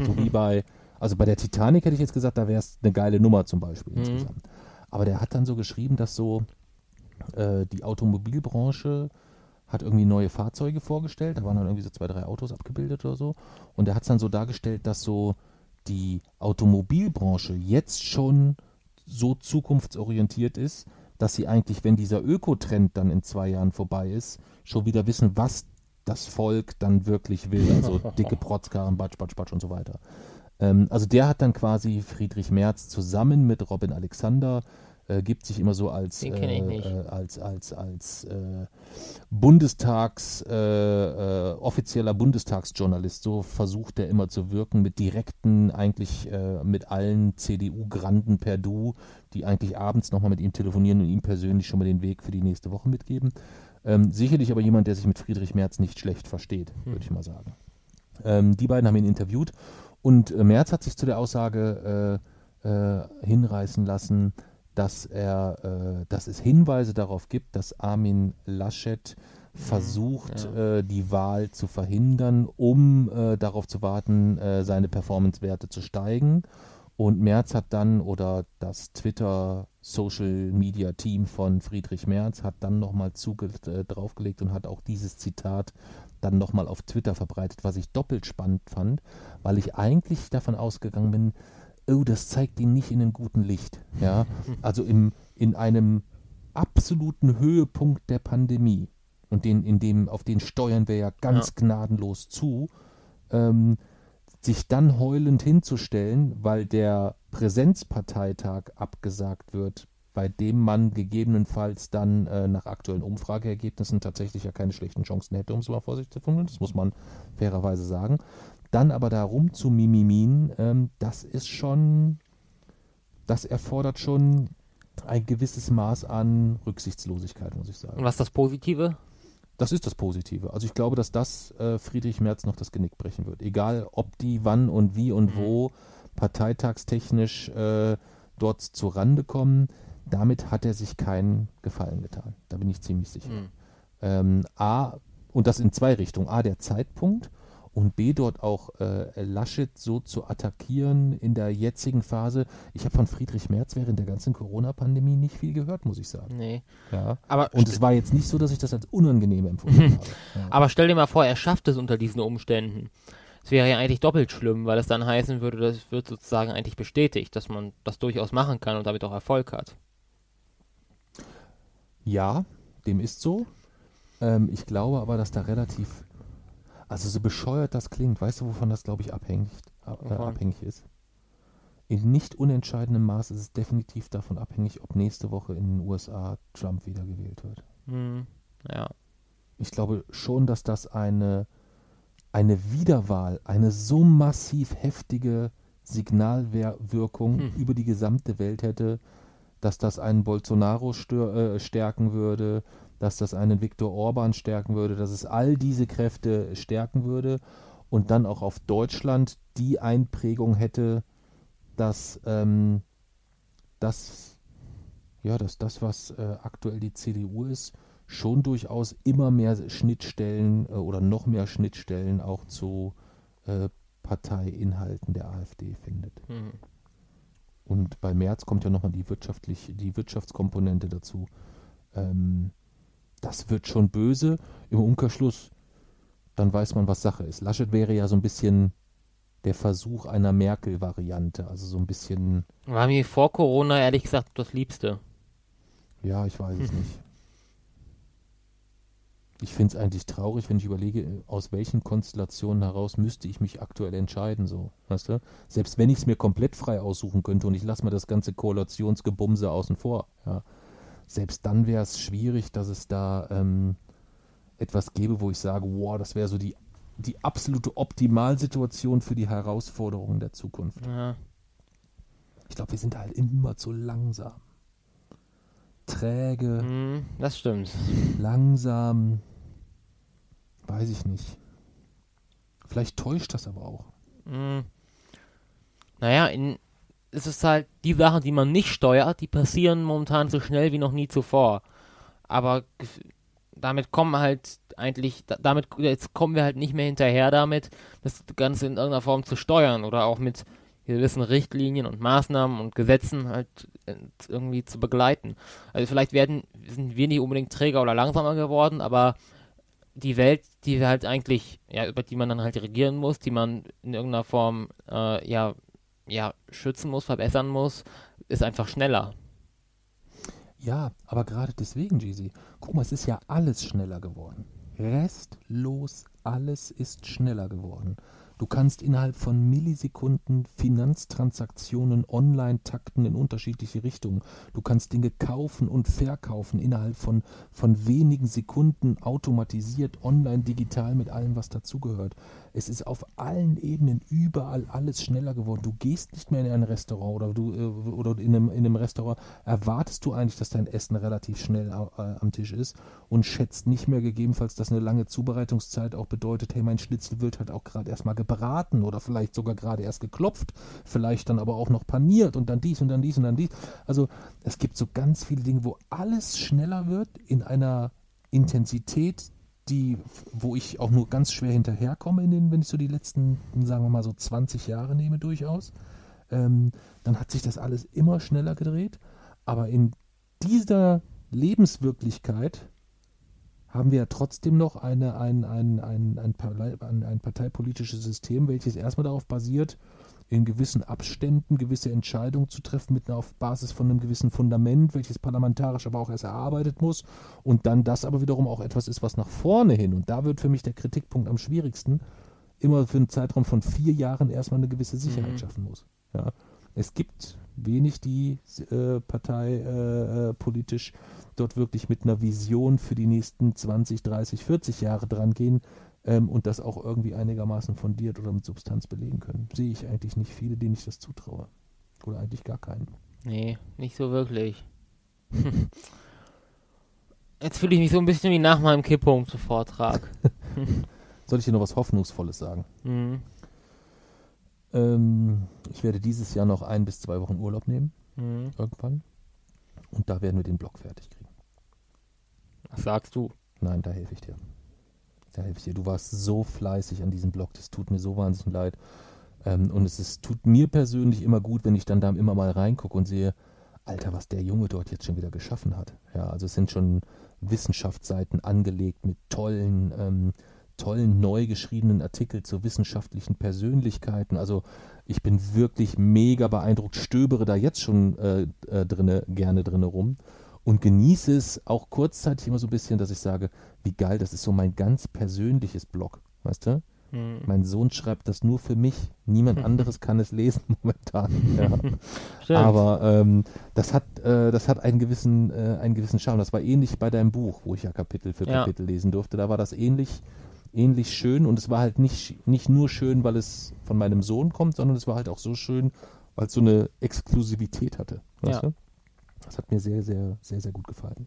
so wie bei, also bei der Titanic hätte ich jetzt gesagt, da wäre es eine geile Nummer zum Beispiel Mhm. insgesamt. Aber der hat dann so geschrieben, dass so äh, die Automobilbranche hat irgendwie neue Fahrzeuge vorgestellt. Da waren dann irgendwie so zwei, drei Autos abgebildet oder so. Und er hat es dann so dargestellt, dass so die Automobilbranche jetzt schon so zukunftsorientiert ist, dass sie eigentlich, wenn dieser Ökotrend dann in zwei Jahren vorbei ist, schon wieder wissen, was das Volk dann wirklich will. Also dicke Protzkarren, Batsch, Batsch, Batsch und so weiter. Ähm, also der hat dann quasi Friedrich Merz zusammen mit Robin Alexander äh, gibt sich immer so als äh, äh, als als als äh, Bundestags äh, äh, offizieller Bundestagsjournalist so versucht er immer zu wirken mit direkten eigentlich mit allen CDU-Granden per Du, die eigentlich abends nochmal mit ihm telefonieren und ihm persönlich schon mal den Weg für die nächste Woche mitgeben. Ähm, sicherlich aber jemand, der sich mit Friedrich Merz nicht schlecht versteht, Hm. würde ich mal sagen. Ähm, die beiden haben ihn interviewt und äh, Merz hat sich zu der Aussage äh, äh, hinreißen lassen, dass er, äh, dass es Hinweise darauf gibt, dass Armin Laschet versucht, ja. äh, die Wahl zu verhindern, um äh, darauf zu warten, seine Performance-Werte zu steigen. Und Merz hat dann, oder das Twitter-Social-Media-Team von Friedrich Merz hat dann nochmal äh, draufgelegt und hat auch dieses Zitat dann nochmal auf Twitter verbreitet, was ich doppelt spannend fand, weil ich eigentlich davon ausgegangen bin, oh, das zeigt ihn nicht in einem guten Licht. Ja, also im, in einem absoluten Höhepunkt der Pandemie und den, in dem, auf den steuern wir ja ganz Ja. gnadenlos zu, ähm, sich dann heulend hinzustellen, weil der Präsenzparteitag abgesagt wird, bei dem man gegebenenfalls dann äh, nach aktuellen Umfrageergebnissen tatsächlich ja keine schlechten Chancen hätte, um es mal vorsichtig zu formulieren, das muss man fairerweise sagen. Dann aber da rum zu mimimin, ähm, das ist schon, das erfordert schon ein gewisses Maß an Rücksichtslosigkeit, muss ich sagen. Und was ist das Positive? Das ist das Positive. Also ich glaube, dass das äh, Friedrich Merz noch das Genick brechen wird. Egal, ob die wann und wie und Mhm. wo parteitagstechnisch äh, dort zu Rande kommen, damit hat er sich keinen Gefallen getan. Da bin ich ziemlich sicher. Hm. Ähm, A, und das in zwei Richtungen. A, der Zeitpunkt und B, dort auch äh, Laschet so zu attackieren in der jetzigen Phase. Ich habe von Friedrich Merz während der ganzen Corona-Pandemie nicht viel gehört, muss ich sagen. Nee. Ja. Aber, Und es war jetzt nicht so, dass ich das als unangenehm empfunden habe. Ja. aber stell dir mal vor, er schafft es unter diesen Umständen. Es wäre ja eigentlich doppelt schlimm, weil es dann heißen würde, das wird sozusagen eigentlich bestätigt, dass man das durchaus machen kann und damit auch Erfolg hat. Ja, dem ist so. Ähm, ich glaube aber, dass da relativ, also so bescheuert das klingt, weißt du, wovon das, glaube ich, abhängig, äh, abhängig ist? In nicht unentscheidendem Maß ist es definitiv davon abhängig, ob nächste Woche in den USA Trump wiedergewählt wird. Hm. Ja. Ich glaube schon, dass das eine, eine Wiederwahl, eine so massiv heftige Signalwirkung Hm. über die gesamte Welt hätte, dass das einen Bolsonaro stör, äh, stärken würde, dass das einen Viktor Orban stärken würde, dass es all diese Kräfte stärken würde und dann auch auf Deutschland die Einprägung hätte, dass ähm, das, ja, dass das, was äh, aktuell die CDU ist, schon durchaus immer mehr Schnittstellen äh, oder noch mehr Schnittstellen auch zu äh, Parteiinhalten der AfD findet. Hm. Und bei Merz kommt ja nochmal die, wirtschaftlich, die Wirtschaftskomponente dazu. Ähm, das wird schon böse. Im Umkehrschluss, dann weiß man, was Sache ist. Laschet wäre ja so ein bisschen der Versuch einer Merkel-Variante. Also so ein bisschen, War mir vor Corona ehrlich gesagt das Liebste. ja, ich weiß es nicht. Ich finde es eigentlich traurig, wenn ich überlege, aus welchen Konstellationen heraus müsste ich mich aktuell entscheiden, so, weißt du? Selbst wenn ich es mir komplett frei aussuchen könnte und ich lasse mir das ganze Koalitionsgebumse außen vor, ja. Selbst dann wäre es schwierig, dass es da ähm, etwas gäbe, wo ich sage, wow, das wäre so die, die absolute Optimalsituation für die Herausforderungen der Zukunft. Ja. Ich glaube, wir sind halt immer zu langsam. Träge, Hm, das stimmt. langsam, weiß ich nicht. Vielleicht täuscht das aber auch. Hm. Naja, in, es ist halt die Sachen, die man nicht steuert, die passieren momentan so schnell wie noch nie zuvor. Aber damit kommen halt eigentlich, da- damit, jetzt kommen wir halt nicht mehr hinterher damit, das Ganze in irgendeiner Form zu steuern oder auch mit gewissen Richtlinien und Maßnahmen und Gesetzen halt äh, irgendwie zu begleiten. Also vielleicht werden, sind wir nicht unbedingt träger oder langsamer geworden, aber die Welt, die halt eigentlich, ja, über die man dann halt regieren muss, die man in irgendeiner Form, äh, ja, ja, schützen muss, verbessern muss, ist einfach schneller. Ja, aber gerade deswegen, Jeezy. Guck mal, es ist ja alles schneller geworden. Restlos alles ist schneller geworden. Du kannst innerhalb von Millisekunden Finanztransaktionen online takten in unterschiedliche Richtungen. Du kannst Dinge kaufen und verkaufen innerhalb von, von wenigen Sekunden automatisiert, online, digital mit allem, was dazugehört. Es ist auf allen Ebenen überall alles schneller geworden. Du gehst nicht mehr in ein Restaurant oder du äh, oder in einem, in einem Restaurant erwartest du eigentlich, dass dein Essen relativ schnell äh, am Tisch ist und schätzt nicht mehr gegebenenfalls, dass eine lange Zubereitungszeit auch bedeutet, hey, mein Schnitzel wird halt auch gerade erstmal gebraten oder vielleicht sogar gerade erst geklopft, vielleicht dann aber auch noch paniert und dann dies und dann dies und dann dies. Also es gibt so ganz viele Dinge, wo alles schneller wird in einer Intensität, die, wo ich auch nur ganz schwer hinterherkomme, in den, wenn ich so die letzten, sagen wir mal so 20 Jahre nehme durchaus, ähm, dann hat sich das alles immer schneller gedreht. Aber in dieser Lebenswirklichkeit haben wir ja trotzdem noch eine, ein, ein, ein, ein, ein parteipolitisches System, welches erstmal darauf basiert, in gewissen Abständen gewisse Entscheidungen zu treffen, mit einer, auf Basis von einem gewissen Fundament, welches parlamentarisch aber auch erst erarbeitet muss. Und dann das aber wiederum auch etwas ist, was nach vorne hin, und da wird für mich der Kritikpunkt am schwierigsten, immer für einen Zeitraum von vier Jahren erstmal eine gewisse Sicherheit Mhm. schaffen muss. Ja. Es gibt wenig, die äh, Partei äh, äh, politisch dort wirklich mit einer Vision für die nächsten 20, 30, 40 Jahre dran gehen ähm, und das auch irgendwie einigermaßen fundiert oder mit Substanz belegen können. Sehe ich eigentlich nicht viele, denen ich das zutraue. Oder eigentlich gar keinen. Nee, nicht so wirklich. Jetzt fühle ich mich so ein bisschen wie nach meinem Kipppunkt-Vortrag. Soll ich dir noch was Hoffnungsvolles sagen? Mhm. Ähm, ich werde dieses Jahr noch ein bis zwei Wochen Urlaub nehmen, Mhm. irgendwann. Und da werden wir den Blog fertig kriegen. Was sagst du? Nein, da helfe ich dir. Da helfe ich dir. Du warst so fleißig an diesem Blog, das tut mir so wahnsinnig leid. Ähm, und es ist, tut mir persönlich immer gut, wenn ich dann da immer mal reingucke und sehe, Alter, was der Junge dort jetzt schon wieder geschaffen hat. Ja, also es sind schon Wissenschaftsseiten angelegt mit tollen, ähm, tollen neu geschriebenen Artikeln zu wissenschaftlichen Persönlichkeiten. Also ich bin wirklich mega beeindruckt, stöbere da jetzt schon äh, äh, drinne, gerne drinne rum und genieße es auch kurzzeitig immer so ein bisschen, dass ich sage, wie geil, das ist so mein ganz persönliches Blog, weißt du? Hm. Mein Sohn schreibt das nur für mich. Niemand anderes kann es lesen momentan. Ja. Aber ähm, das hat, äh, das hat einen gewissen, äh, einen gewissen Charme. Das war ähnlich bei deinem Buch, wo ich ja Kapitel für Ja. Kapitel lesen durfte. Da war das ähnlich, ähnlich schön und es war halt nicht, nicht nur schön, weil es von meinem Sohn kommt, sondern es war halt auch so schön, weil es so eine Exklusivität hatte. Weißt Ja. du? Das hat mir sehr, sehr, sehr, sehr gut gefallen.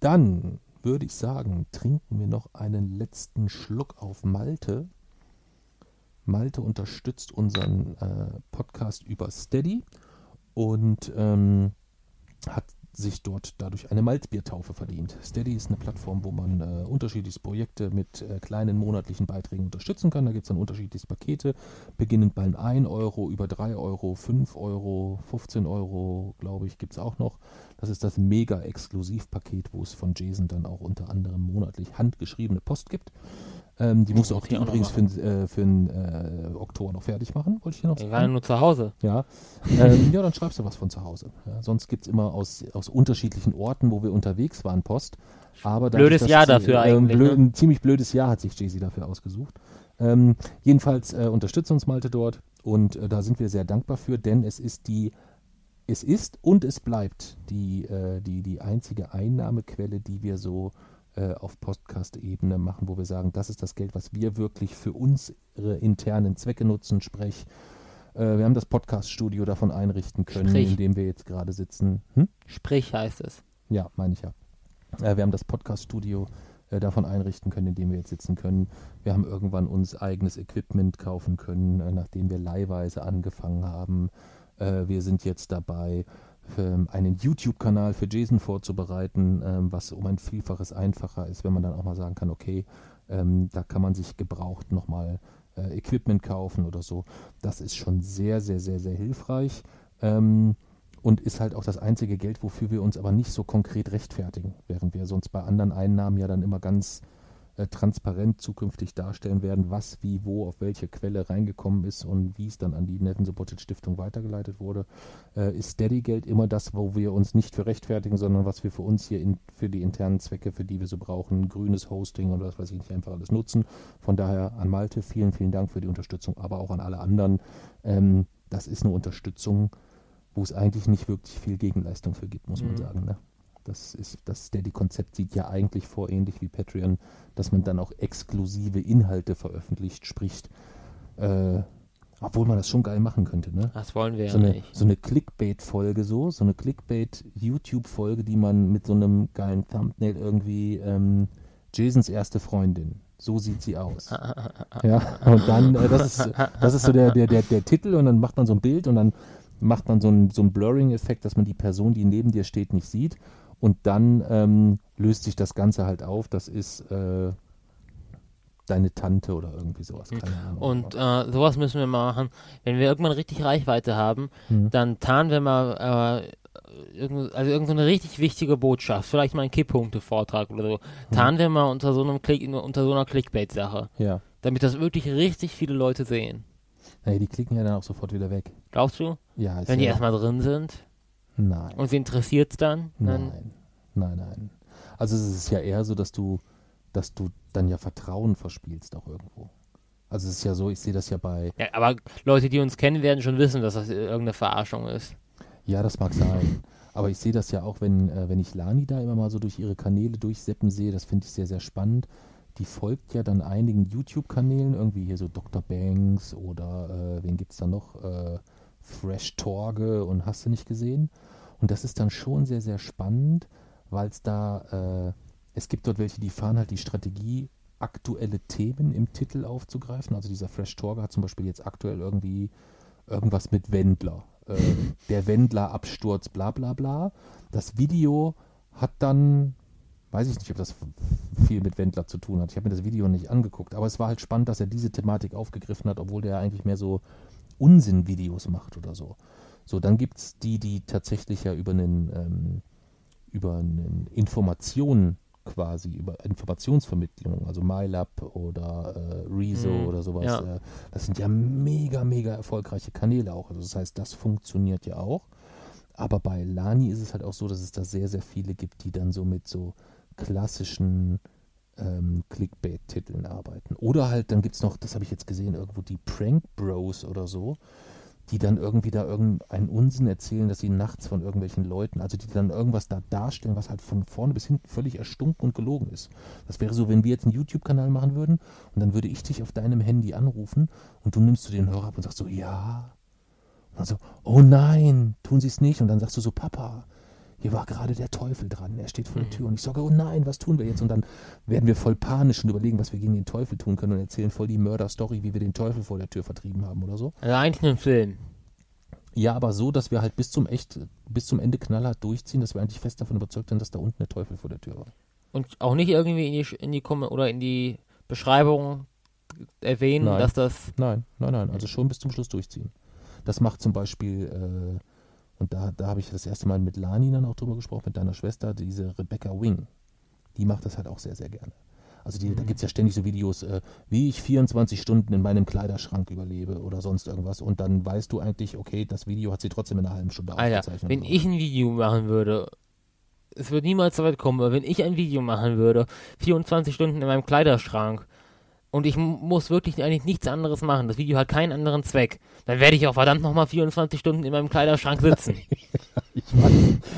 Dann würde ich sagen, trinken wir noch einen letzten Schluck auf Malte. Malte unterstützt unseren äh, Podcast über Steady und ähm, hat sich dort dadurch eine Malzbiertaufe verdient. Steady ist eine Plattform, wo man äh, unterschiedlichste Projekte mit äh, kleinen monatlichen Beiträgen unterstützen kann. Da gibt es dann unterschiedlichste Pakete, beginnend bei 1 Euro, über 3 Euro, 5 Euro, 15 Euro, glaube ich, gibt es auch noch. Das ist das Mega-Exklusivpaket, wo es von Jason dann auch unter anderem monatlich handgeschriebene Post gibt. Ähm, die musst du auch ich noch übrigens für, den, äh, für den äh, Oktober noch fertig machen, wollte ich dir noch Ich sagen. war ja nur zu Hause. Ja, ähm, ja, dann schreibst du was von zu Hause. Ja, sonst gibt es immer aus, aus unterschiedlichen Orten, wo wir unterwegs waren, Post. Aber dadurch, Blödes dass Jahr dafür ähm, eigentlich, blöd, ne? Ein ziemlich blödes Jahr hat sich Jay-Z dafür ausgesucht. Ähm, jedenfalls äh, unterstützt uns Malte dort und äh, da sind wir sehr dankbar für, denn es ist die, es ist und es bleibt die, äh, die, die einzige Einnahmequelle, die wir so äh, auf Podcast-Ebene machen, wo wir sagen, das ist das Geld, was wir wirklich für unsere internen Zwecke nutzen, sprich, äh, wir haben das Podcast-Studio davon einrichten können, Sprich. in dem wir jetzt gerade sitzen. Hm? Sprich heißt es. Ja, meine ich ja. Äh, wir haben das Podcast-Studio äh, davon einrichten können, in dem wir jetzt sitzen können. Wir haben irgendwann uns eigenes Equipment kaufen können, äh, nachdem wir leihweise angefangen haben. Wir sind jetzt dabei, einen YouTube-Kanal für Jason vorzubereiten, ähm, was um ein Vielfaches einfacher ist, wenn man dann auch mal sagen kann, okay, ähm, da kann man sich gebraucht nochmal äh, Equipment kaufen oder so. Das ist schon sehr, sehr, sehr, sehr hilfreich. Ähm, und ist halt auch das einzige Geld, wofür wir uns aber nicht so konkret rechtfertigen, während wir sonst bei anderen Einnahmen ja dann immer ganz transparent zukünftig darstellen werden, was, wie, wo, auf welche Quelle reingekommen ist und wie es dann an die Neffen Supported Stiftung weitergeleitet wurde, äh, ist Steady-Geld immer das, wo wir uns nicht für rechtfertigen, sondern was wir für uns hier in, für die internen Zwecke, für die wir so brauchen, grünes Hosting oder was weiß ich nicht, einfach alles nutzen. Von daher an Malte vielen, vielen Dank für die Unterstützung, aber auch an alle anderen. Ähm, das ist eine Unterstützung, wo es eigentlich nicht wirklich viel Gegenleistung für gibt, muss man Mhm. sagen. Ne? Das ist das Steady-Konzept sieht ja eigentlich vor, ähnlich wie Patreon, dass man dann auch exklusive Inhalte veröffentlicht, spricht, äh, obwohl man das schon geil machen könnte, ne? Das wollen wir So ja eine, nicht. so eine Clickbait-Folge so, so eine Clickbait-YouTube-Folge, die man mit so einem geilen Thumbnail irgendwie ähm, Jasons erste Freundin. So sieht sie aus. ja, und dann, äh, das ist, das ist so der, der, der, der Titel und dann macht man so ein Bild und dann macht man so einen so einen Blurring-Effekt, dass man die Person, die neben dir steht, nicht sieht. Und dann ähm, löst sich das Ganze halt auf. Das ist äh, deine Tante oder irgendwie sowas. Keine Ahnung. Und äh, sowas müssen wir mal machen. Wenn wir irgendwann richtig Reichweite haben, Mhm. dann tarnen wir mal äh, irgend, also irgendeine richtig wichtige Botschaft, vielleicht mal einen Kipppunkte-Vortrag oder so, tarnen wir mal unter so einem Klick, unter so einer Clickbait-Sache, ja. damit das wirklich richtig viele Leute sehen. Naja, die klicken ja dann auch sofort wieder weg. Glaubst du? Ja, Wenn die ja, erstmal drin sind Nein. und sie interessiert dann, dann Nein, nein, nein. Also es ist ja eher so, dass du, dass du dann ja Vertrauen verspielst auch irgendwo. Also es ist ja so, ich sehe das ja bei, ja, aber Leute, die uns kennen, werden schon wissen, dass das irgendeine Verarschung ist. ja, das mag sein. Aber ich sehe das ja auch, wenn, äh, wenn ich Lani da immer mal so durch ihre Kanäle durchseppen sehe, das finde ich sehr, sehr spannend. Die folgt ja dann einigen YouTube-Kanälen, irgendwie hier so Dr. Banks oder äh, wen gibt es da noch? Äh, Fresh Torge und hast du nicht gesehen? Und das ist dann schon sehr, sehr spannend, weil es da, äh, es gibt dort welche, die fahren halt die Strategie, aktuelle Themen im Titel aufzugreifen. Also dieser Fresh Torge hat zum Beispiel jetzt aktuell irgendwie irgendwas mit Wendler. Äh, der Wendler-Absturz, bla bla bla. Das Video hat dann, weiß ich nicht, ob das viel mit Wendler zu tun hat. Ich habe mir das Video nicht angeguckt, aber es war halt spannend, dass er diese Thematik aufgegriffen hat, obwohl der eigentlich mehr so Unsinn-Videos macht oder so. So, dann gibt es die, die tatsächlich ja über einen, ähm, über einen Information quasi, über Informationsvermittlung, also MyLab oder äh, Rezo Mhm, oder sowas, ja. äh, das sind ja mega, mega erfolgreiche Kanäle auch. Also das heißt, das funktioniert ja auch. Aber bei Lani ist es halt auch so, dass es da sehr, sehr viele gibt, die dann so mit so klassischen ähm, Clickbait-Titeln arbeiten. Oder halt, dann gibt es noch, das habe ich jetzt gesehen, irgendwo die Prank Bros oder so, die dann irgendwie da irgendeinen Unsinn erzählen, dass sie nachts von irgendwelchen Leuten, also die dann irgendwas da darstellen, was halt von vorne bis hinten völlig erstunken und gelogen ist. Das wäre so, wenn wir jetzt einen YouTube-Kanal machen würden und dann würde ich dich auf deinem Handy anrufen und du nimmst du den Hörer ab und sagst so, ja. Und dann so, oh nein, tun sie es nicht. Und dann sagst du so, Papa, hier war gerade der Teufel dran, er steht vor der Tür und ich sage, oh nein, was tun wir jetzt? Und dann werden wir voll panisch und überlegen, was wir gegen den Teufel tun können und erzählen voll die Mörder-Story, wie wir den Teufel vor der Tür vertrieben haben oder so. Also eigentlich ein Film. Ja, aber so, dass wir halt bis zum echt, bis zum Ende knallhart durchziehen, dass wir eigentlich fest davon überzeugt sind, dass da unten der Teufel vor der Tür war. Und auch nicht irgendwie in die, in die Kom oder in die Beschreibung erwähnen, Nein. dass das. Nein, nein, nein, also schon bis zum Schluss durchziehen. Das macht zum Beispiel, äh, und da, da habe ich das erste Mal mit Lani dann auch drüber gesprochen, mit deiner Schwester, diese Rebecca Wing. Die macht das halt auch sehr, sehr gerne. Also die, da gibt es ja ständig so Videos, äh, wie ich 24 Stunden in meinem Kleiderschrank überlebe oder sonst irgendwas. Und dann weißt du eigentlich, okay, das Video hat sie trotzdem in einer halben Stunde Alter, aufgezeichnet. wenn ich ein Video machen würde, es wird niemals so weit kommen, aber wenn ich ein Video machen würde, 24 Stunden in meinem Kleiderschrank, und ich mu- muss wirklich eigentlich nichts anderes machen, das Video hat keinen anderen Zweck, dann werde ich auch verdammt nochmal 24 Stunden in meinem Kleiderschrank sitzen. Ich weiß.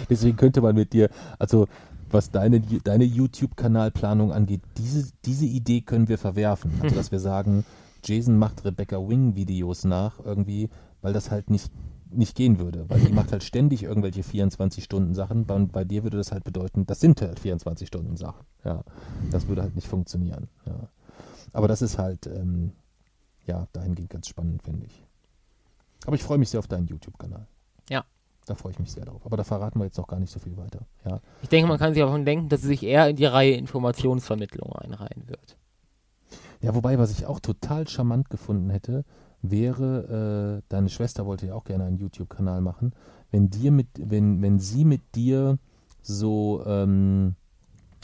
Deswegen könnte man mit dir, also was deine, deine YouTube-Kanalplanung angeht, diese, diese Idee können wir verwerfen. Also dass wir sagen, Jason macht Rebecca Wing Videos nach irgendwie, weil das halt nicht, nicht gehen würde. Weil die macht halt ständig irgendwelche 24-Stunden-Sachen. Bei, bei dir würde das halt bedeuten, das sind halt 24-Stunden-Sachen. Ja, das würde halt nicht funktionieren. Ja. Aber das ist halt, ähm, ja, dahingehend ganz spannend, finde ich. Aber ich freue mich sehr auf deinen YouTube-Kanal. Ja. Da freue ich mich sehr drauf. Aber da verraten wir jetzt noch gar nicht so viel weiter. Ja. Ich denke, man kann sich davon denken, dass es sich eher in die Reihe Informationsvermittlung einreihen wird. ja, wobei, was ich auch total charmant gefunden hätte, wäre, äh, deine Schwester wollte ja auch gerne einen YouTube-Kanal machen, wenn dir mit, wenn, wenn sie mit dir so, ähm,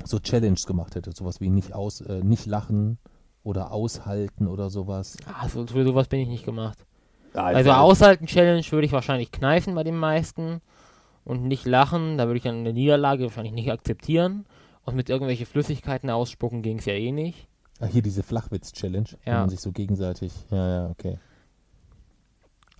so Challenges gemacht hätte, sowas wie nicht aus, äh, nicht lachen oder aushalten oder sowas. Ah, so, für sowas bin ich nicht gemacht. Also Aushalten-Challenge würde ich wahrscheinlich kneifen bei den meisten und nicht lachen, da würde ich dann eine Niederlage wahrscheinlich nicht akzeptieren. Und mit irgendwelche Flüssigkeiten ausspucken ging es ja eh nicht. Ah, hier diese Flachwitz-Challenge, wenn Ja. man sich so gegenseitig, ja, ja, okay.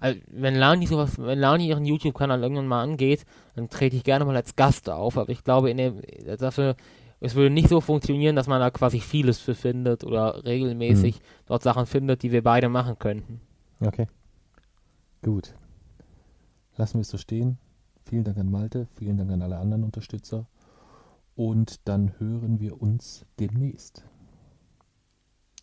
Also, wenn Lani sowas, wenn Lani ihren YouTube-Kanal irgendwann mal angeht, dann trete ich gerne mal als Gast auf, aber ich glaube, in dem, dafür, es würde nicht so funktionieren, dass man da quasi vieles für findet oder regelmäßig dort Sachen findet, die wir beide machen könnten. Okay. Gut. Lassen wir es so stehen. Vielen Dank an Malte, vielen Dank an alle anderen Unterstützer. Und dann hören wir uns demnächst.